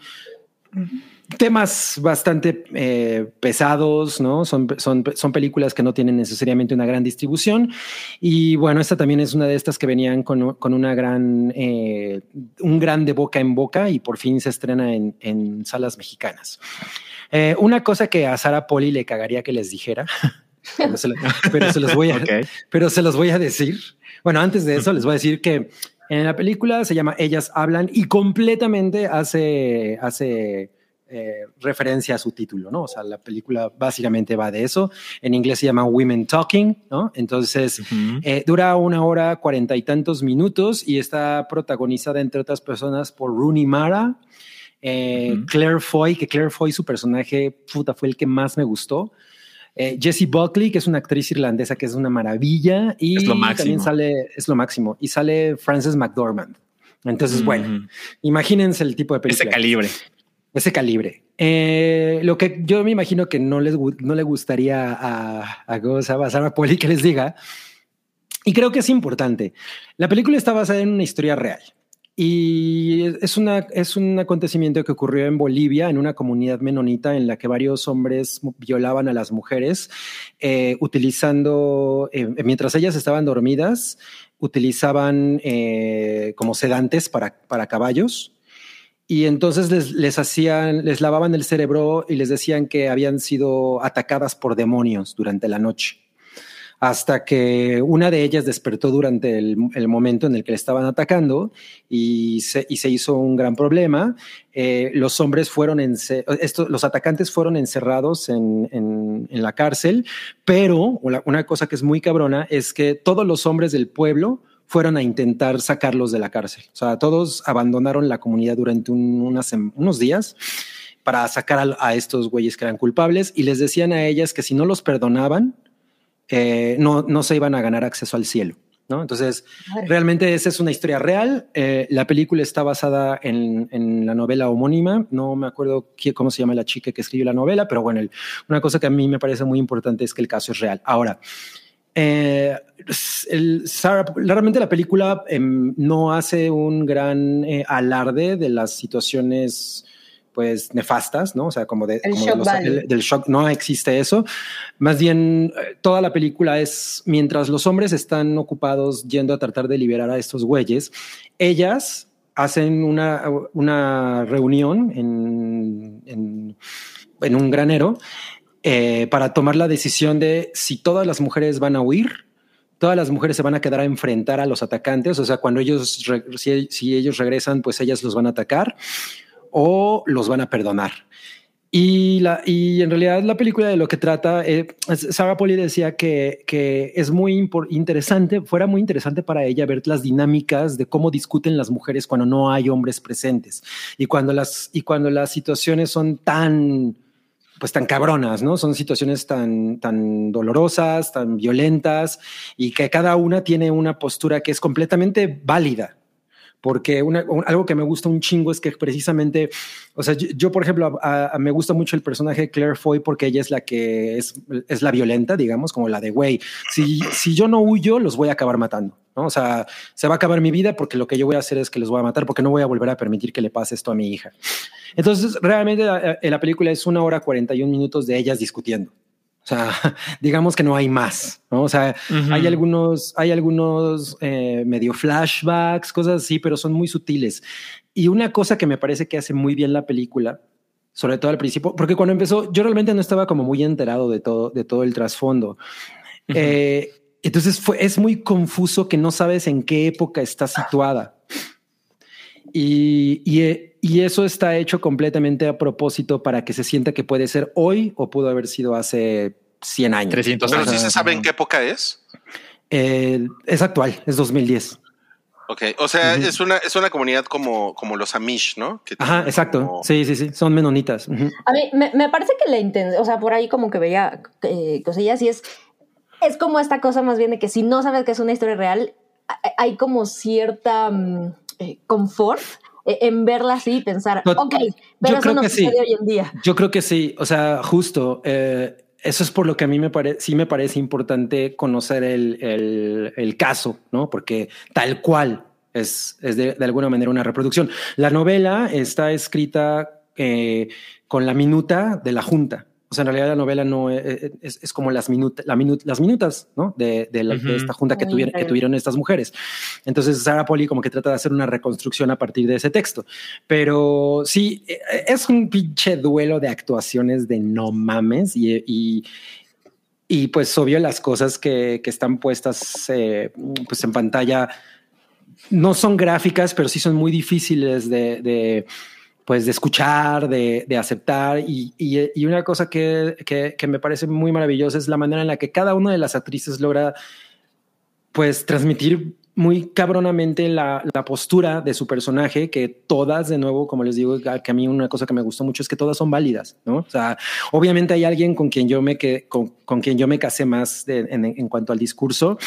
Speaker 2: temas bastante eh, pesados, ¿no? Son, son, son películas que no tienen necesariamente una gran distribución. Y bueno, esta también es una de estas que venían con, con una gran, eh, un gran de boca en boca y por fin se estrena en, en salas mexicanas. Eh, una cosa que a Sara Poli le cagaría que les dijera, pero se, lo- pero se los voy a,
Speaker 3: Ok.
Speaker 2: pero se los voy a decir. Bueno, antes de eso les voy a decir que en la película se llama Ellas hablan y completamente hace, hace eh, referencia a su título, ¿no? O sea, la película básicamente va de eso. En inglés se llama Women Talking, ¿no? Entonces, eh, dura una hora cuarenta y tantos minutos y está protagonizada, entre otras personas, por Rooney Mara, eh. Claire Foy, que Claire Foy, su personaje, puta, fue el que más me gustó. Eh, Jessie Buckley, que es una actriz irlandesa que es una maravilla. Y
Speaker 3: Es lo máximo.
Speaker 2: también sale, es lo máximo. Y sale Frances McDormand. Entonces, bueno,
Speaker 3: Ujú.
Speaker 2: imagínense el tipo de película.
Speaker 3: Ese calibre.
Speaker 2: Ese calibre. Eh, lo que yo me imagino que no, les, no le gustaría a, a, ¿cómo se llama? a Sarah Poli que les diga, y creo que es importante. La película está basada en una historia real. Y es, una, es un acontecimiento que ocurrió en Bolivia, en una comunidad menonita en la que varios hombres violaban a las mujeres, eh, utilizando, eh, mientras ellas estaban dormidas, utilizaban eh, como sedantes para, para caballos. Y entonces les, les hacían, les lavaban el cerebro y les decían que habían sido atacadas por demonios durante la noche. Hasta que una de ellas despertó durante el, momento en el que le estaban atacando y se, hizo un gran problema. Eh, los hombres fueron, esto, los atacantes fueron encerrados en, la cárcel, pero una cosa que es muy cabrona es que todos los hombres del pueblo fueron a intentar sacarlos de la cárcel. O sea, todos abandonaron la comunidad durante unos días para sacar a, estos güeyes que eran culpables y les decían a ellas que si no los perdonaban, eh, no, no se iban a ganar acceso al cielo. ¿no? Entonces, realmente esa es una historia real. Eh, la película está basada en, la novela homónima. No me acuerdo cómo se llama la chica que escribió la novela, pero bueno, una cosa que a mí me parece muy importante es que el caso es real. Ahora, eh, el, realmente la película em, no hace un gran eh, alarde de las situaciones pues nefastas, ¿no? O sea, como, de, del shock, no existe eso. Más bien, eh, toda la película es, mientras los hombres están ocupados yendo a tratar de liberar a estos güeyes, ellas hacen una, una reunión en, en, en un granero eh, para tomar la decisión de si todas las mujeres van a huir, todas las mujeres se van a quedar a enfrentar a los atacantes, o sea, cuando ellos, si, ellos regresan, pues ellas los van a atacar o los van a perdonar. Y, la, y en realidad la película de lo que trata, eh, Sarah Poli decía que, que es muy interesante, fuera muy interesante para ella ver las dinámicas de cómo discuten las mujeres cuando no hay hombres presentes y cuando las, y cuando las situaciones son tan pues tan cabronas, ¿no? Son situaciones tan, tan dolorosas, tan violentas y que cada una tiene una postura que es completamente válida. Porque algo que me gusta un chingo es que precisamente, o sea, yo, por ejemplo, me gusta mucho el personaje de Claire Foy porque ella es la que es, es la violenta, digamos, como la de, güey, si, si yo no huyo, los voy a acabar matando. ¿no? O sea, se va a acabar mi vida porque lo que yo voy a hacer es que los voy a matar porque no voy a volver a permitir que le pase esto a mi hija. Entonces, realmente la, eh, la película es una hora 41 minutos de ellas discutiendo. O sea, digamos que no hay más, ¿no? O sea, hay algunos, hay algunos eh, medio flashbacks, cosas así, pero son muy sutiles. Y una cosa que me parece que hace muy bien la película, sobre todo al principio, porque cuando empezó, yo realmente no estaba como muy enterado de todo, de todo el trasfondo. eh, entonces fue, es muy confuso que no sabes en qué época está situada. Y, y, eso está hecho completamente a propósito para que se sienta que puede ser hoy o pudo haber sido hace 100 años.
Speaker 3: 300
Speaker 1: años. Pero sí se sabe en qué época es.
Speaker 2: Eh, es actual, es 2010.
Speaker 1: Ok, o sea, es, una, es una comunidad como, como los Amish, ¿no?
Speaker 2: Ajá, exacto. Sí, sí, sí, son menonitas.
Speaker 4: A mí me, me, parece que la intención, o sea, por ahí como que veía eh, cosillas y es es como esta cosa más bien de que si no sabes que es una historia real, hay como cierta mm, eh, confort e, en verla así y pensar, ok, pero eso no sucede hoy en día.
Speaker 2: Yo creo que sí, o sea, justo. Eh, eso es por lo que a mí me parece, sí me parece importante conocer el, el, caso, ¿no? Porque tal cual es, es de, alguna manera una reproducción. La novela está escrita eh, con la minuta de la Junta. O sea, en realidad la novela no eh, eh, es, como las, minutas, la las minutas ¿no? de, esta junta que tuvieron, que tuvieron estas mujeres. Entonces, Sarah Poli como que trata de hacer una reconstrucción a partir de ese texto. Pero sí, eh, es un pinche duelo de actuaciones de no mames y, y, pues obvio las cosas que, que están puestas pues en pantalla no son gráficas, pero sí son muy difíciles de pues de escuchar, de, de aceptar. Y, y, una cosa que, que, me parece muy maravillosa es la manera en la que cada una de las actrices logra pues transmitir muy cabronamente la, la, postura de su personaje, que todas, de nuevo, como les digo, que a mí una cosa que me gustó mucho es que todas son válidas, ¿no? O sea, obviamente hay alguien con quien yo me, que, con, con quien yo me casé más en, en, cuanto al discurso,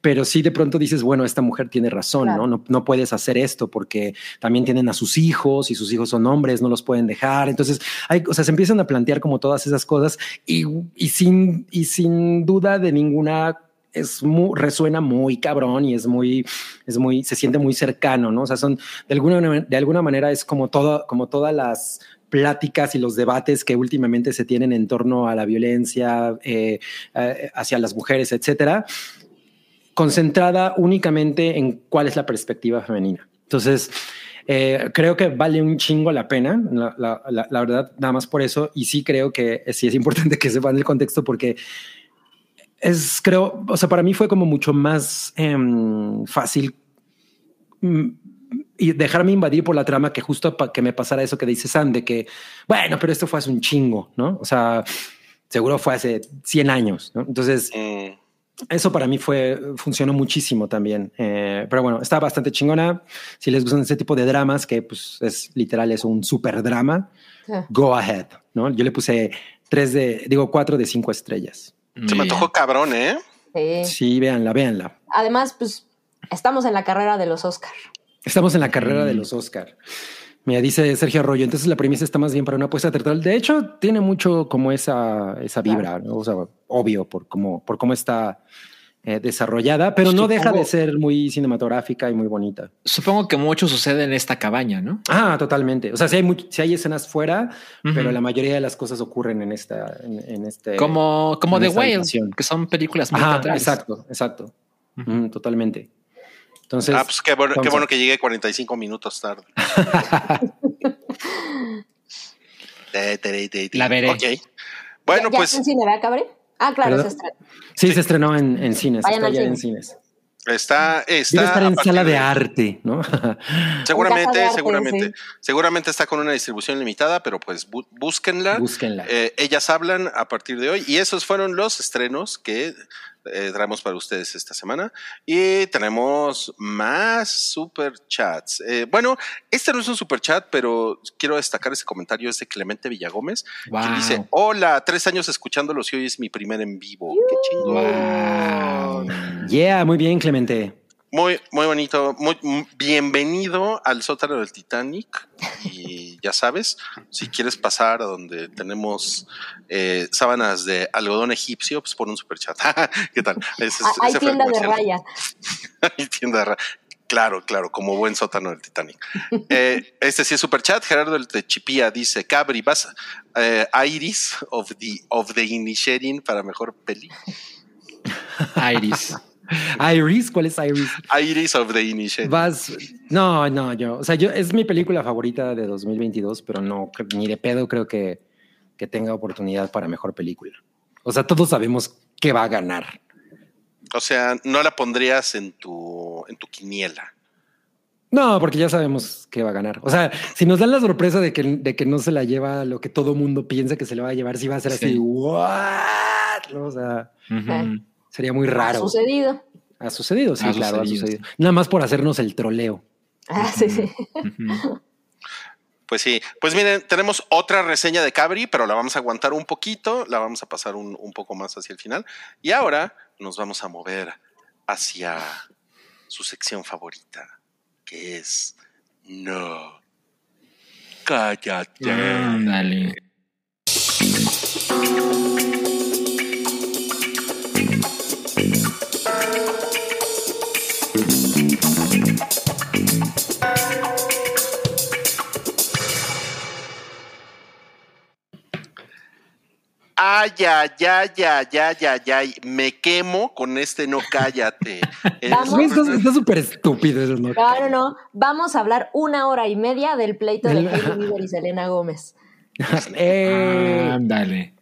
Speaker 2: pero sí de pronto dices, bueno, esta mujer tiene razón, ¿no? ¿no? No puedes hacer esto porque también tienen a sus hijos y sus hijos son hombres, no los pueden dejar. Entonces, hay, o sea, se empiezan a plantear como todas esas cosas y, y sin, y sin duda de ninguna es muy, resuena muy cabrón y es muy, es muy, se siente muy cercano, ¿no? O sea, son de alguna, de alguna manera es como todo, como todas las pláticas y los debates que últimamente se tienen en torno a la violencia eh, eh, hacia las mujeres, etcétera concentrada únicamente en cuál es la perspectiva femenina. Entonces, eh, creo que vale un chingo la pena, la, verdad, nada más por eso. Y sí creo que sí es importante que sepan el contexto porque es, creo, o sea, para mí fue como mucho más em, fácil mm, y dejarme invadir por la trama que justo para que me pasara eso que dice Sam, de que, bueno, pero esto fue hace un chingo, ¿no? O sea, seguro fue hace 100 años, ¿no? Entonces, eso para mí fue, funcionó muchísimo también. Eh, pero bueno, está bastante chingona. Si les gustan ese tipo de dramas, que pues es literal, es un super drama,
Speaker 4: Sí.
Speaker 2: go ahead, ¿no? Yo le puse tres de, digo, cuatro de cinco estrellas.
Speaker 1: se
Speaker 3: Muy
Speaker 1: me antojó cabrón, ¿eh?
Speaker 4: Sí.
Speaker 2: Sí, véanla, véanla.
Speaker 4: Además, pues estamos en la carrera de los Oscar.
Speaker 2: Estamos en la carrera de
Speaker 3: Mm.
Speaker 2: los Oscar. Mira, dice Sergio Arroyo, entonces la premisa está más bien para una apuesta teatral. De hecho, tiene mucho como esa, esa vibra, ¿no? O sea, obvio por cómo, por cómo está eh, desarrollada, pero no deja de ser muy cinematográfica y muy bonita.
Speaker 3: Supongo que mucho sucede en esta cabaña, ¿no?
Speaker 2: Ah, totalmente. O sea, sí hay, sí hay escenas fuera, pero la mayoría de las cosas ocurren en esta, en, en este.
Speaker 3: Como, como
Speaker 2: en
Speaker 3: The Whale, que son películas muy
Speaker 2: Ajá, exacto, exacto. Mm, totalmente. Entonces,
Speaker 1: ah, pues qué bueno, qué bueno que llegué 45 minutos tarde.
Speaker 3: La veré.
Speaker 1: Ok. Bueno,
Speaker 4: ¿Ya, ya
Speaker 1: pues
Speaker 4: en cine, ¿verdad, Cabre? Ah, claro,
Speaker 2: ¿Perdón?
Speaker 4: se estrena.
Speaker 2: sí, se estrenó en, en cines.
Speaker 4: Vayan
Speaker 2: está
Speaker 4: al
Speaker 2: ya
Speaker 4: cine.
Speaker 2: en cines.
Speaker 1: está,
Speaker 2: Debe
Speaker 1: está
Speaker 2: estar
Speaker 1: a
Speaker 2: en sala de arte, ¿no?
Speaker 1: Seguramente,
Speaker 4: de arte,
Speaker 1: seguramente,
Speaker 4: sí.
Speaker 1: seguramente está con una distribución limitada, pero pues bú- búsquenla.
Speaker 2: Búsquenla.
Speaker 1: Eh, ellas hablan a partir de hoy y esos fueron los estrenos que eh, traemos para ustedes esta semana y tenemos más super chats. Eh, bueno, este no es un super chat, pero quiero destacar ese comentario es de Clemente Villagómez que
Speaker 3: Wow.
Speaker 1: dice: Hola, tres años escuchándolos y hoy es mi primer en vivo. Qué chingón.
Speaker 3: Wow.
Speaker 2: Yeah, muy bien, Clemente.
Speaker 1: Muy, muy bonito. Muy, bienvenido al sótano del Titanic. Y ya sabes, si quieres pasar a donde tenemos eh, sábanas de algodón egipcio, pues pon un super chat. ¿Qué tal? Ese-
Speaker 4: hay
Speaker 1: ese
Speaker 4: tienda de raya.
Speaker 1: Hay tienda de raya. Claro, claro, como buen sótano del Titanic. Eh, este sí es super chat. Gerardo el Techipía dice: Cabri, vas eh, Iris of the, of the Initiating para mejor peli.
Speaker 3: Iris.
Speaker 2: Iris, ¿cuál es Iris?
Speaker 1: Iris of the Initiating.
Speaker 2: Vas. No, no, yo. O sea, yo es mi película favorita de 2022, pero no, ni de pedo creo que, que tenga oportunidad para mejor película. O sea, todos sabemos que va a ganar.
Speaker 1: O sea, no la pondrías en tu, en tu quiniela.
Speaker 2: No, porque ya sabemos que va a ganar. O sea, si nos dan la sorpresa de que, de que no se la lleva lo que todo mundo piensa que se le va a llevar, sí va a ser así,
Speaker 3: Sí.
Speaker 2: what? O sea. Sería muy
Speaker 4: Ha
Speaker 2: raro.
Speaker 4: sucedido.
Speaker 2: Ha sucedido, sí,
Speaker 3: Ha
Speaker 2: claro,
Speaker 3: sucedido,
Speaker 2: ha sucedido. Nada más por hacernos el troleo.
Speaker 4: Ah, sí, sí.
Speaker 1: Pues sí, pues miren, tenemos otra reseña de Cabri, pero la vamos a aguantar un poquito, la vamos a pasar un, un poco más hacia el final. Y ahora nos vamos a mover hacia su sección favorita, que es No. Cállate.
Speaker 3: Ándale.
Speaker 1: Ay, ay, ay, ay, ay, ay, ay, me quemo con este no cállate. Es-
Speaker 4: Vamos.
Speaker 2: Güey, Está súper estúpido eso, ¿no?
Speaker 4: No, no, no. Vamos a hablar una hora y media del pleito de Hailey Bieber y Selena Gómez.
Speaker 2: Eh,
Speaker 3: Ándale.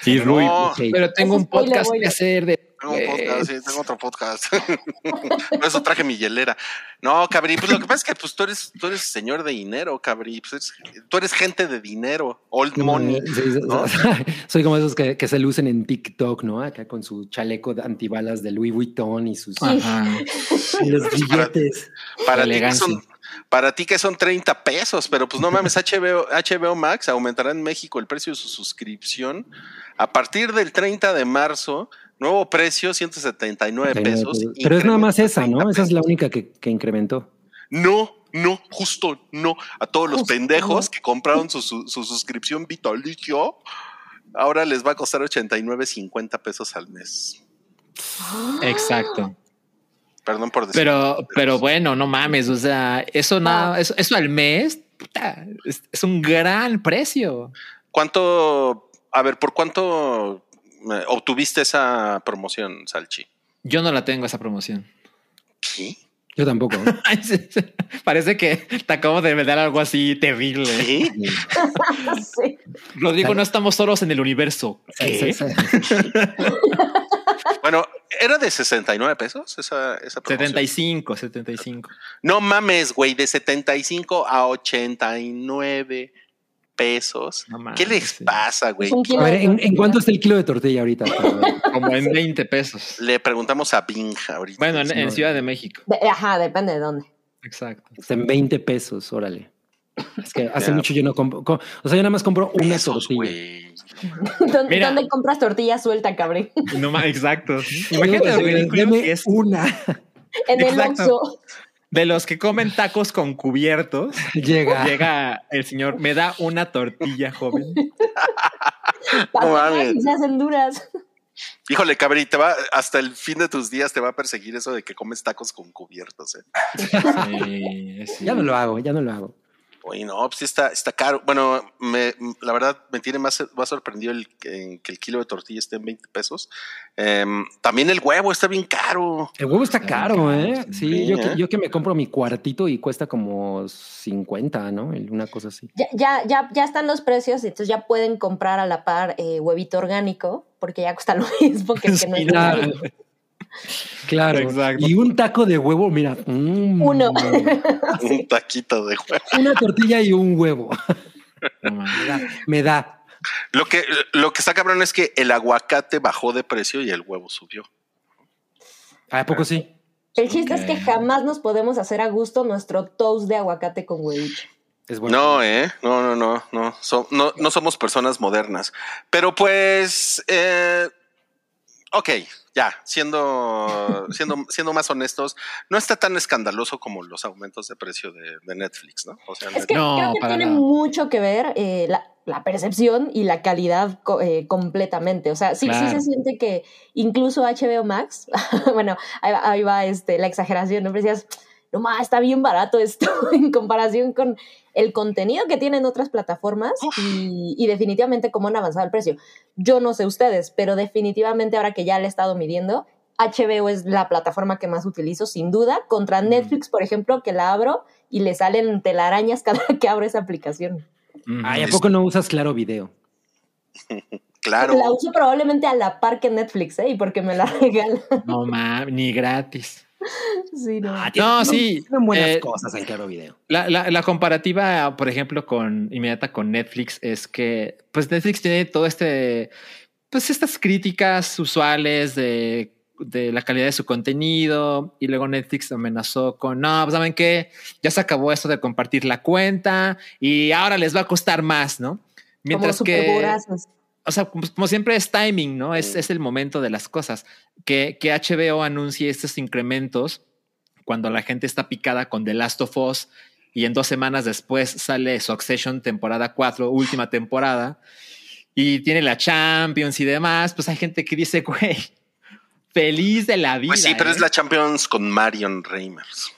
Speaker 3: Sí,
Speaker 1: No.
Speaker 3: Rui. Pero tengo un podcast que hacer de.
Speaker 1: Tengo un podcast, sí, tengo otro podcast. Por eso traje mi hielera. No, Cabri, pues lo que pasa es que pues, tú, eres, tú eres señor de dinero, Cabri. Pues eres- tú eres gente de dinero, old money.
Speaker 2: Sí, sí,
Speaker 1: ¿no?
Speaker 2: Soy como esos que, que se lucen en TikTok, ¿no? Acá con su chaleco de antibalas de Louis Vuitton y sus
Speaker 3: Ajá.
Speaker 2: y los billetes.
Speaker 1: Para ti, que
Speaker 3: Elegancia.
Speaker 1: son, para ti que son 30 pesos, pero pues no mames, HBO, HBO Max aumentará en México el precio de su suscripción a partir del 30 de marzo. Nuevo precio, 179 pesos.
Speaker 2: Pero es nada más esa,
Speaker 1: 30
Speaker 2: ¿no? Esa es la única que, que incrementó.
Speaker 1: No, no, justo no. A todos los
Speaker 4: Justo
Speaker 1: pendejos
Speaker 4: no.
Speaker 1: que compraron su, su, su suscripción vitalicio, ahora les va a costar 89.50 pesos al mes.
Speaker 3: Exacto.
Speaker 1: Perdón por decir.
Speaker 3: Pero, pero bueno, no mames. O sea, eso nada, eso, eso al mes puta, es, es un gran precio.
Speaker 1: ¿Cuánto, a ver, por cuánto obtuviste esa promoción, Salchi?
Speaker 3: Yo no la tengo esa promoción.
Speaker 1: ¿Qué?
Speaker 2: Yo tampoco.
Speaker 3: Parece que te acabo de dar algo así terrible.
Speaker 1: ¿Qué?
Speaker 4: Sí.
Speaker 3: Rodrigo, no estamos solos en el universo. ¿Qué?
Speaker 1: Bueno, ¿era de 69 pesos esa, esa promoción?
Speaker 3: 75, 75.
Speaker 1: No mames, güey, de 75 a 89 pesos.
Speaker 3: No
Speaker 1: ¿Qué les
Speaker 3: sí.
Speaker 1: pasa, güey?
Speaker 2: A ver, ¿en, cuánto está el kilo de tortilla ahorita?
Speaker 3: Como en 20 pesos.
Speaker 1: Le preguntamos a Bing ahorita.
Speaker 3: Bueno, en. Ciudad de México.
Speaker 4: De- ajá, depende de dónde.
Speaker 3: Exacto.
Speaker 2: Está en 20 pesos, órale. Es que hace
Speaker 1: Ya.
Speaker 2: mucho yo no compro. co- O sea, yo nada más compro una
Speaker 1: Pesos,
Speaker 2: tortilla.
Speaker 1: güey.
Speaker 4: ¿Dónde,
Speaker 3: Mira.
Speaker 4: dónde compras tortilla suelta, cabrón?
Speaker 3: No ma- exacto. Imagínate es
Speaker 2: una.
Speaker 4: En el
Speaker 3: Exacto.
Speaker 4: Oxxo.
Speaker 3: De los que comen tacos con cubiertos.
Speaker 2: Llega.
Speaker 3: Llega el señor, me da una tortilla, joven.
Speaker 4: Para
Speaker 1: mames.
Speaker 4: y se hacen duras.
Speaker 1: Híjole, Cabri, te va, hasta el fin de tus días te va a perseguir eso de que comes tacos con cubiertos. ¿eh?
Speaker 3: Sí, sí.
Speaker 2: Ya no lo hago, ya no lo hago.
Speaker 1: Oye, no, pues está, está caro. Bueno, me, la verdad me tiene más, más sorprendido el, que que el kilo de tortilla esté en 20 pesos. Em, también el huevo está bien caro.
Speaker 2: El huevo está
Speaker 3: Está
Speaker 2: caro,
Speaker 3: caro,
Speaker 2: ¿eh?
Speaker 3: sí.
Speaker 2: Sí, yo, que,
Speaker 1: ¿eh?
Speaker 2: yo que me compro mi cuartito y cuesta como 50, ¿no? Una cosa así.
Speaker 4: Ya, ya, ya, ya están los precios, entonces ya pueden comprar a la par eh, huevito orgánico, porque ya cuesta lo mismo que el que no es
Speaker 2: claro.
Speaker 3: Exacto.
Speaker 2: Y un taco de huevo, mira. mm,
Speaker 4: Uno.
Speaker 1: Un taquito de huevo.
Speaker 2: Una tortilla y un huevo. Me da. Me da.
Speaker 1: Lo que, lo que está cabrón es que el aguacate bajó de precio y el huevo subió.
Speaker 2: ¿A poco sí?
Speaker 4: El chiste es que jamás nos podemos hacer a gusto nuestro toast de aguacate con huevito.
Speaker 2: Es bueno.
Speaker 1: No, eh, no, no, no, no, So- no, no somos personas modernas. Pero pues, eh, ok, ya, siendo, siendo, siendo más honestos, no está tan escandaloso como los aumentos de precio de, de Netflix, ¿no? O sea,
Speaker 4: Es que
Speaker 3: No,
Speaker 4: creo que tiene
Speaker 3: nada.
Speaker 4: mucho que ver eh, la, la percepción y la calidad eh, completamente. O sea, sí, sí se siente que incluso HBO Max, bueno, ahí va, ahí va, este, la exageración, ¿no? Pero decías, no más, está bien barato esto en comparación con el contenido que tienen otras plataformas y, y definitivamente cómo han avanzado el precio. Yo no sé ustedes, pero definitivamente ahora que ya le he estado midiendo, HBO es la plataforma que más utilizo, sin duda, contra Netflix, por ejemplo, que la abro y le salen telarañas cada que abro esa aplicación.
Speaker 3: Ujú.
Speaker 2: Ay, ¿a poco no usas claro video?
Speaker 1: claro.
Speaker 4: La uso probablemente a la par que Netflix, ¿eh? Y porque me la regalan.
Speaker 3: No mames, ni gratis.
Speaker 4: Sí, no.
Speaker 3: No, sí.
Speaker 2: Tienen buenas
Speaker 3: eh,
Speaker 2: cosas en claro video.
Speaker 3: La, la- la comparativa, por ejemplo, con inmediata con Netflix es que, pues Netflix tiene todo este, pues estas críticas usuales de, de la calidad de su contenido y luego Netflix amenazó con, no, pues saben qué, ya se acabó esto de compartir la cuenta y ahora les va a costar más, ¿no? Mientras
Speaker 4: Como
Speaker 3: que. O sea, como, siempre es timing, ¿no? Es, es el momento de las cosas. Que, que HBO anuncie estos incrementos cuando la gente está picada con The Last of Us y en dos semanas después sale Succession temporada 4, última temporada, y tiene la Champions y demás, pues hay gente que dice, güey, feliz de la vida.
Speaker 1: Pues sí, pero
Speaker 3: ¿eh?".
Speaker 1: es la Champions con Marion Reimers.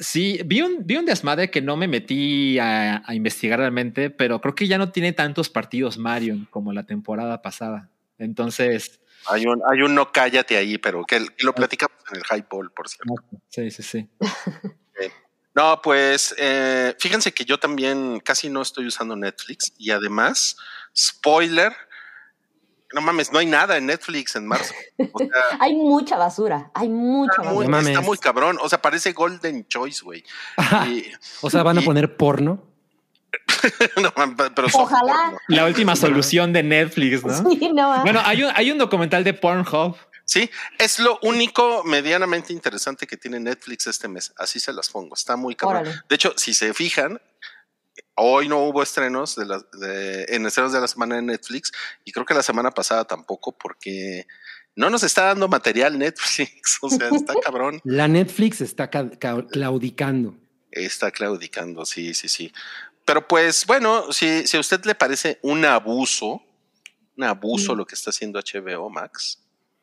Speaker 3: Sí, vi un, vi un desmadre que no me metí a, a investigar realmente, pero creo que ya no tiene tantos partidos Marion como la temporada pasada. Entonces,
Speaker 1: Hay un, hay un no cállate ahí, pero que, que lo platicamos en el High Ball, por cierto.
Speaker 3: sí, sí, sí.
Speaker 1: No, pues eh, fíjense que yo también casi no estoy usando Netflix y además, spoiler, no mames, no hay nada en Netflix en marzo. O sea,
Speaker 4: Hay mucha basura, hay mucha
Speaker 1: está, muy,
Speaker 2: No
Speaker 4: basura.
Speaker 2: mames.
Speaker 1: está muy cabrón. O sea, parece Golden Choice, güey.
Speaker 2: O sea, van a poner porno.
Speaker 1: no, pero
Speaker 4: Ojalá.
Speaker 1: porno.
Speaker 3: La última solución de Netflix, ¿no?
Speaker 4: Sí, no.
Speaker 3: Bueno, hay un, hay un documental de Pornhub.
Speaker 1: Sí, es lo único medianamente interesante que tiene Netflix este mes. Así se las pongo. Está muy cabrón.
Speaker 4: Órale.
Speaker 1: De hecho, si se fijan, hoy no hubo estrenos de la- de- en estrenos de la semana en Netflix y creo que la semana pasada tampoco porque no nos está dando material Netflix. O sea, está cabrón.
Speaker 2: La Netflix está ca- ca- claudicando.
Speaker 1: Está claudicando, sí, sí, sí. Pero pues bueno, si, si a usted le parece un abuso, un abuso
Speaker 4: Mm.
Speaker 1: lo que está haciendo HBO Max,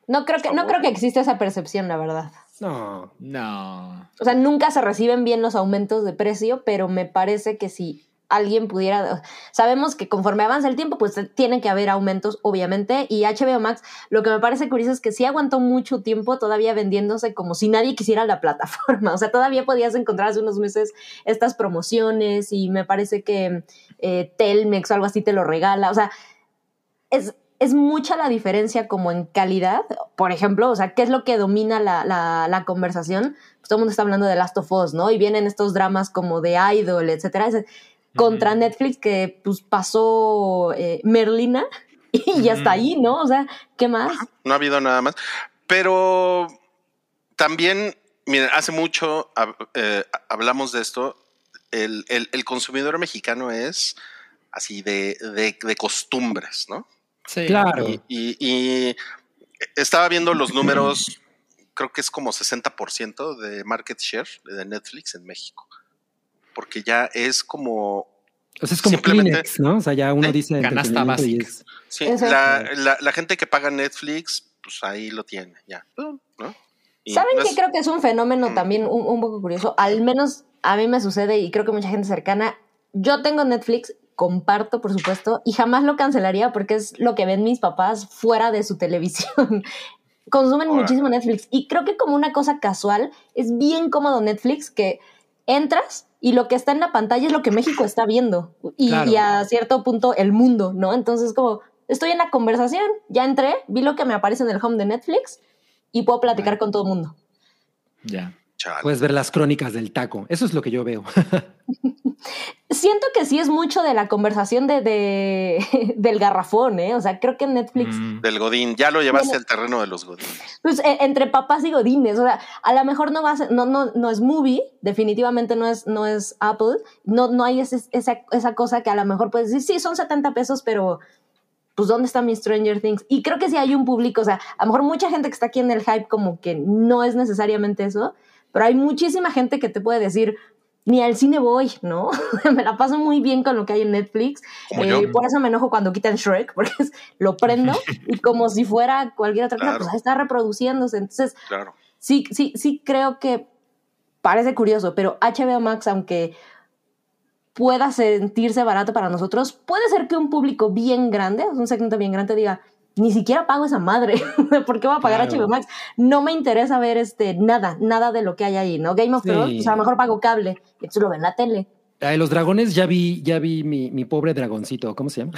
Speaker 4: No creo que, no creo que exista esa percepción, la verdad.
Speaker 2: No.
Speaker 3: No.
Speaker 4: O sea, nunca se reciben bien los aumentos de precio, pero me parece que si alguien pudiera, sabemos que conforme avanza el tiempo, pues tiene que haber aumentos, obviamente, y HBO Max, lo que me parece curioso es que sí aguantó mucho tiempo todavía vendiéndose como si nadie quisiera la plataforma, o sea, todavía podías encontrar hace unos meses estas promociones y me parece que eh, Telmex o algo así te lo regala, o sea, es, es mucha la diferencia como en calidad. Por ejemplo, o sea, ¿qué es lo que domina la, la, conversación? Pues todo el mundo está hablando de Last of Us, ¿no? Y vienen estos dramas como de Idol, etcétera, contra Netflix que pues pasó eh, Merlina y ya está ahí, ¿no? O sea, ¿qué más?
Speaker 1: No ha habido nada más. Pero también, miren, hace mucho eh, hablamos de esto. El, el, consumidor mexicano es así de, de costumbres, ¿no?
Speaker 2: Sí, claro.
Speaker 1: Y, estaba viendo los números, creo que es como 60% de market share de Netflix en México. Porque ya es como.
Speaker 2: O sea, es como Kleenex, ¿no? O sea, ya uno dice.
Speaker 3: Canasta básica.
Speaker 1: Sí, la, la, gente que paga Netflix, pues ahí lo tiene, ya. ¿no?
Speaker 4: ¿Saben qué? Creo que es un fenómeno mm. también un, un poco curioso. Al menos a mí me sucede y creo que mucha gente cercana. Yo tengo Netflix comparto, por supuesto, y jamás lo cancelaría porque es lo que ven mis papás fuera de su televisión. Consumen muchísimo Netflix y creo que como una cosa casual es bien cómodo Netflix que entras y lo que está en la pantalla es lo que México está viendo y, a cierto punto el mundo, ¿no? Entonces como estoy en la conversación, ya entré, vi lo que me aparece en el home de Netflix y puedo platicar con todo el mundo.
Speaker 3: Ya.
Speaker 2: Puedes ver las crónicas del taco. Eso es lo que yo veo.
Speaker 4: Siento que sí es mucho de la conversación de, del garrafón, ¿eh? O sea, creo que Netflix.
Speaker 1: Mm. Del Godín, ya lo llevaste al terreno de los Godines.
Speaker 4: Pues e, entre papás y Godines, o sea, a lo mejor no va a no, no, no es movie, definitivamente no es, no es Apple, no, no hay esa, esa cosa que a lo mejor puedes decir, sí, son 70 pesos, pero pues ¿dónde está mi Stranger Things? Y creo que sí hay un público, o sea, a lo mejor mucha gente que está aquí en el hype como que no es necesariamente eso, pero hay muchísima gente que te puede decir, ni al cine voy, ¿no? me la paso muy bien con lo que hay en Netflix. Eh, por eso me enojo cuando quitan Shrek, porque lo prendo y como si fuera cualquier otra cosa, pues está reproduciéndose. Entonces, sí, sí, sí creo que parece curioso, pero HBO Max, aunque pueda sentirse barato para nosotros, puede ser que un público bien grande, un segmento bien grande diga, ni siquiera pago esa madre. ¿Por qué voy a pagar HBO Max? No me interesa ver este nada, nada de lo que hay ahí, ¿no? Game of Thrones, pues a lo mejor pago cable, y eso lo ven en la tele.
Speaker 2: Ay, los dragones, ya vi, ya vi mi, mi pobre dragoncito, ¿cómo se llama?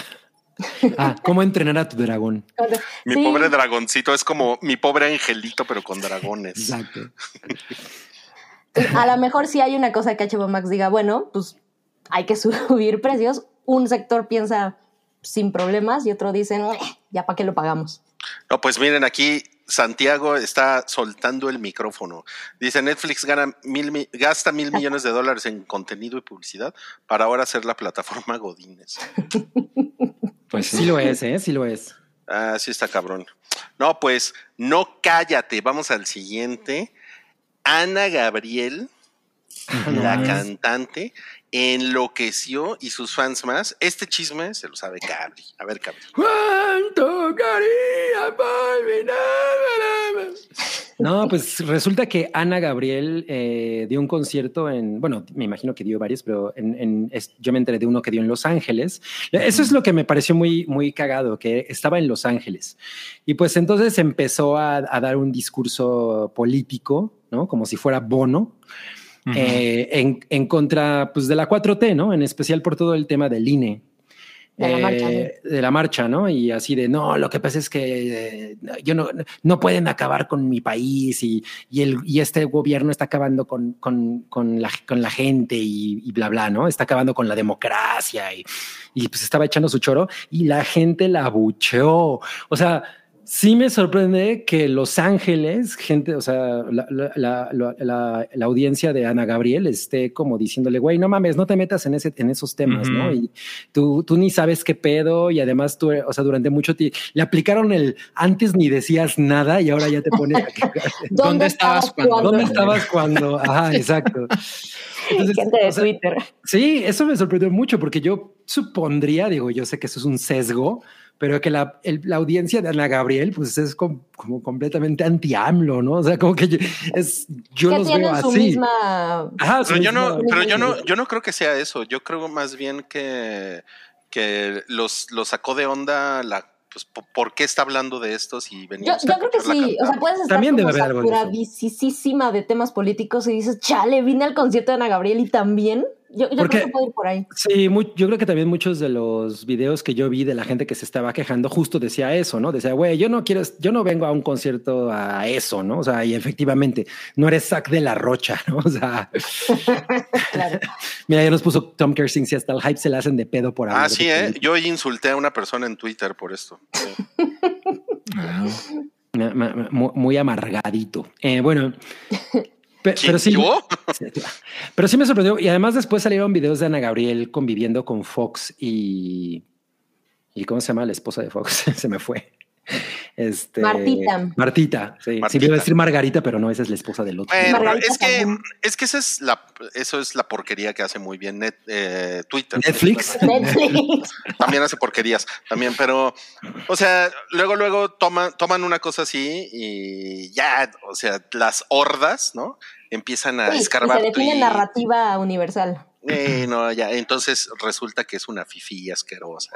Speaker 2: Ah, ¿cómo entrenar a tu dragón?
Speaker 1: Mi pobre dragoncito es como mi pobre angelito, pero con dragones.
Speaker 2: Exacto.
Speaker 4: a lo mejor si hay una cosa que HBO Max diga, bueno, pues hay que subir precios. Un sector piensa, sin problemas y otro dicen, ya para qué lo pagamos.
Speaker 1: No, pues miren, aquí Santiago está soltando el micrófono. Dice Netflix gana mil, gasta mil millones de dólares en contenido y publicidad para ahora ser la plataforma Godines.
Speaker 2: Pues sí lo es, ¿eh? Sí lo es.
Speaker 1: Ah, sí está cabrón. No, pues no cállate. Vamos al siguiente. Ana Gabriel, la cantante, enloqueció y sus fans más. Este chisme se lo sabe Cabri. A ver, Cabri. ¿Cuánto
Speaker 2: No, pues resulta que Ana Gabriel eh, dio un concierto en, bueno, me imagino que dio varios, pero en, yo me enteré de uno que dio en Los Ángeles. Eso es lo que me pareció muy, muy cagado, que estaba en Los Ángeles. Y pues entonces empezó a, a dar un discurso político, ¿no? Como si fuera Bono. Eh, en, en, contra pues, de la 4T, ¿no? En especial por todo el tema del INE.
Speaker 4: De la, marcha,
Speaker 2: eh, de la marcha, ¿no? Y así de, no, lo que pasa es que eh, yo no, no pueden acabar con mi país y, y, el, y este gobierno está acabando con, con, con, la, con la gente y, y, bla, bla, ¿no? Está acabando con la democracia y, y pues estaba echando su choro y la gente la abucheó. O sea, Sí me sorprende que Los Ángeles, gente, o sea, la, audiencia de Ana Gabriel esté como diciéndole, güey, no mames, no te metas en, ese, en esos temas, ¿no? Y tú, tú ni sabes qué pedo y además tú, o sea, durante mucho tiempo, le aplicaron el antes ni decías nada y ahora ya te pones
Speaker 4: ¿Dónde, estabas cuando?
Speaker 2: ¿Dónde estabas cuando? Ajá, exacto.
Speaker 4: gente de Twitter.
Speaker 2: Sí, eso me sorprendió mucho porque yo supondría, digo, yo sé que eso es un sesgo, pero que la, la, audiencia de Ana Gabriel pues es como, completamente anti-AMLO, ¿no? O sea, como que yo, es, yo los veo así.
Speaker 4: Misma...
Speaker 1: Ajá, pero yo no, pero yo no, yo no creo que sea eso. Yo creo más bien que, que los, los sacó de onda la pues, ¿por qué está hablando de estos y
Speaker 4: venimos Yo, yo creo que sí, o sea, puedes estar
Speaker 2: también
Speaker 4: como
Speaker 2: saturadísima
Speaker 4: de, de temas políticos y dices, chale, vine al concierto de Ana Gabriel y también Yo, yo
Speaker 2: Porque-
Speaker 4: creo que puede ir por ahí.
Speaker 2: Sí, yo creo que también muchos de los videos que yo vi de la gente que se estaba quejando justo decía eso, ¿no? Decía, güey, yo no quiero, yo no vengo a un concierto a eso, ¿no? O sea, y efectivamente, no eres Zack de la Rocha, ¿no? O sea,
Speaker 4: Claro.
Speaker 2: mira, ya nos puso Tom Kersing, si hasta el hype se le hacen de pedo por hablar
Speaker 1: Ah, sí, ¿eh? Yo insulté a una persona en Twitter por esto.
Speaker 3: Ah,
Speaker 2: Muy amargadito. Eh, bueno, pe-
Speaker 1: ¿Quién,
Speaker 2: pero sí.
Speaker 1: yo?
Speaker 2: Sí, Pero sí me sorprendió. Y además después salieron videos de Ana Gabriel conviviendo con Fox y... ¿Y cómo se llama la esposa de Fox? se me fue. Este,
Speaker 4: Martita.
Speaker 2: Martita, sí. Sí,
Speaker 1: Martita.
Speaker 2: iba a decir Margarita, pero no, esa es la esposa del otro.
Speaker 1: Bueno,
Speaker 4: Margarita
Speaker 1: es que, es que esa es la, eso es la porquería que hace muy bien Net- eh, Twitter.
Speaker 2: Netflix.
Speaker 4: Netflix.
Speaker 1: También hace porquerías, también, pero, o sea, luego, luego toman, toman una cosa así y ya, o sea, las hordas, ¿no? Empiezan a
Speaker 4: Sí, y
Speaker 1: escarbar.
Speaker 4: se define narrativa universal.
Speaker 1: Eh, no, ya, entonces resulta que es una fifí asquerosa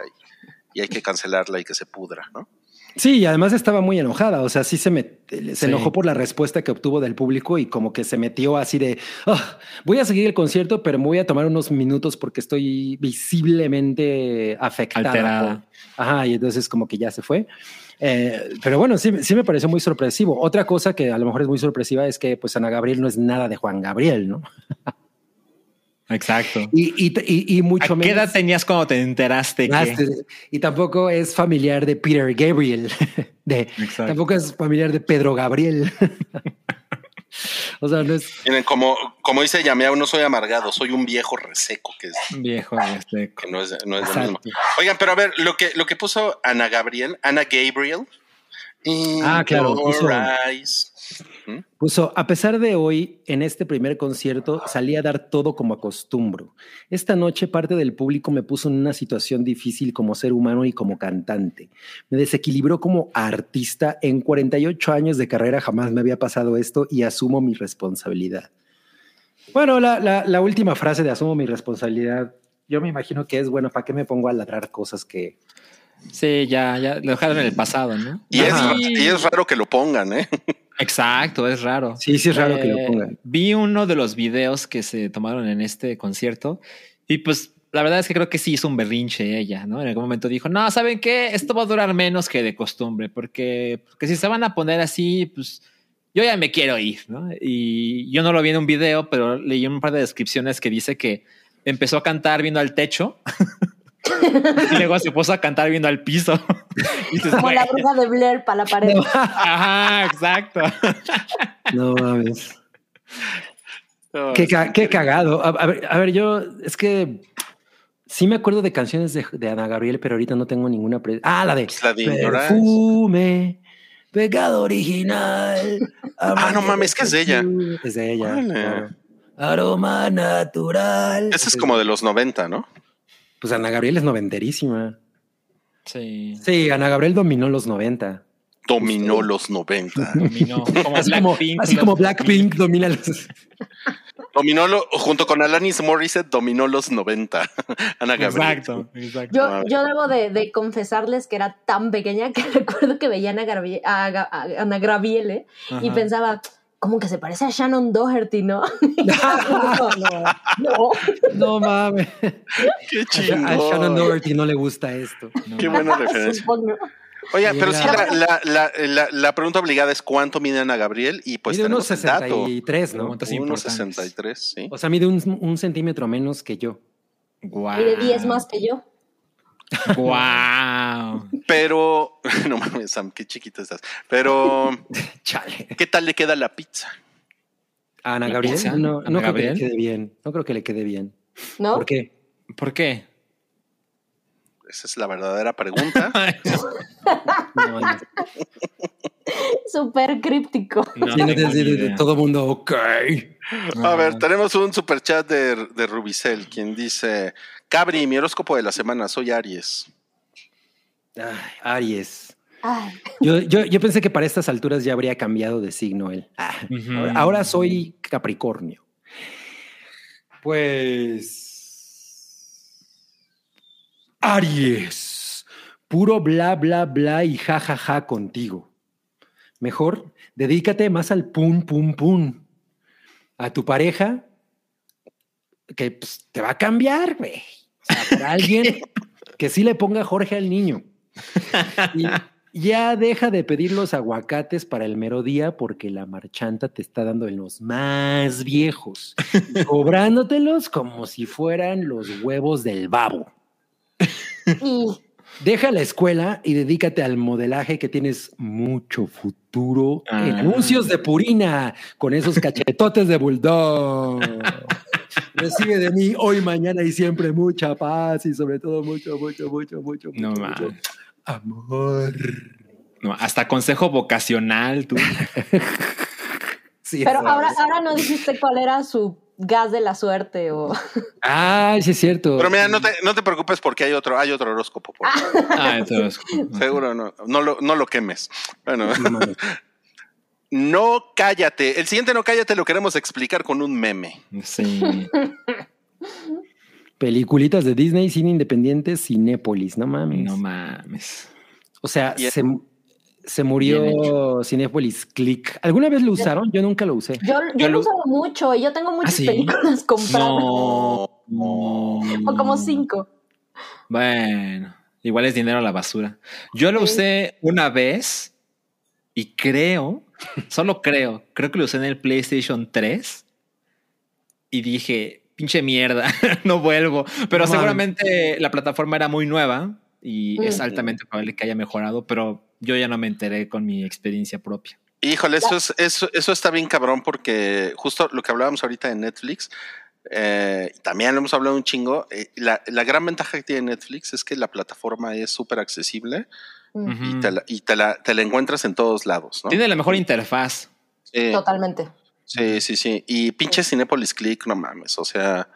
Speaker 1: y, y hay que cancelarla y que se pudra, ¿no?
Speaker 2: Sí, y además estaba muy enojada. O sea, sí se, me, se
Speaker 3: Sí.
Speaker 2: enojó por la respuesta que obtuvo del público y como que se metió así de "Ah, voy a seguir el concierto, pero me voy a tomar unos minutos porque estoy visiblemente afectada.
Speaker 3: Alterada.
Speaker 2: por-". Ajá, y entonces como que ya se fue. Eh, pero bueno, sí, sí me pareció muy sorpresivo. Otra cosa que a lo mejor es muy sorpresiva es que pues Ana Gabriel no es nada de Juan Gabriel, ¿no?
Speaker 3: exacto.
Speaker 2: Y, y, y, y mucho
Speaker 3: ¿A qué edad
Speaker 2: menos.
Speaker 3: tenías cuando te enteraste
Speaker 2: Ah,
Speaker 3: que?
Speaker 2: Y tampoco es familiar de Peter Gabriel. De,
Speaker 3: Exacto.
Speaker 2: tampoco es familiar de Pedro Gabriel. o sea, no es.
Speaker 1: Miren, como, como dice Yameau, no soy amargado, soy un viejo reseco que, es-
Speaker 3: Viejo, este,
Speaker 1: que no es, no es lo mismo. Oigan, pero a ver, lo que, lo que puso Ana Gabriel, Ana Gabriel.
Speaker 2: Ah, claro, puso-. Puso, a pesar de hoy, en este primer concierto salí a dar todo como acostumbro. Esta noche parte del público me puso en una situación difícil como ser humano y como cantante. Me desequilibró como artista. En 48 años de carrera jamás me había pasado esto y asumo mi responsabilidad. Bueno, la, la- la última frase de asumo mi responsabilidad, yo me imagino que es, bueno, ¿para qué me pongo a ladrar cosas que...
Speaker 3: sí, ya, ya lo dejaron en el pasado, ¿no?
Speaker 1: Y es, y es raro que lo pongan, ¿eh?
Speaker 3: Exacto, es raro.
Speaker 2: Sí, sí es raro que lo
Speaker 3: Eh,
Speaker 2: pongan.
Speaker 3: Vi uno de los videos que se tomaron en este concierto y pues la verdad es que creo que sí hizo un berrinche ella, ¿no? En algún momento dijo, no, ¿saben qué? Esto va a durar menos que de costumbre porque, porque si se van a poner así, pues yo ya me quiero ir, ¿no? Y yo no lo vi en un video, pero leí un par de descripciones que dice que empezó a cantar viendo al techo y luego se puso a cantar viendo al piso. Y dices,
Speaker 4: Como la bruja de Blair para la pared.
Speaker 3: Ajá, exacto.
Speaker 2: No mames.
Speaker 1: No,
Speaker 2: Qué,
Speaker 1: es
Speaker 2: ca- qué cagado. A, a ver, a ver, yo es que sí me acuerdo de canciones de, de Ana Gabriel, pero ahorita no tengo ninguna. pre- ah, la de
Speaker 1: Pues la de.
Speaker 2: Perfume, pecado original.
Speaker 1: Ah, no mames, que es de ella.
Speaker 2: Es de ella. Claro. Aroma natural.
Speaker 1: Ese es como de los 90, ¿no?
Speaker 2: Pues Ana Gabriel es noventerísima.
Speaker 3: Sí.
Speaker 2: Sí, Ana Gabriel dominó los 90.
Speaker 1: Dominó los 90.
Speaker 3: Dominó. Como
Speaker 2: Así como,
Speaker 3: Blackpink.
Speaker 2: así como Blackpink domina los.
Speaker 1: Dominó lo, junto con Alanis Morissette, dominó los 90. Ana Gabriel.
Speaker 3: Exacto, exacto.
Speaker 4: Yo, yo debo de, de confesarles que era tan pequeña que recuerdo que veía a Ana, Gabriel, a, Ga- a Ana Gabriele y pensaba, como que se parece a Shannon Doherty, ¿no? no, no, no.
Speaker 2: No mames.
Speaker 1: Qué
Speaker 2: A, a Shannon
Speaker 1: chingón.
Speaker 2: Doherty no le gusta esto.
Speaker 3: No.
Speaker 1: Qué buena referencia. Oye, pero sí, la, la, la, la, la pregunta obligada es cuánto mide Ana Gabriel y pues
Speaker 2: mide unos
Speaker 1: tenemos el dato.
Speaker 2: 63, ¿no?
Speaker 1: Unos
Speaker 3: importantes.
Speaker 1: 63, sí.
Speaker 2: O sea, mide un, un centímetro menos que yo.
Speaker 3: Guau.
Speaker 4: Y de 10 más que yo.
Speaker 3: Guau.
Speaker 1: Pero, no mames, Sam, qué chiquito estás. Pero,
Speaker 2: Chale.
Speaker 1: ¿qué tal le queda la pizza?
Speaker 2: ¿A Ana
Speaker 3: ¿La
Speaker 2: Gabriel?
Speaker 3: pizza?
Speaker 2: No,
Speaker 3: ¿Ana
Speaker 2: no creo que le quede bien. No creo que le quede bien.
Speaker 4: ¿No?
Speaker 2: ¿Por qué?
Speaker 3: ¿Por qué?
Speaker 1: Esa es la verdadera pregunta.
Speaker 2: No, no.
Speaker 4: Súper críptico.
Speaker 3: No
Speaker 2: Sí, de- todo mundo, ok.
Speaker 1: A ver, tenemos un superchat de, de Rubicel, quien dice, Cabri, mi horóscopo de la semana, soy Aries.
Speaker 2: Ay, Aries.
Speaker 4: Ay,
Speaker 2: Yo, yo, yo pensé que para estas alturas ya habría cambiado de signo él. Ah, ahora soy Capricornio. Pues. Aries. Puro bla, bla, bla y ja, ja, ja contigo. Mejor, dedícate más al pum, pum, pum. A tu pareja, que pues, te va a cambiar, güey. O sea, por alguien que sí le ponga Jorge al niño. Y ya deja de pedir los aguacates para el mero día porque la marchanta te está dando en los más viejos, cobrándotelos como si fueran los huevos del babo.
Speaker 4: Y
Speaker 2: Deja la escuela y dedícate al modelaje que tienes mucho futuro en
Speaker 3: Ah.
Speaker 2: anuncios de Purina con esos cachetotes de bulldog. Recibe de mí hoy, mañana y siempre mucha paz y sobre todo mucho, mucho, mucho, mucho,
Speaker 3: No
Speaker 2: mucho, amor.
Speaker 3: No, hasta consejo vocacional, tú.
Speaker 2: Sí,
Speaker 4: pero ahora, ahora no dijiste cuál era su gas de la suerte o.
Speaker 2: Ah, sí es cierto.
Speaker 1: Pero mira, no te, no te preocupes porque hay otro, hay otro horóscopo. por ahí.
Speaker 3: Ah, entonces.
Speaker 1: Seguro no, no lo, no lo quemes. Bueno,
Speaker 2: No
Speaker 1: cállate. El siguiente no cállate lo queremos explicar con un meme.
Speaker 3: Sí.
Speaker 2: Peliculitas de Disney, cine independiente, Cinépolis, no mames.
Speaker 3: No mames.
Speaker 2: O sea, se, se murió
Speaker 3: Bien
Speaker 2: Cinépolis Click. ¿Alguna vez lo usaron? Yo nunca lo usé.
Speaker 4: Yo, yo
Speaker 3: Yo
Speaker 4: lo he usado mucho y yo tengo muchas
Speaker 3: sí?
Speaker 4: películas compradas.
Speaker 3: No. no.
Speaker 4: O como cinco.
Speaker 3: Bueno, igual es dinero a la basura. Yo lo
Speaker 4: Sí.
Speaker 3: usé una vez y creo, solo creo, creo que lo usé en el PlayStation 3 y dije, pinche mierda, no vuelvo. Pero
Speaker 2: No
Speaker 3: seguramente la plataforma era muy nueva y es altamente probable que haya mejorado, pero yo ya no me enteré con mi experiencia propia.
Speaker 1: Híjole, eso, es, eso, eso está bien cabrón porque justo lo que hablábamos ahorita de Netflix, eh, también lo hemos hablado un chingo, eh, la, la gran ventaja que tiene Netflix es que la plataforma es súper accesible y, te la, y te, la, te la encuentras en todos lados, ¿no?
Speaker 3: Tiene la mejor interfaz.
Speaker 4: Totalmente.
Speaker 1: sí, sí, sí. Y pinche Cinepolis Click, no mames, o sea,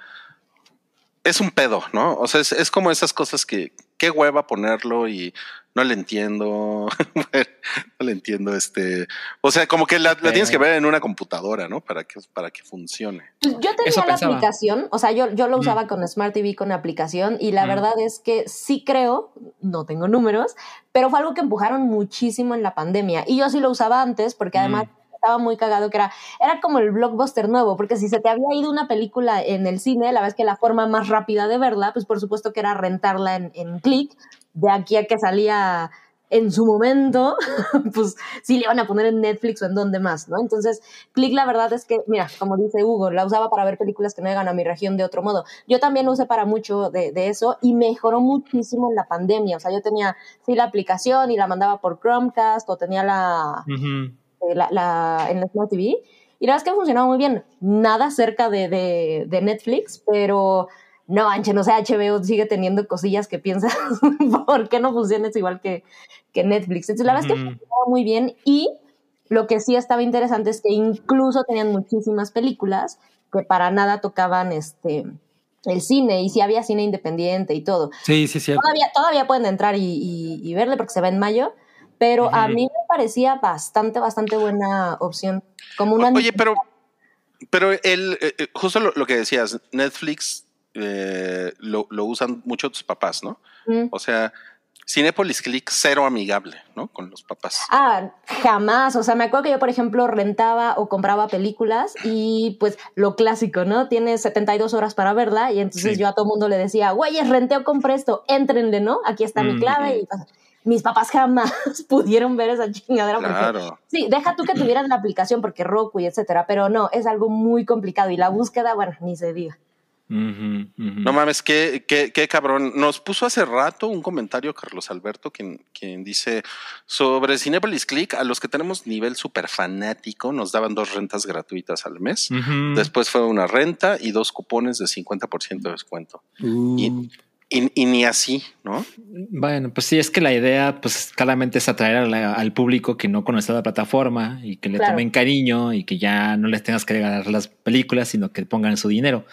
Speaker 1: es un pedo, ¿no? O sea, es, es como esas cosas que, qué hueva ponerlo y no le entiendo, no le entiendo, este, o sea, como que la, la tienes que ver en una computadora, ¿no? Para que, para que funcione.
Speaker 4: Pues Yo tenía
Speaker 3: Eso
Speaker 4: la
Speaker 3: pensaba.
Speaker 4: aplicación, o sea, yo, yo lo
Speaker 3: Mm.
Speaker 4: usaba con Smart TV con aplicación y la
Speaker 3: Mm.
Speaker 4: verdad es que sí creo, no tengo números, pero fue algo que empujaron muchísimo en la pandemia y yo sí lo usaba antes porque además estaba muy cagado que era, era como el blockbuster nuevo, porque si se te había ido una película en el cine, la es que la forma más rápida de verla, pues por supuesto que era rentarla en, en click, de aquí a que salía en su momento, pues sí le iban a poner en Netflix o en donde más, ¿no? Entonces, Click, la verdad es que, mira, como dice Hugo, la usaba para ver películas que no llegan a mi región de otro modo. Yo también lo usé para mucho de, de eso y mejoró muchísimo en la pandemia. O sea, yo tenía, sí, la aplicación y la mandaba por Chromecast o tenía la, eh, la, la- en la Smart TV. Y la verdad es que funcionaba muy bien. Nada cerca de, de, de Netflix, pero no, Anche, no sé, HBO sigue teniendo cosillas que piensas, ¿por qué no funciona eso igual que, que Netflix? Entonces, la verdad es que
Speaker 3: Ujú.
Speaker 4: funcionaba muy bien y lo que sí estaba interesante es que incluso tenían muchísimas películas que para nada tocaban este el cine y sí había cine independiente y todo.
Speaker 2: Sí, sí, sí.
Speaker 4: Todavía, todavía pueden entrar y, y- y verle porque se va en mayo, pero a mí me parecía bastante, bastante buena opción. Como una
Speaker 1: Oye, pero, pero el, eh, eh, justo lo, lo que decías, Netflix eh, lo, lo usan mucho tus papás, ¿no?
Speaker 4: Mm.
Speaker 1: O sea, Cinepolis Click cero amigable, ¿no? Con los papás.
Speaker 4: Ah, jamás. O sea, me acuerdo que yo, por ejemplo, rentaba o compraba películas y pues lo clásico, ¿no? Tienes 72 horas para verla y entonces
Speaker 3: Sí.
Speaker 4: yo a todo mundo le decía, güeyes, renté o compré esto, éntrenle, ¿no? Aquí está mi
Speaker 3: Mm.
Speaker 4: clave y pues, mis papás jamás pudieron ver esa chingadera porque
Speaker 1: Claro.
Speaker 4: Sí, deja tú que tuvieran la aplicación porque Roku y etcétera, pero no, es algo muy complicado y la búsqueda, bueno, ni se diga.
Speaker 1: No mames, qué, qué, qué cabrón. Nos puso hace rato un comentario Carlos Alberto, quien, quien dice sobre Cinepolis Click, a los que tenemos nivel super fanático, nos daban dos rentas gratuitas al mes. Después fue una renta y dos cupones de 50% de descuento.
Speaker 2: Uh,
Speaker 1: Y- Y, y ni así, ¿no?
Speaker 3: Bueno, pues sí, es que la idea, pues claramente es atraer a la- al público que no conoce la plataforma y que le
Speaker 4: Claro.
Speaker 3: tomen cariño y que ya no les tengas que regalar las películas, sino que pongan su dinero.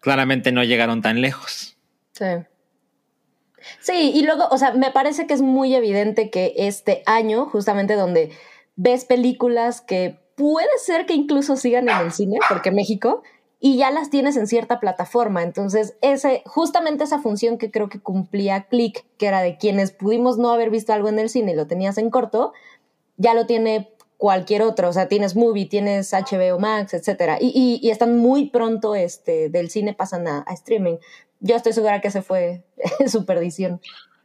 Speaker 3: Claramente no llegaron tan lejos.
Speaker 4: Sí. Sí, y luego, o sea, me parece que es muy evidente que este año, justamente donde ves películas que puede ser que incluso sigan en el cine, porque México, y ya las tienes en cierta plataforma. Entonces, ese, justamente esa función que creo que cumplía Click, que era de quienes pudimos no haber visto algo en el cine y lo tenías en corto, ya lo tiene cualquier otro. O sea, tienes Movie, tienes HBO Max, etcétera. Y, y, están muy pronto este, del cine pasan a, streaming. Yo estoy segura que ese fue su perdición.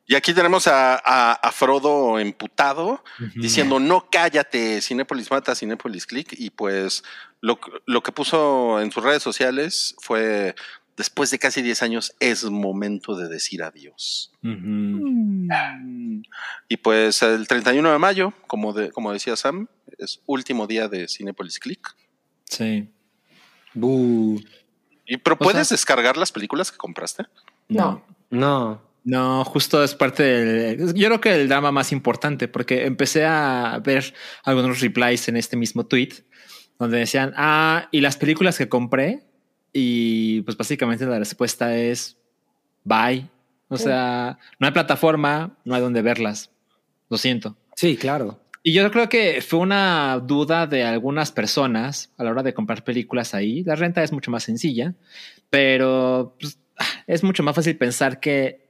Speaker 1: Y aquí tenemos a, Frodo emputado diciendo no cállate, Cinepolis mata, Cinepolis click. Y pues lo, lo, que puso en sus redes sociales fue después de casi 10 años es momento de decir adiós. Y pues el 31 de mayo, como, de, como decía Sam, es último día de Cinepolis Click.
Speaker 3: Sí.
Speaker 1: ¿Y pero puedes descargar las películas que compraste?
Speaker 4: No.
Speaker 2: No.
Speaker 3: No, justo es parte del. Yo creo que el drama más importante, porque empecé a ver algunos replies en este mismo tweet donde decían, ah, y las películas que compré, y pues básicamente la respuesta es bye. O sea, no hay plataforma, no hay donde verlas. Lo siento.
Speaker 2: Sí, claro.
Speaker 3: Y yo creo que fue una duda de algunas personas a la hora de comprar películas ahí. La renta es mucho más sencilla, pero pues, es mucho más fácil pensar que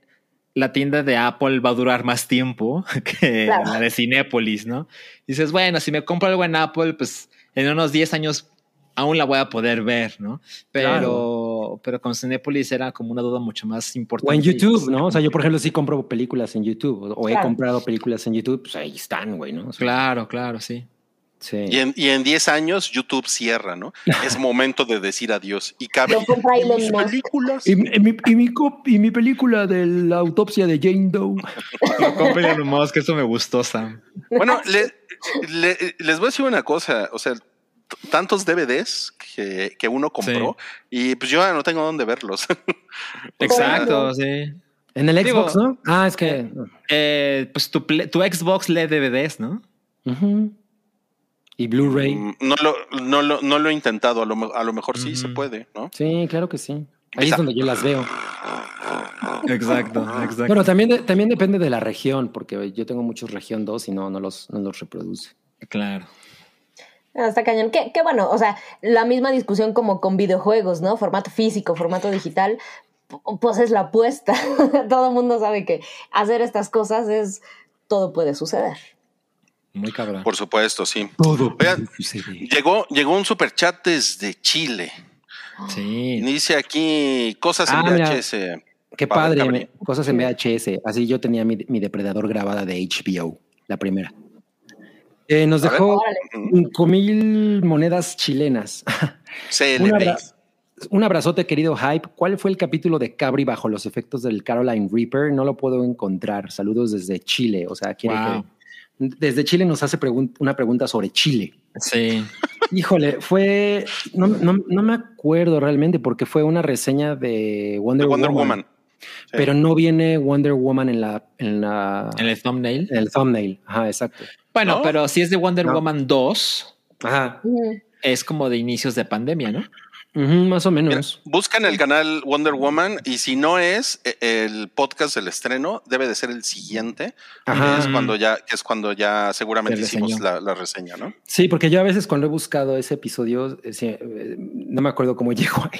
Speaker 3: la tienda de Apple va a durar más tiempo que la de Cinépolis, ¿no? dices, bueno, si me compro algo en Apple, pues en unos 10 años aún la voy a poder ver, ¿no? Pero, pero con Cinepolis era como una duda mucho más importante.
Speaker 2: O en YouTube, ¿no? O sea, yo, por ejemplo, sí compro películas en YouTube o he comprado películas en YouTube, pues ahí están, güey, ¿no?
Speaker 3: claro, claro, sí.
Speaker 2: Sí.
Speaker 1: Y en, y en 10 años YouTube cierra, ¿no? es momento de decir adiós. Y cabe.
Speaker 4: mis
Speaker 2: películas. Y, mi, y, mi, y, mi, película de la autopsia de Jane Doe.
Speaker 3: No compren que eso me gustó, Sam.
Speaker 1: Bueno, le, les voy a decir una cosa. O sea, tantos DVDs que, que uno compró y pues yo no tengo dónde verlos.
Speaker 3: Exacto, sí.
Speaker 2: En el Xbox, ¿no? Ah, es que. Eh,
Speaker 3: pues tu, tu, Xbox lee DVDs, ¿no?
Speaker 2: Y Blu-ray.
Speaker 1: Mm, no lo, no, lo, no lo he intentado, a lo, a lo mejor sí se puede, ¿no?
Speaker 2: Sí, claro que sí. Ahí es donde yo las veo.
Speaker 3: Exacto, exacto.
Speaker 2: Bueno, también, también depende de la región, porque yo tengo muchos región 2 y no, no, los, no los reproduce.
Speaker 3: Claro.
Speaker 4: Hasta cañón. Qué, bueno, o sea, la misma discusión como con videojuegos, ¿no? Formato físico, formato digital, pues es la apuesta. todo el mundo sabe que hacer estas cosas es, todo puede suceder.
Speaker 3: Muy cabrón.
Speaker 1: Por supuesto, sí.
Speaker 2: Todo
Speaker 1: llegó, llegó un super chat desde Chile.
Speaker 3: Sí.
Speaker 1: Dice aquí cosas en ah, VHS.
Speaker 2: qué padre, cosas en VHS. Así yo tenía mi, mi depredador grabada de HBO, la primera. Eh, nos dejó cinco mil monedas chilenas.
Speaker 1: un,
Speaker 2: un, abrazote, querido Hype. ¿Cuál fue el capítulo de Cabri bajo los efectos del Caroline Reaper? No lo puedo encontrar. Saludos desde Chile. O sea, quiere que. Desde Chile nos hace una pregunta sobre Chile.
Speaker 3: Sí.
Speaker 2: Híjole, fue. No, me acuerdo realmente porque fue una reseña de Wonder, Woman. Pero no viene Wonder Woman en la, en la.
Speaker 3: En el thumbnail.
Speaker 2: En el thumbnail. Ajá, exacto.
Speaker 3: Bueno, pero si es de Wonder Woman 2, es como de inicios de pandemia, ¿no?
Speaker 2: Más o menos.
Speaker 1: buscan el canal Wonder Woman y si no es e, el podcast del estreno, debe de ser el siguiente, que es cuando ya, que es cuando ya seguramente hicimos la, reseña, ¿no?
Speaker 2: Sí, porque yo a veces cuando he buscado ese episodio, eh, eh, no me acuerdo cómo llegó a él.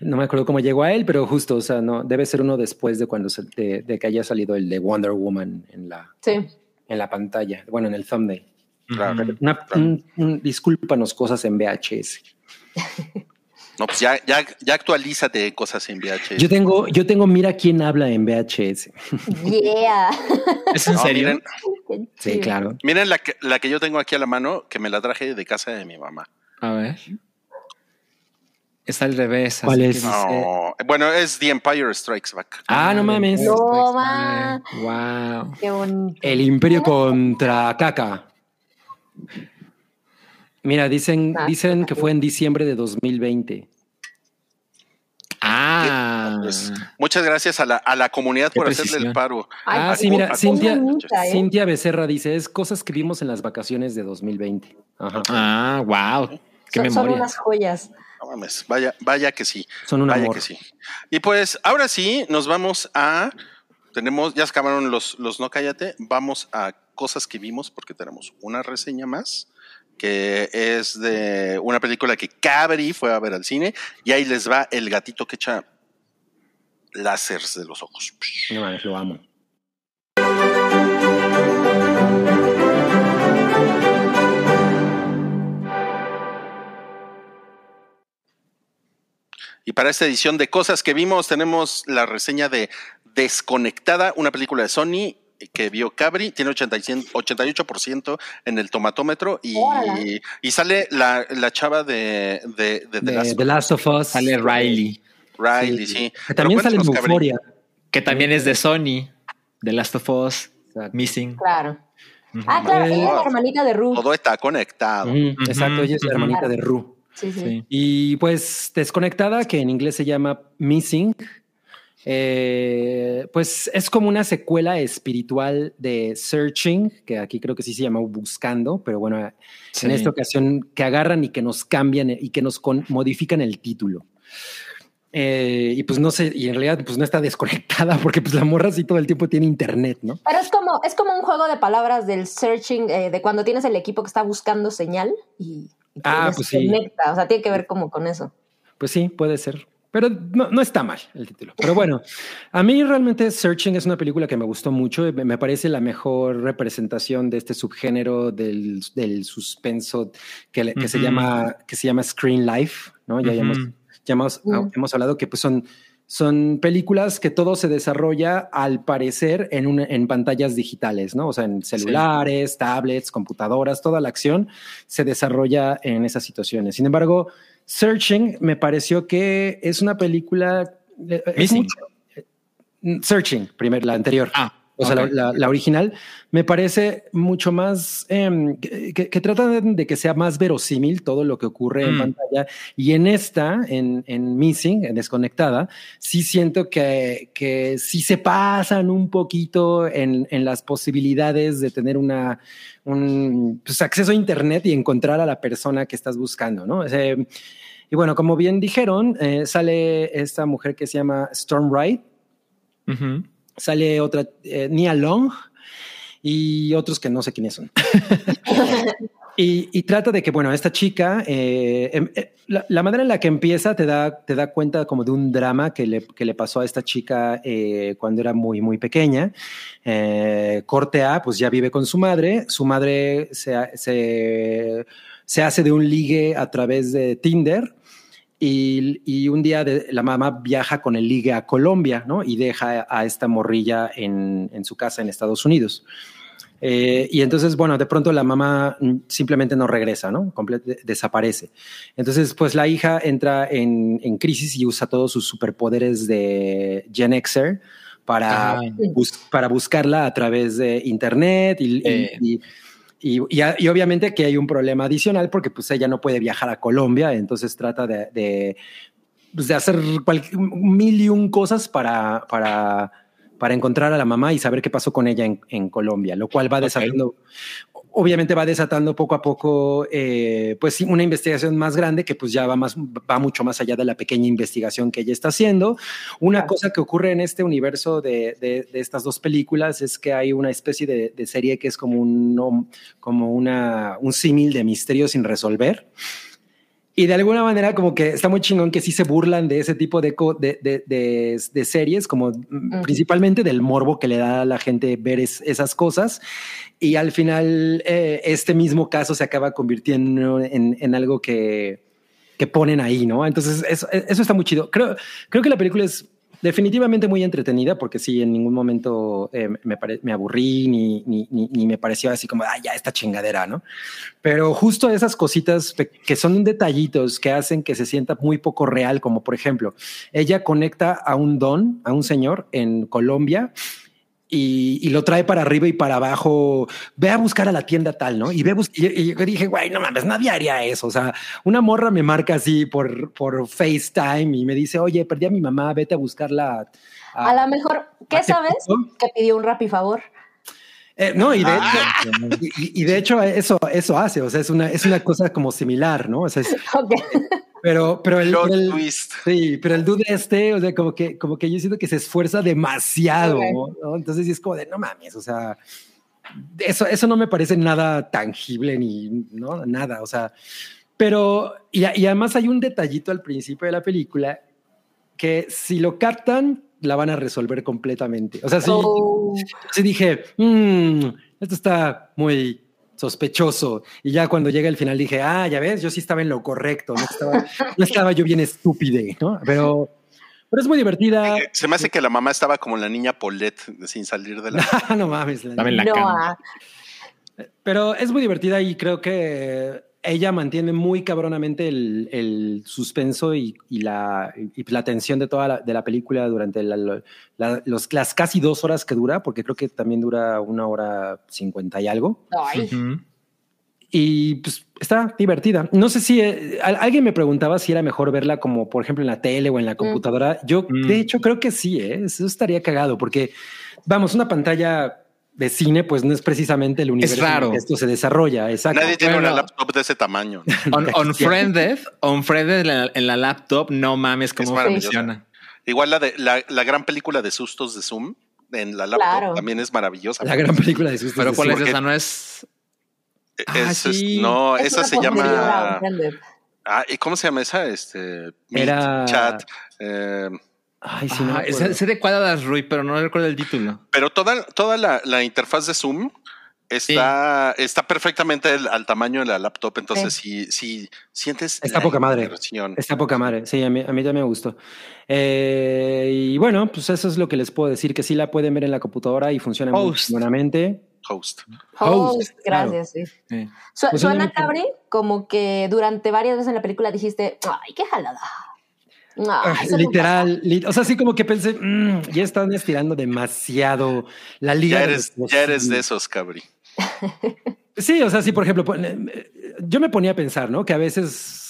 Speaker 2: No me acuerdo cómo llegó a él, pero justo, o sea, no, debe ser uno después de cuando de, que haya salido el de Wonder Woman en la.
Speaker 4: Sí
Speaker 2: en la pantalla, bueno, en el thumbnail. Claro, discúlpanos cosas en VHS.
Speaker 1: No, pues ya, ya, ya actualízate cosas en VHS.
Speaker 2: Yo tengo, yo tengo Mira quién habla en VHS.
Speaker 4: Yeah.
Speaker 3: ¿Es en serio?
Speaker 2: sí, claro.
Speaker 1: Miren la que, la que yo tengo aquí a la mano, que me la traje de casa de mi mamá.
Speaker 3: A ver. Está al revés.
Speaker 2: ¿Cuál es?
Speaker 1: bueno, es The Empire Strikes Back.
Speaker 2: Ah, no mames.
Speaker 4: No,
Speaker 3: Wow.
Speaker 4: Qué bonito.
Speaker 2: El Imperio contra Caca. Mira, dicen, ah. dicen que fue en diciembre de 2020.
Speaker 3: Ah.
Speaker 1: Pues, muchas gracias a la, a la comunidad por hacerle el paro.
Speaker 2: ah, sí, mira, Cintia, ¿eh? Cintia Becerra dice, es cosas que vimos en las vacaciones de 2020.
Speaker 3: Ajá. Ah, wow.
Speaker 4: Qué memoria. Son unas joyas.
Speaker 1: No mames, vaya, vaya que sí.
Speaker 2: Son un
Speaker 1: vaya
Speaker 2: amor.
Speaker 1: que sí. Y pues ahora sí, nos vamos a. Tenemos, ya acabaron los, los no cállate. Vamos a cosas que vimos, porque tenemos una reseña más, que es de una película que Cabri fue a ver al cine y ahí les va el gatito que echa láseres de los ojos.
Speaker 2: No mames, lo amo.
Speaker 1: Y para esta edición de cosas que vimos tenemos la reseña de Desconectada, una película de Sony que vio Cabri, tiene 88% en el tomatómetro y, y sale la, la, chava de, de,
Speaker 2: de, The, Last of Us.
Speaker 3: Sale Riley.
Speaker 1: Riley, sí.
Speaker 2: Que también sale en Euphoria.
Speaker 3: Que también es de Sony. The Last of Us. Missing.
Speaker 4: Claro. Ah, claro, ella es la hermanita de Ru.
Speaker 1: Todo está conectado.
Speaker 2: exacto, ella es la hermanita de Ru.
Speaker 4: Sí, sí.
Speaker 2: Y pues Desconectada, que en inglés se llama Missing, eh, pues es como una secuela espiritual de Searching, que aquí creo que sí se llama Buscando, pero bueno, en esta ocasión que agarran y que nos cambian y que nos modifican el título. Eh, y pues no sé, y en realidad pues no está desconectada porque pues la morra así todo el tiempo tiene internet, ¿no?
Speaker 4: Pero es como, es como un juego de palabras del searching, eh, de cuando tienes el equipo que está buscando señal y,
Speaker 2: ah, pues
Speaker 4: O sea, tiene que ver como con eso.
Speaker 2: Pues sí, puede ser. Pero no, está mal el título. Pero bueno, a mí realmente Searching es una película que me gustó mucho. Me parece la mejor representación de este subgénero del, del suspenso que, que se llama, que se llama Screen Life, ¿no? Ya, hemos, ya hemos, hemos, hablado que pues son, son películas que todo se desarrolla al parecer en, un, en pantallas digitales, ¿no? O sea, en celulares, tablets, computadoras, toda la acción se desarrolla en esas situaciones. Sin embargo, Searching me pareció que es una película.
Speaker 3: Eh, es mucho,
Speaker 2: Searching, primero, la anterior.
Speaker 3: Ah,
Speaker 2: o sea, la, original me parece mucho más em, que, que, trata de que sea más verosímil todo lo que ocurre en mm. pantalla. Y en esta, en, en, Missing, en Desconectada, sí siento que, que sí se pasan un poquito en, en las posibilidades de tener una, un pues, acceso a Internet y encontrar a la persona que estás buscando, ¿no? Y bueno, como bien dijeron, eh, sale esta mujer que se llama Storm Wright sale otra, eh, Nia Long y otros que no sé quiénes son. y, trata de que, bueno, esta chica, eh, em, eh, la, manera en la que empieza te da, te da cuenta como de un drama que le, que le pasó a esta chica cuando era muy, muy pequeña. corte A, pues ya vive con su madre. Su madre se, se, se hace de un ligue a través de Tinder y, un día la mamá viaja con el ligue a Colombia, ¿no? Y deja a esta morrilla en, su casa en Estados Unidos. Eh, y entonces, bueno, de pronto la mamá simplemente no regresa, ¿no? desaparece. Entonces, pues la hija entra en, crisis y usa todos sus superpoderes de Gen Xer para, para buscarla a través de Internet y eh. Y, y, obviamente que hay un problema adicional porque pues ella no puede viajar a Colombia, entonces trata de, de, pues, de hacer mil y un cosas para, para, para encontrar a la mamá y saber qué pasó con ella en, en Colombia, lo cual va desarrollando obviamente va desatando poco a poco, eh, pues una investigación más grande que pues ya va más, va mucho más allá de la pequeña investigación que ella está haciendo. Una cosa que ocurre en este universo de, de, estas dos películas es que hay una especie de, de serie que es como un, como una, un símil de misterio sin resolver. Y de alguna manera como que está muy chingón que sí se burlan de ese tipo de, de, de, series, como principalmente del morbo que le da a la gente ver esas cosas. Y al final eh, este mismo caso se acaba convirtiendo en, en algo que, que, ponen ahí, ¿no? Entonces eso, eso está muy chido. Creo, creo que la película es definitivamente muy entretenida porque sí, en ningún momento eh, me, me, aburrí ni, me pareció así como, ya esta chingadera, ¿no? Pero justo esas cositas que son detallitos que hacen que se sienta muy poco real, como por ejemplo, ella conecta a un don, a un señor en Colombia y, lo trae para arriba y para abajo. Ve a buscar a la tienda tal, ¿no? Y ve y, yo dije, güey, no mames, nadie haría eso. O sea, una morra me marca así por, por FaceTime y me dice, oye, perdí a mi mamá, vete a buscarla.
Speaker 4: A, lo mejor, ¿qué sabes? Que pidió un rap favor.
Speaker 2: Eh, no, y de, hecho, ah. y, de hecho eso, eso hace, o sea, es una, es una cosa como similar, ¿no? O sea, es, Pero, pero el, sí, pero el dude este, o sea, como que, como que yo siento que se esfuerza demasiado, ¿no? Entonces es como de no mames, o sea, eso, eso no me parece nada tangible ni no nada, o sea, pero y, y además hay un detallito al principio de la película que si lo captan la van a resolver completamente. O sea, sí, oh. sí dije, mmm, esto está muy sospechoso. Y ya cuando llega el final dije, ah, ya ves, yo sí estaba en lo correcto, no estaba, no estaba yo bien estúpide, ¿no? Pero, pero es muy divertida.
Speaker 1: Eh, Se me hace que la mamá estaba como la niña Paulette sin salir de la.
Speaker 2: no mames. la
Speaker 3: Estaba en la
Speaker 4: No,
Speaker 3: cama.
Speaker 4: ah,
Speaker 2: Pero es muy divertida y creo que ella mantiene muy cabronamente el, el suspenso y, y la, y la tensión de toda la, de la película durante la- la- los, las casi dos horas que dura, porque creo que también dura una hora cincuenta y algo.
Speaker 4: ay.
Speaker 2: Y pues está divertida. No sé si eh, al- alguien me preguntaba si era mejor verla como, por ejemplo, en la tele o en la computadora. Yo,
Speaker 3: Mm.
Speaker 2: de hecho, creo que sí, ¿eh? eso estaría cagado, porque vamos, una pantalla de cine, pues no es precisamente el universo en el que esto se desarrolla. Exacto.
Speaker 1: Nadie tiene
Speaker 3: Bueno.
Speaker 1: una laptop de ese tamaño. ¿no?
Speaker 3: On, unfriended, unfriended en la, en la laptop, no mames cómo funciona.
Speaker 1: Igual la de la, la gran película de sustos de Zoom en la laptop
Speaker 4: Claro.
Speaker 1: también es maravillosa.
Speaker 2: La gran película de sustos.
Speaker 3: Pero
Speaker 2: de
Speaker 3: ¿cuál es
Speaker 2: Zoom.
Speaker 1: porque-
Speaker 3: esa? No es.
Speaker 1: Es-
Speaker 3: Ah,
Speaker 1: es-
Speaker 3: sí.
Speaker 1: no,
Speaker 4: Es
Speaker 1: esa se llama. Ah, ¿y ¿Cómo se llama esa? Este. Meet,
Speaker 2: Era-
Speaker 1: Chat. eh,
Speaker 2: Ay, sí, no.
Speaker 3: Ah, sé, sé de cuadras, Rui, pero no recuerdo el título.
Speaker 1: pero toda, toda la, la interfaz de Zoom está, está perfectamente al, al tamaño de la laptop. Entonces, si, si sientes.
Speaker 2: Está poca madre. Está poca madre. Sí, a mí, a mí también me gustó. Eh, y bueno, pues eso es lo que les puedo decir, que sí la pueden ver en la computadora y funciona muy buenamente.
Speaker 1: Host.
Speaker 4: Host,
Speaker 2: Host, claro.
Speaker 4: gracias, sí.
Speaker 3: Sí.
Speaker 4: Su-
Speaker 2: Pues
Speaker 4: suena cabre como que durante varias veces en la película dijiste, ay, qué jalada.
Speaker 2: Ah,
Speaker 4: no
Speaker 2: literal, li- o sea, así como que pensé, "Mm, ya están estirando demasiado la liga.
Speaker 1: Ya
Speaker 2: de
Speaker 1: eres,
Speaker 2: los
Speaker 1: ya eres de
Speaker 2: posibles".
Speaker 1: esos, cabri.
Speaker 2: Sí, o sea, sí, por ejemplo, eh, yo me ponía a pensar, ¿no? Que a veces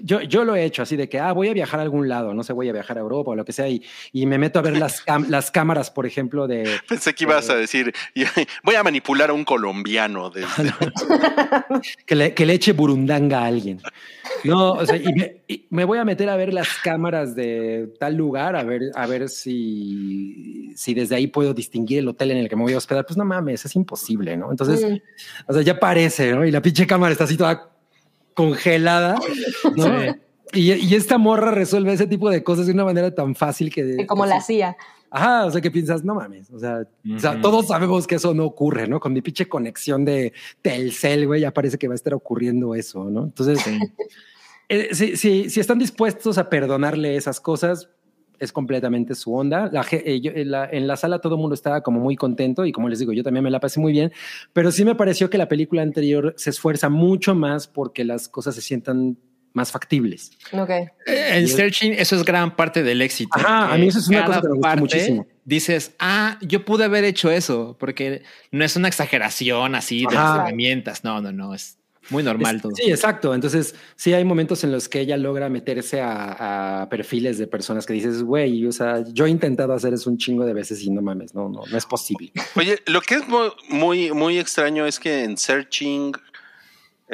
Speaker 2: yo, yo lo he hecho así de que, ah, voy a viajar a algún lado, no sé, voy a viajar a Europa o lo que sea, y, y me meto a ver las, las cámaras, por ejemplo, de...
Speaker 1: Pensé que ibas a decir, voy a manipular a un colombiano. desde-
Speaker 2: que le, que le eche burundanga a alguien. No, o sea, y me, y me voy a meter a ver las cámaras de tal lugar, a ver, a ver si, si desde ahí puedo distinguir el hotel en el que me voy a hospedar. Pues no mames, es imposible, ¿no? Entonces,
Speaker 4: Mm.
Speaker 2: o sea, ya parece, ¿no? Y la pinche cámara está así toda congelada, ¿no?
Speaker 3: Sí.
Speaker 2: Y, y esta morra resuelve ese tipo de cosas de una manera tan fácil que...
Speaker 4: Que como la hacía.
Speaker 2: Ajá, o sea, que piensas, no mames, o sea, o sea, todos sabemos que eso no ocurre, ¿no? Con mi pinche conexión de Telcel, güey, ya parece que va a estar ocurriendo eso, ¿no? Entonces,
Speaker 3: Sí.
Speaker 2: eh, si, si, si están dispuestos a perdonarle esas cosas, es completamente su onda. La, eh, yo- en, la, en la sala todo el mundo estaba como muy contento y como les digo, yo también me la pasé muy bien, pero sí me pareció que la película anterior se esfuerza mucho más porque las cosas se sientan más factibles.
Speaker 4: Ok.
Speaker 3: Eh, En Searching, eso es gran parte del éxito.
Speaker 2: Ajá, a mí eso es una
Speaker 3: Cada
Speaker 2: cosa que me gustó
Speaker 3: parte
Speaker 2: muchísimo.
Speaker 3: Dices, ah, yo pude haber hecho eso, porque no es una exageración así de
Speaker 2: Ajá.
Speaker 3: las herramientas. No, no, no, es muy normal
Speaker 2: Es-
Speaker 3: todo.
Speaker 2: Sí, exacto. Entonces, sí hay momentos en los que ella logra meterse a, a perfiles de personas que dices, güey, o sea, yo he intentado hacer eso un chingo de veces y no mames, no, no, no es posible.
Speaker 1: Oye, lo que es mu- muy, muy extraño es que en Searching,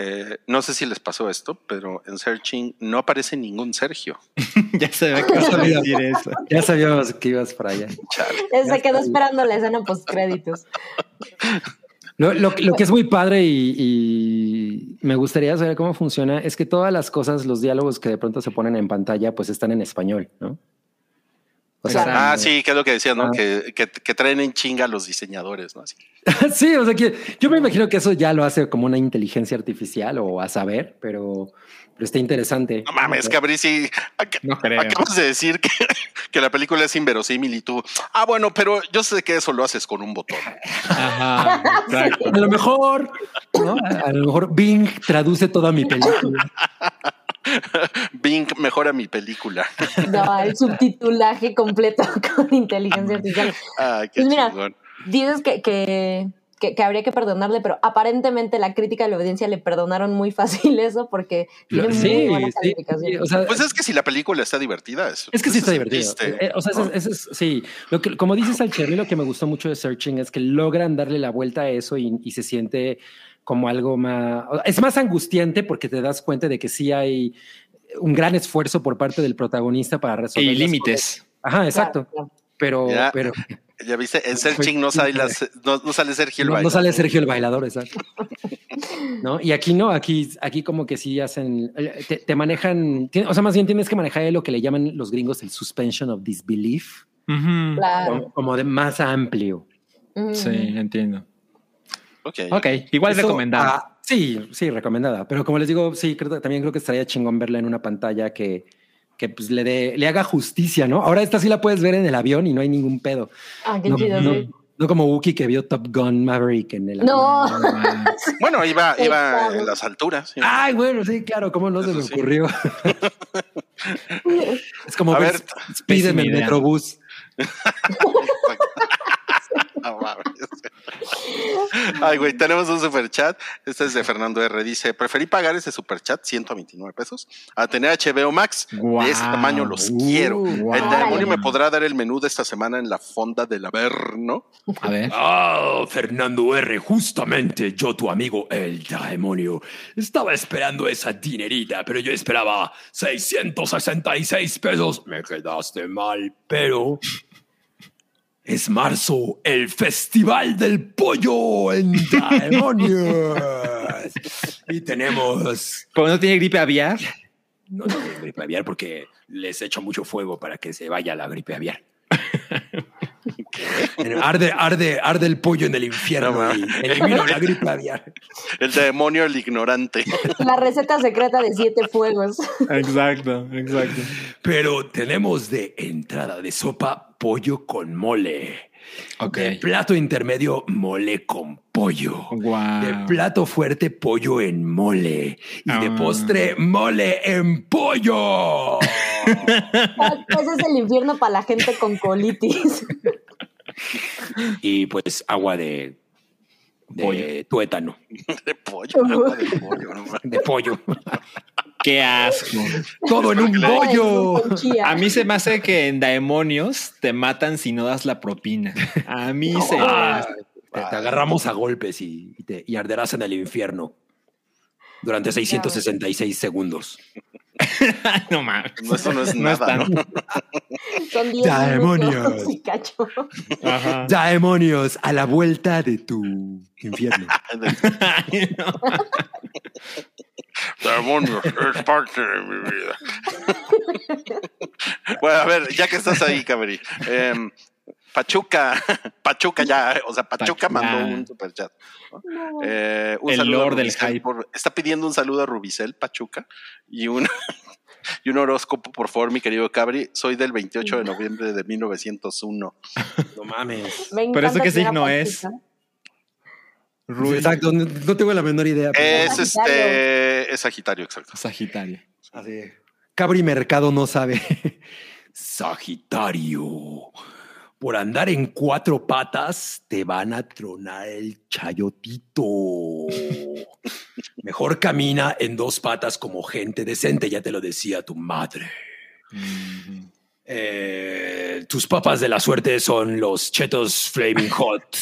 Speaker 1: eh, no sé si les pasó esto, pero en Searching no aparece ningún Sergio.
Speaker 3: ya se ve que vas a decir eso.
Speaker 2: Ya sabíamos que ibas para allá.
Speaker 1: Chale.
Speaker 4: Se quedó esperando la escena post créditos.
Speaker 2: Lo, lo- lo que es muy padre y, y me gustaría saber cómo funciona es que todas las cosas, los diálogos que de pronto se ponen en pantalla, pues están en español, ¿no? O sea.
Speaker 1: Ah, sí, que es lo que decías, ¿no?
Speaker 2: Ah.
Speaker 1: Que, que, que traen en chinga a los diseñadores, ¿no? Así.
Speaker 2: sí, o sea que yo me imagino que eso ya lo hace como una inteligencia artificial o a saber, pero, pero está interesante.
Speaker 1: No mames, Cabri, sí. ac-
Speaker 3: No creo.
Speaker 1: Acabas de decir que, que la película es inverosímil y tú, ah, bueno, pero yo sé que eso lo haces con un botón.
Speaker 3: Ajá, exacto.
Speaker 2: A lo mejor, ¿no? A lo mejor Bing traduce toda mi película.
Speaker 1: Bing mejora mi película.
Speaker 4: No, el subtitulaje completo con inteligencia artificial.
Speaker 1: Ah, qué
Speaker 4: Pues mira,
Speaker 1: chingón.
Speaker 4: Dices que, que, que, que habría que perdonarle, pero aparentemente la crítica de la audiencia le perdonaron muy fácil eso porque tiene
Speaker 2: Sí,
Speaker 4: muy buenas
Speaker 2: sí,
Speaker 4: calificaciones.
Speaker 2: sí, o sea,
Speaker 1: Pues es que si la película está divertida, es,
Speaker 2: Es que sí
Speaker 1: ese
Speaker 2: está
Speaker 1: es
Speaker 2: divertido.
Speaker 1: chiste,
Speaker 2: Eh, o sea,
Speaker 1: ¿no?
Speaker 2: ese, ese es, sí. Lo que, como dices al mí lo que me gustó mucho de Searching es que logran darle la vuelta a eso y, y se siente como algo más. Es más angustiante porque te das cuenta de que sí hay un gran esfuerzo por parte del protagonista para resolver.
Speaker 3: Y límites.
Speaker 2: Ajá, exacto.
Speaker 4: Claro, claro.
Speaker 2: Pero, pero
Speaker 1: Ya viste, en Searching no sale, las- no, no sale Sergio el
Speaker 2: no, no
Speaker 1: bailador.
Speaker 2: sale Sergio el bailador, exacto. ¿No? Y aquí no, aquí, aquí como que sí hacen, eh, te, te manejan, tiene- o sea, más bien tienes que manejar lo que le llaman los gringos el suspension of disbelief.
Speaker 4: Claro.
Speaker 2: como, como de más amplio.
Speaker 3: Sí, entiendo.
Speaker 1: Ok.
Speaker 3: Ok, igual
Speaker 5: Eso,
Speaker 3: recomendada.
Speaker 5: ah, sí, sí, recomendada. Pero como les digo, sí, creo, también creo que estaría chingón verla en una pantalla que, que pues, le, dé- le haga justicia, ¿no? Ahora esta sí la puedes ver en el avión y no hay ningún pedo.
Speaker 4: Ah, qué
Speaker 5: No,
Speaker 4: chido,
Speaker 5: no-
Speaker 4: sí.
Speaker 5: no como Wookie que vio Top Gun Maverick en el
Speaker 4: No.
Speaker 5: avión.
Speaker 1: Bueno, iba, iba en las alturas. sí.
Speaker 5: Ay, bueno, sí, claro, ¿cómo no se me
Speaker 1: sí.
Speaker 5: ocurrió? es como
Speaker 1: A
Speaker 5: ver Speed en el. Metrobús.
Speaker 1: No mames. Ay, güey, tenemos un super chat. Este es de Fernando R. Dice: Preferí pagar ese super chat, 129 pesos, a tener HBO Max.
Speaker 3: Guau.
Speaker 1: De ese tamaño los
Speaker 5: Uh,
Speaker 1: quiero. El demonio me podrá dar el menú de esta semana en la fonda del Averno.
Speaker 3: A ver.
Speaker 2: Ah, Fernando R., justamente yo, tu amigo el demonio. Estaba esperando esa dinerita, pero yo esperaba 666 pesos. Me quedaste mal, pero... Es marzo, el Festival del Pollo en Demonios. Y tenemos...
Speaker 3: ¿Pero no tiene gripe aviar?
Speaker 2: No tengo gripe aviar porque les echo mucho fuego para que se vaya la gripe aviar. Arde, arde, arde el pollo en el infierno
Speaker 1: No,
Speaker 2: y elimino la gripe aviar.
Speaker 1: El demonio, el ignorante.
Speaker 4: La receta secreta de siete fuegos.
Speaker 3: Exacto, exacto.
Speaker 2: Pero tenemos de entrada de sopa pollo con mole.
Speaker 3: Ok.
Speaker 2: De plato intermedio, mole con pollo.
Speaker 3: Guau.
Speaker 2: De plato fuerte, pollo en mole. Y de
Speaker 3: Ah.
Speaker 2: postre, mole en pollo.
Speaker 4: Ese es el infierno para la gente con colitis.
Speaker 2: y pues agua de, de
Speaker 3: Pollo.
Speaker 2: tuétano,
Speaker 1: De pollo, agua de pollo. no
Speaker 2: de pollo.
Speaker 3: Qué asco.
Speaker 2: Todo en un bollo.
Speaker 3: A mí se me hace que en Daemonios te matan si no das la propina. A mí se me
Speaker 2: Ah,
Speaker 3: hace.
Speaker 2: te, te agarramos a golpes y, y te- y arderás en el infierno durante 666 segundos.
Speaker 3: No mames.
Speaker 1: No, eso no es
Speaker 3: No
Speaker 1: nada, ¿no?
Speaker 4: Son 10
Speaker 5: Demonios.
Speaker 4: minutos y cacho.
Speaker 3: Ajá.
Speaker 5: Demonios, a la vuelta de tu infierno.
Speaker 3: Ay, no.
Speaker 1: Demonio, es parte de mi vida. bueno, a ver, ya que estás ahí, Cabri. em, Pachuca, Pachuca ya, o sea, Pachuca
Speaker 3: Pachuca.
Speaker 1: mandó un superchat. ¿no? Eh, un
Speaker 3: El
Speaker 1: saludo
Speaker 3: lord del hype.
Speaker 1: por- está pidiendo un saludo a Rubicel, Pachuca, y un, y un horóscopo, por favor, mi querido Cabri. Soy del 28 de noviembre de 1901.
Speaker 5: No mames.
Speaker 4: Me
Speaker 3: ¿Pero eso qué signo es?
Speaker 5: Sí, Exacto, no, no tengo la menor idea.
Speaker 1: Es
Speaker 4: Sagitario.
Speaker 1: este, es Sagitario, exacto.
Speaker 3: Sagitario.
Speaker 5: Así. Cabri Mercado no sabe.
Speaker 2: Sagitario, por andar en cuatro patas te van a tronar el chayotito. Mejor camina en dos patas como gente decente, ya te lo decía tu madre. Eh, tus papas de la suerte son los chetos Flaming Hot,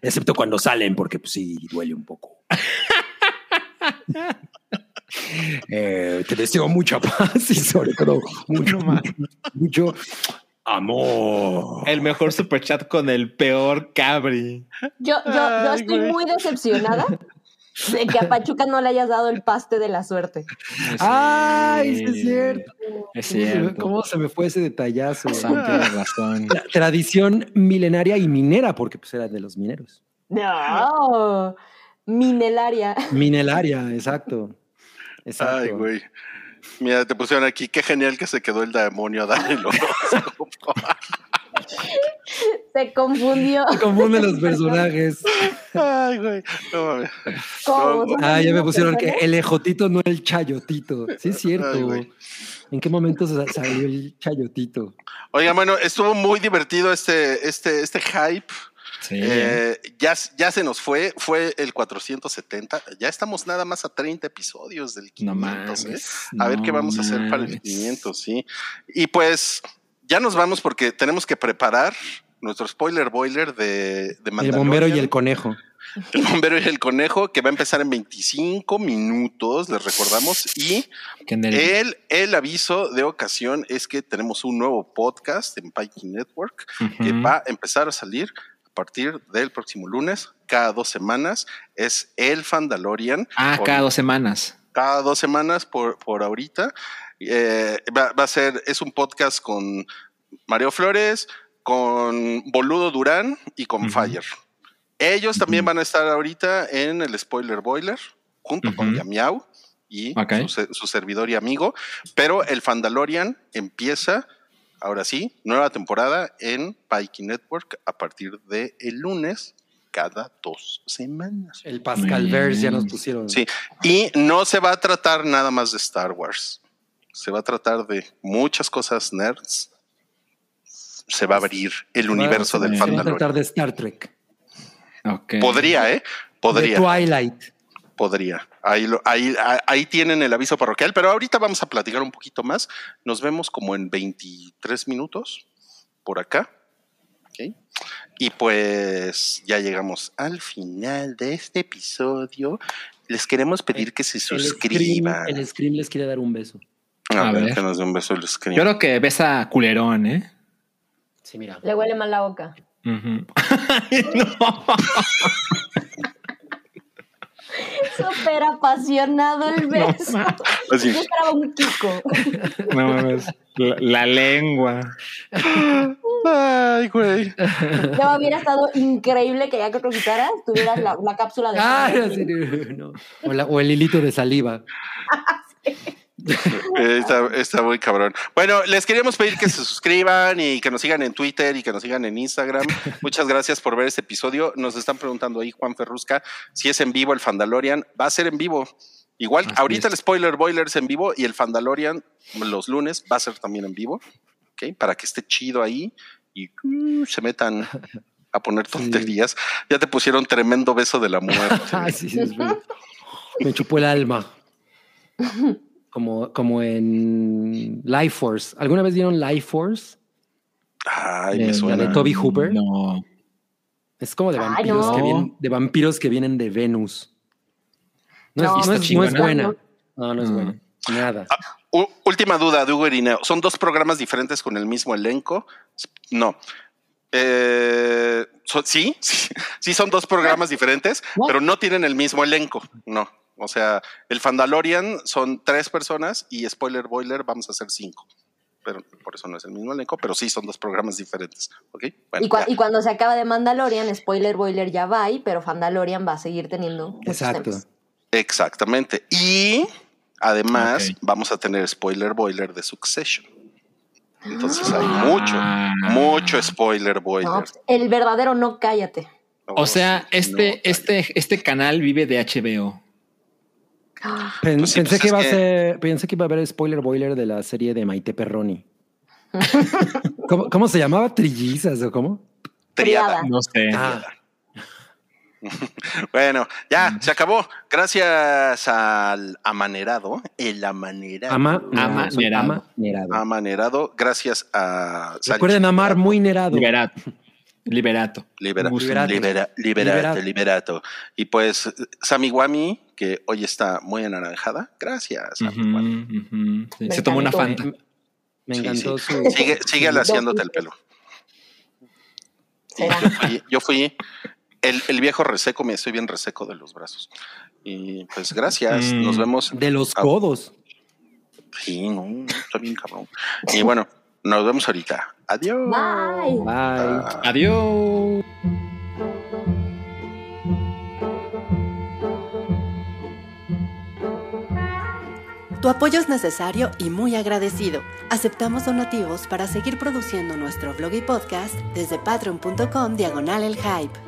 Speaker 2: excepto cuando salen, porque pues sí, duele un poco. Eh, te deseo mucha paz y sobre todo mucho, mucho amor.
Speaker 3: El mejor superchat con el peor cabri.
Speaker 4: Yo, yo, yo estoy
Speaker 1: güey.
Speaker 4: muy decepcionada de que a Pachuca no le hayas dado el paste de la suerte.
Speaker 5: Ay, sí es cierto.
Speaker 3: Es
Speaker 5: ¿Cómo se me-
Speaker 3: cierto.
Speaker 5: ¿Cómo se me fue ese detallazo?
Speaker 3: Razón.
Speaker 5: Tra- Tradición milenaria y minera, porque pues era de los mineros.
Speaker 4: No, Minelaria.
Speaker 5: Minelaria, exacto. Exacto.
Speaker 1: Ay, güey. Mira, te pusieron aquí, qué genial que se quedó el demonio a dar el horóscopo.
Speaker 4: Se confundió.
Speaker 5: Se confunden los personajes.
Speaker 1: Ay, güey. No mames.
Speaker 4: ¿Cómo?
Speaker 1: No,
Speaker 5: Ah, ya me pusieron que el ejotito no el chayotito. Sí, es
Speaker 1: Ay,
Speaker 5: cierto.
Speaker 1: güey.
Speaker 5: ¿En qué momento sa- salió el chayotito?
Speaker 1: Oigan, bueno, estuvo muy divertido este, este, este hype.
Speaker 3: Sí.
Speaker 1: Eh, ya, ya se nos fue, fue el 470. Ya estamos nada más a 30 episodios del 500.
Speaker 3: no mames.
Speaker 1: ¿eh? A ver qué vamos a hacer para el
Speaker 3: mames.
Speaker 1: 500, sí. Y pues ya nos vamos porque tenemos que preparar nuestro spoiler boiler de, de
Speaker 5: El bombero y el conejo.
Speaker 1: El bombero y el conejo, que va a empezar en 25 minutos, les recordamos. Y el, el aviso de ocasión es que tenemos un nuevo podcast en Viking Network que va a empezar a salir partir del próximo lunes, cada dos semanas. Es El Fandalorian.
Speaker 3: Ah, cada dos semanas.
Speaker 1: cada dos semanas por, por ahorita. Eh, va, va a ser, es un podcast con Mario Flores, con Boludo Durán y con. Fire. Ellos también van a estar ahorita en el Spoiler Boiler, junto con. Yamiau y su servidor y amigo. Pero el Fandalorian empieza, ahora sí, nueva temporada en Pikey Network a partir de el lunes cada dos semanas.
Speaker 2: El Pascal Verse ya nos pusieron.
Speaker 1: Sí, y no se va a tratar nada más de Star Wars. Se va a tratar de muchas cosas nerds. Se va a abrir el universo del
Speaker 2: Se va a tratar de Star Trek.
Speaker 1: Podría, ¿eh?
Speaker 2: De
Speaker 1: Podría,
Speaker 2: Twilight.
Speaker 1: Podría. Ahí, lo- ahí, ahí- tienen el aviso parroquial, pero ahorita vamos a platicar un poquito más. Nos vemos como en 23 minutos por acá. ¿ok? Y pues ya llegamos al final de este episodio. Les queremos pedir que se
Speaker 2: El Scream,
Speaker 1: suscriban.
Speaker 2: el Scream les quiere dar un beso.
Speaker 1: A,
Speaker 3: A
Speaker 1: ver,
Speaker 3: ver.
Speaker 1: que nos dé un beso el Scream.
Speaker 3: Yo creo que besa culerón, ¿eh?
Speaker 2: Sí, mira.
Speaker 4: Le huele mal la boca.
Speaker 3: Ujú. Ay, no.
Speaker 4: Súper apasionado el beso.
Speaker 1: Así.
Speaker 4: Yo esperaba un Kiko.
Speaker 3: No mames. La, la lengua.
Speaker 1: Ay, güey.
Speaker 4: No, hubiera estado increíble que ya que te lo quitaras, tuvieras la, la cápsula de.
Speaker 2: Ah, sí, no. o, la- o el hilito de saliva.
Speaker 1: Eh, Está, está muy cabrón. Bueno, les queríamos pedir que se suscriban y que nos sigan en Twitter y que nos sigan en Instagram. Muchas gracias por ver este episodio. Nos están preguntando ahí, Juan Ferrusca, si es en vivo el Fandalorian. Va a ser en vivo. Igual,
Speaker 3: Así
Speaker 1: ahorita
Speaker 3: es.
Speaker 1: el Spoiler Boiler es en vivo y el Fandalorian los lunes va a ser también en vivo. ¿ok? Para que esté chido ahí y uh, se metan a poner tonterías. Ya te pusieron tremendo beso de la muerte.
Speaker 2: Ay, sí, sí, es verdad. Me chupó el alma. Como, como en Life Force. ¿Alguna vez vieron Life Force?
Speaker 1: Ay,
Speaker 2: Eh,
Speaker 1: me
Speaker 2: la
Speaker 1: suena.
Speaker 2: de Toby Hooper.
Speaker 3: No.
Speaker 2: Es como de
Speaker 4: Ay,
Speaker 2: vampiros,
Speaker 4: no.
Speaker 2: que vienen, de vampiros que vienen de Venus. No,
Speaker 4: No,
Speaker 2: es, no,
Speaker 3: está
Speaker 2: es, no es
Speaker 3: chingona.
Speaker 2: buena. No, no es
Speaker 3: Mm.
Speaker 2: buena. Nada.
Speaker 1: U- última duda de Hugo Irineo. ¿Son dos programas diferentes con el mismo elenco? No. Eh, so- sí, sí, sí son dos programas diferentes, pero no tienen el mismo elenco. No. O sea, el Fandalorian son tres personas y Spoiler Boiler vamos a hacer cinco. Pero por eso no es el mismo elenco, pero sí son dos programas diferentes.
Speaker 4: Y, cua-
Speaker 1: ya.
Speaker 4: y cuando se acaba de Mandalorian, spoiler boiler ya va, ahí, pero Fandalorian va a seguir teniendo.
Speaker 2: Exacto.
Speaker 4: temas.
Speaker 1: Exactamente. Y además vamos a tener Spoiler Boiler de Succession. Entonces hay mucho,
Speaker 3: Ah.
Speaker 1: mucho Spoiler Boiler.
Speaker 4: No, el verdadero no cállate.
Speaker 3: O sea, este,
Speaker 1: no,
Speaker 3: este, este canal vive de HBO.
Speaker 2: Pen-
Speaker 1: Pues sí,
Speaker 2: pensé
Speaker 1: pues
Speaker 2: que iba a ser, pensé que iba a haber spoiler boiler de la serie de Maite Perroni. ¿Cómo, cómo se llamaba? ¿Trillizas o cómo?
Speaker 1: Triada.
Speaker 3: No sé.
Speaker 2: Ah,
Speaker 1: Bueno, ya se acabó. Gracias al amanerado, el amanerado.
Speaker 2: ama,
Speaker 3: Ama-
Speaker 2: soy
Speaker 3: nerado.
Speaker 2: ama- nerado.
Speaker 1: amanerado. Gracias a
Speaker 2: Recuerden amar muy nerado.
Speaker 3: Liberato.
Speaker 1: Libera,
Speaker 2: Liberato.
Speaker 1: libera, liberato,
Speaker 2: Liberato.
Speaker 1: liberato. Y pues Sammy Wami, que hoy está muy anaranjada. Gracias. Wami.
Speaker 3: ujú. Sí, Se tomó una fanta.
Speaker 2: Me encantó
Speaker 1: sí.
Speaker 2: su.
Speaker 1: Sigue, sigue alaciándote el pelo. Yo fui, yo fui el, el viejo reseco, me estoy bien reseco de los brazos. Y pues gracias,
Speaker 3: Mm.
Speaker 1: nos vemos.
Speaker 2: De los codos.
Speaker 1: Sí, no, está bien cabrón. Y bueno, nos vemos ahorita. Adiós.
Speaker 4: Bye.
Speaker 2: Bye.
Speaker 1: Ah.
Speaker 3: Adiós.
Speaker 6: Tu apoyo es necesario y muy agradecido. Aceptamos donativos para seguir produciendo nuestro blog y podcast desde patreon.com diagonal el hype.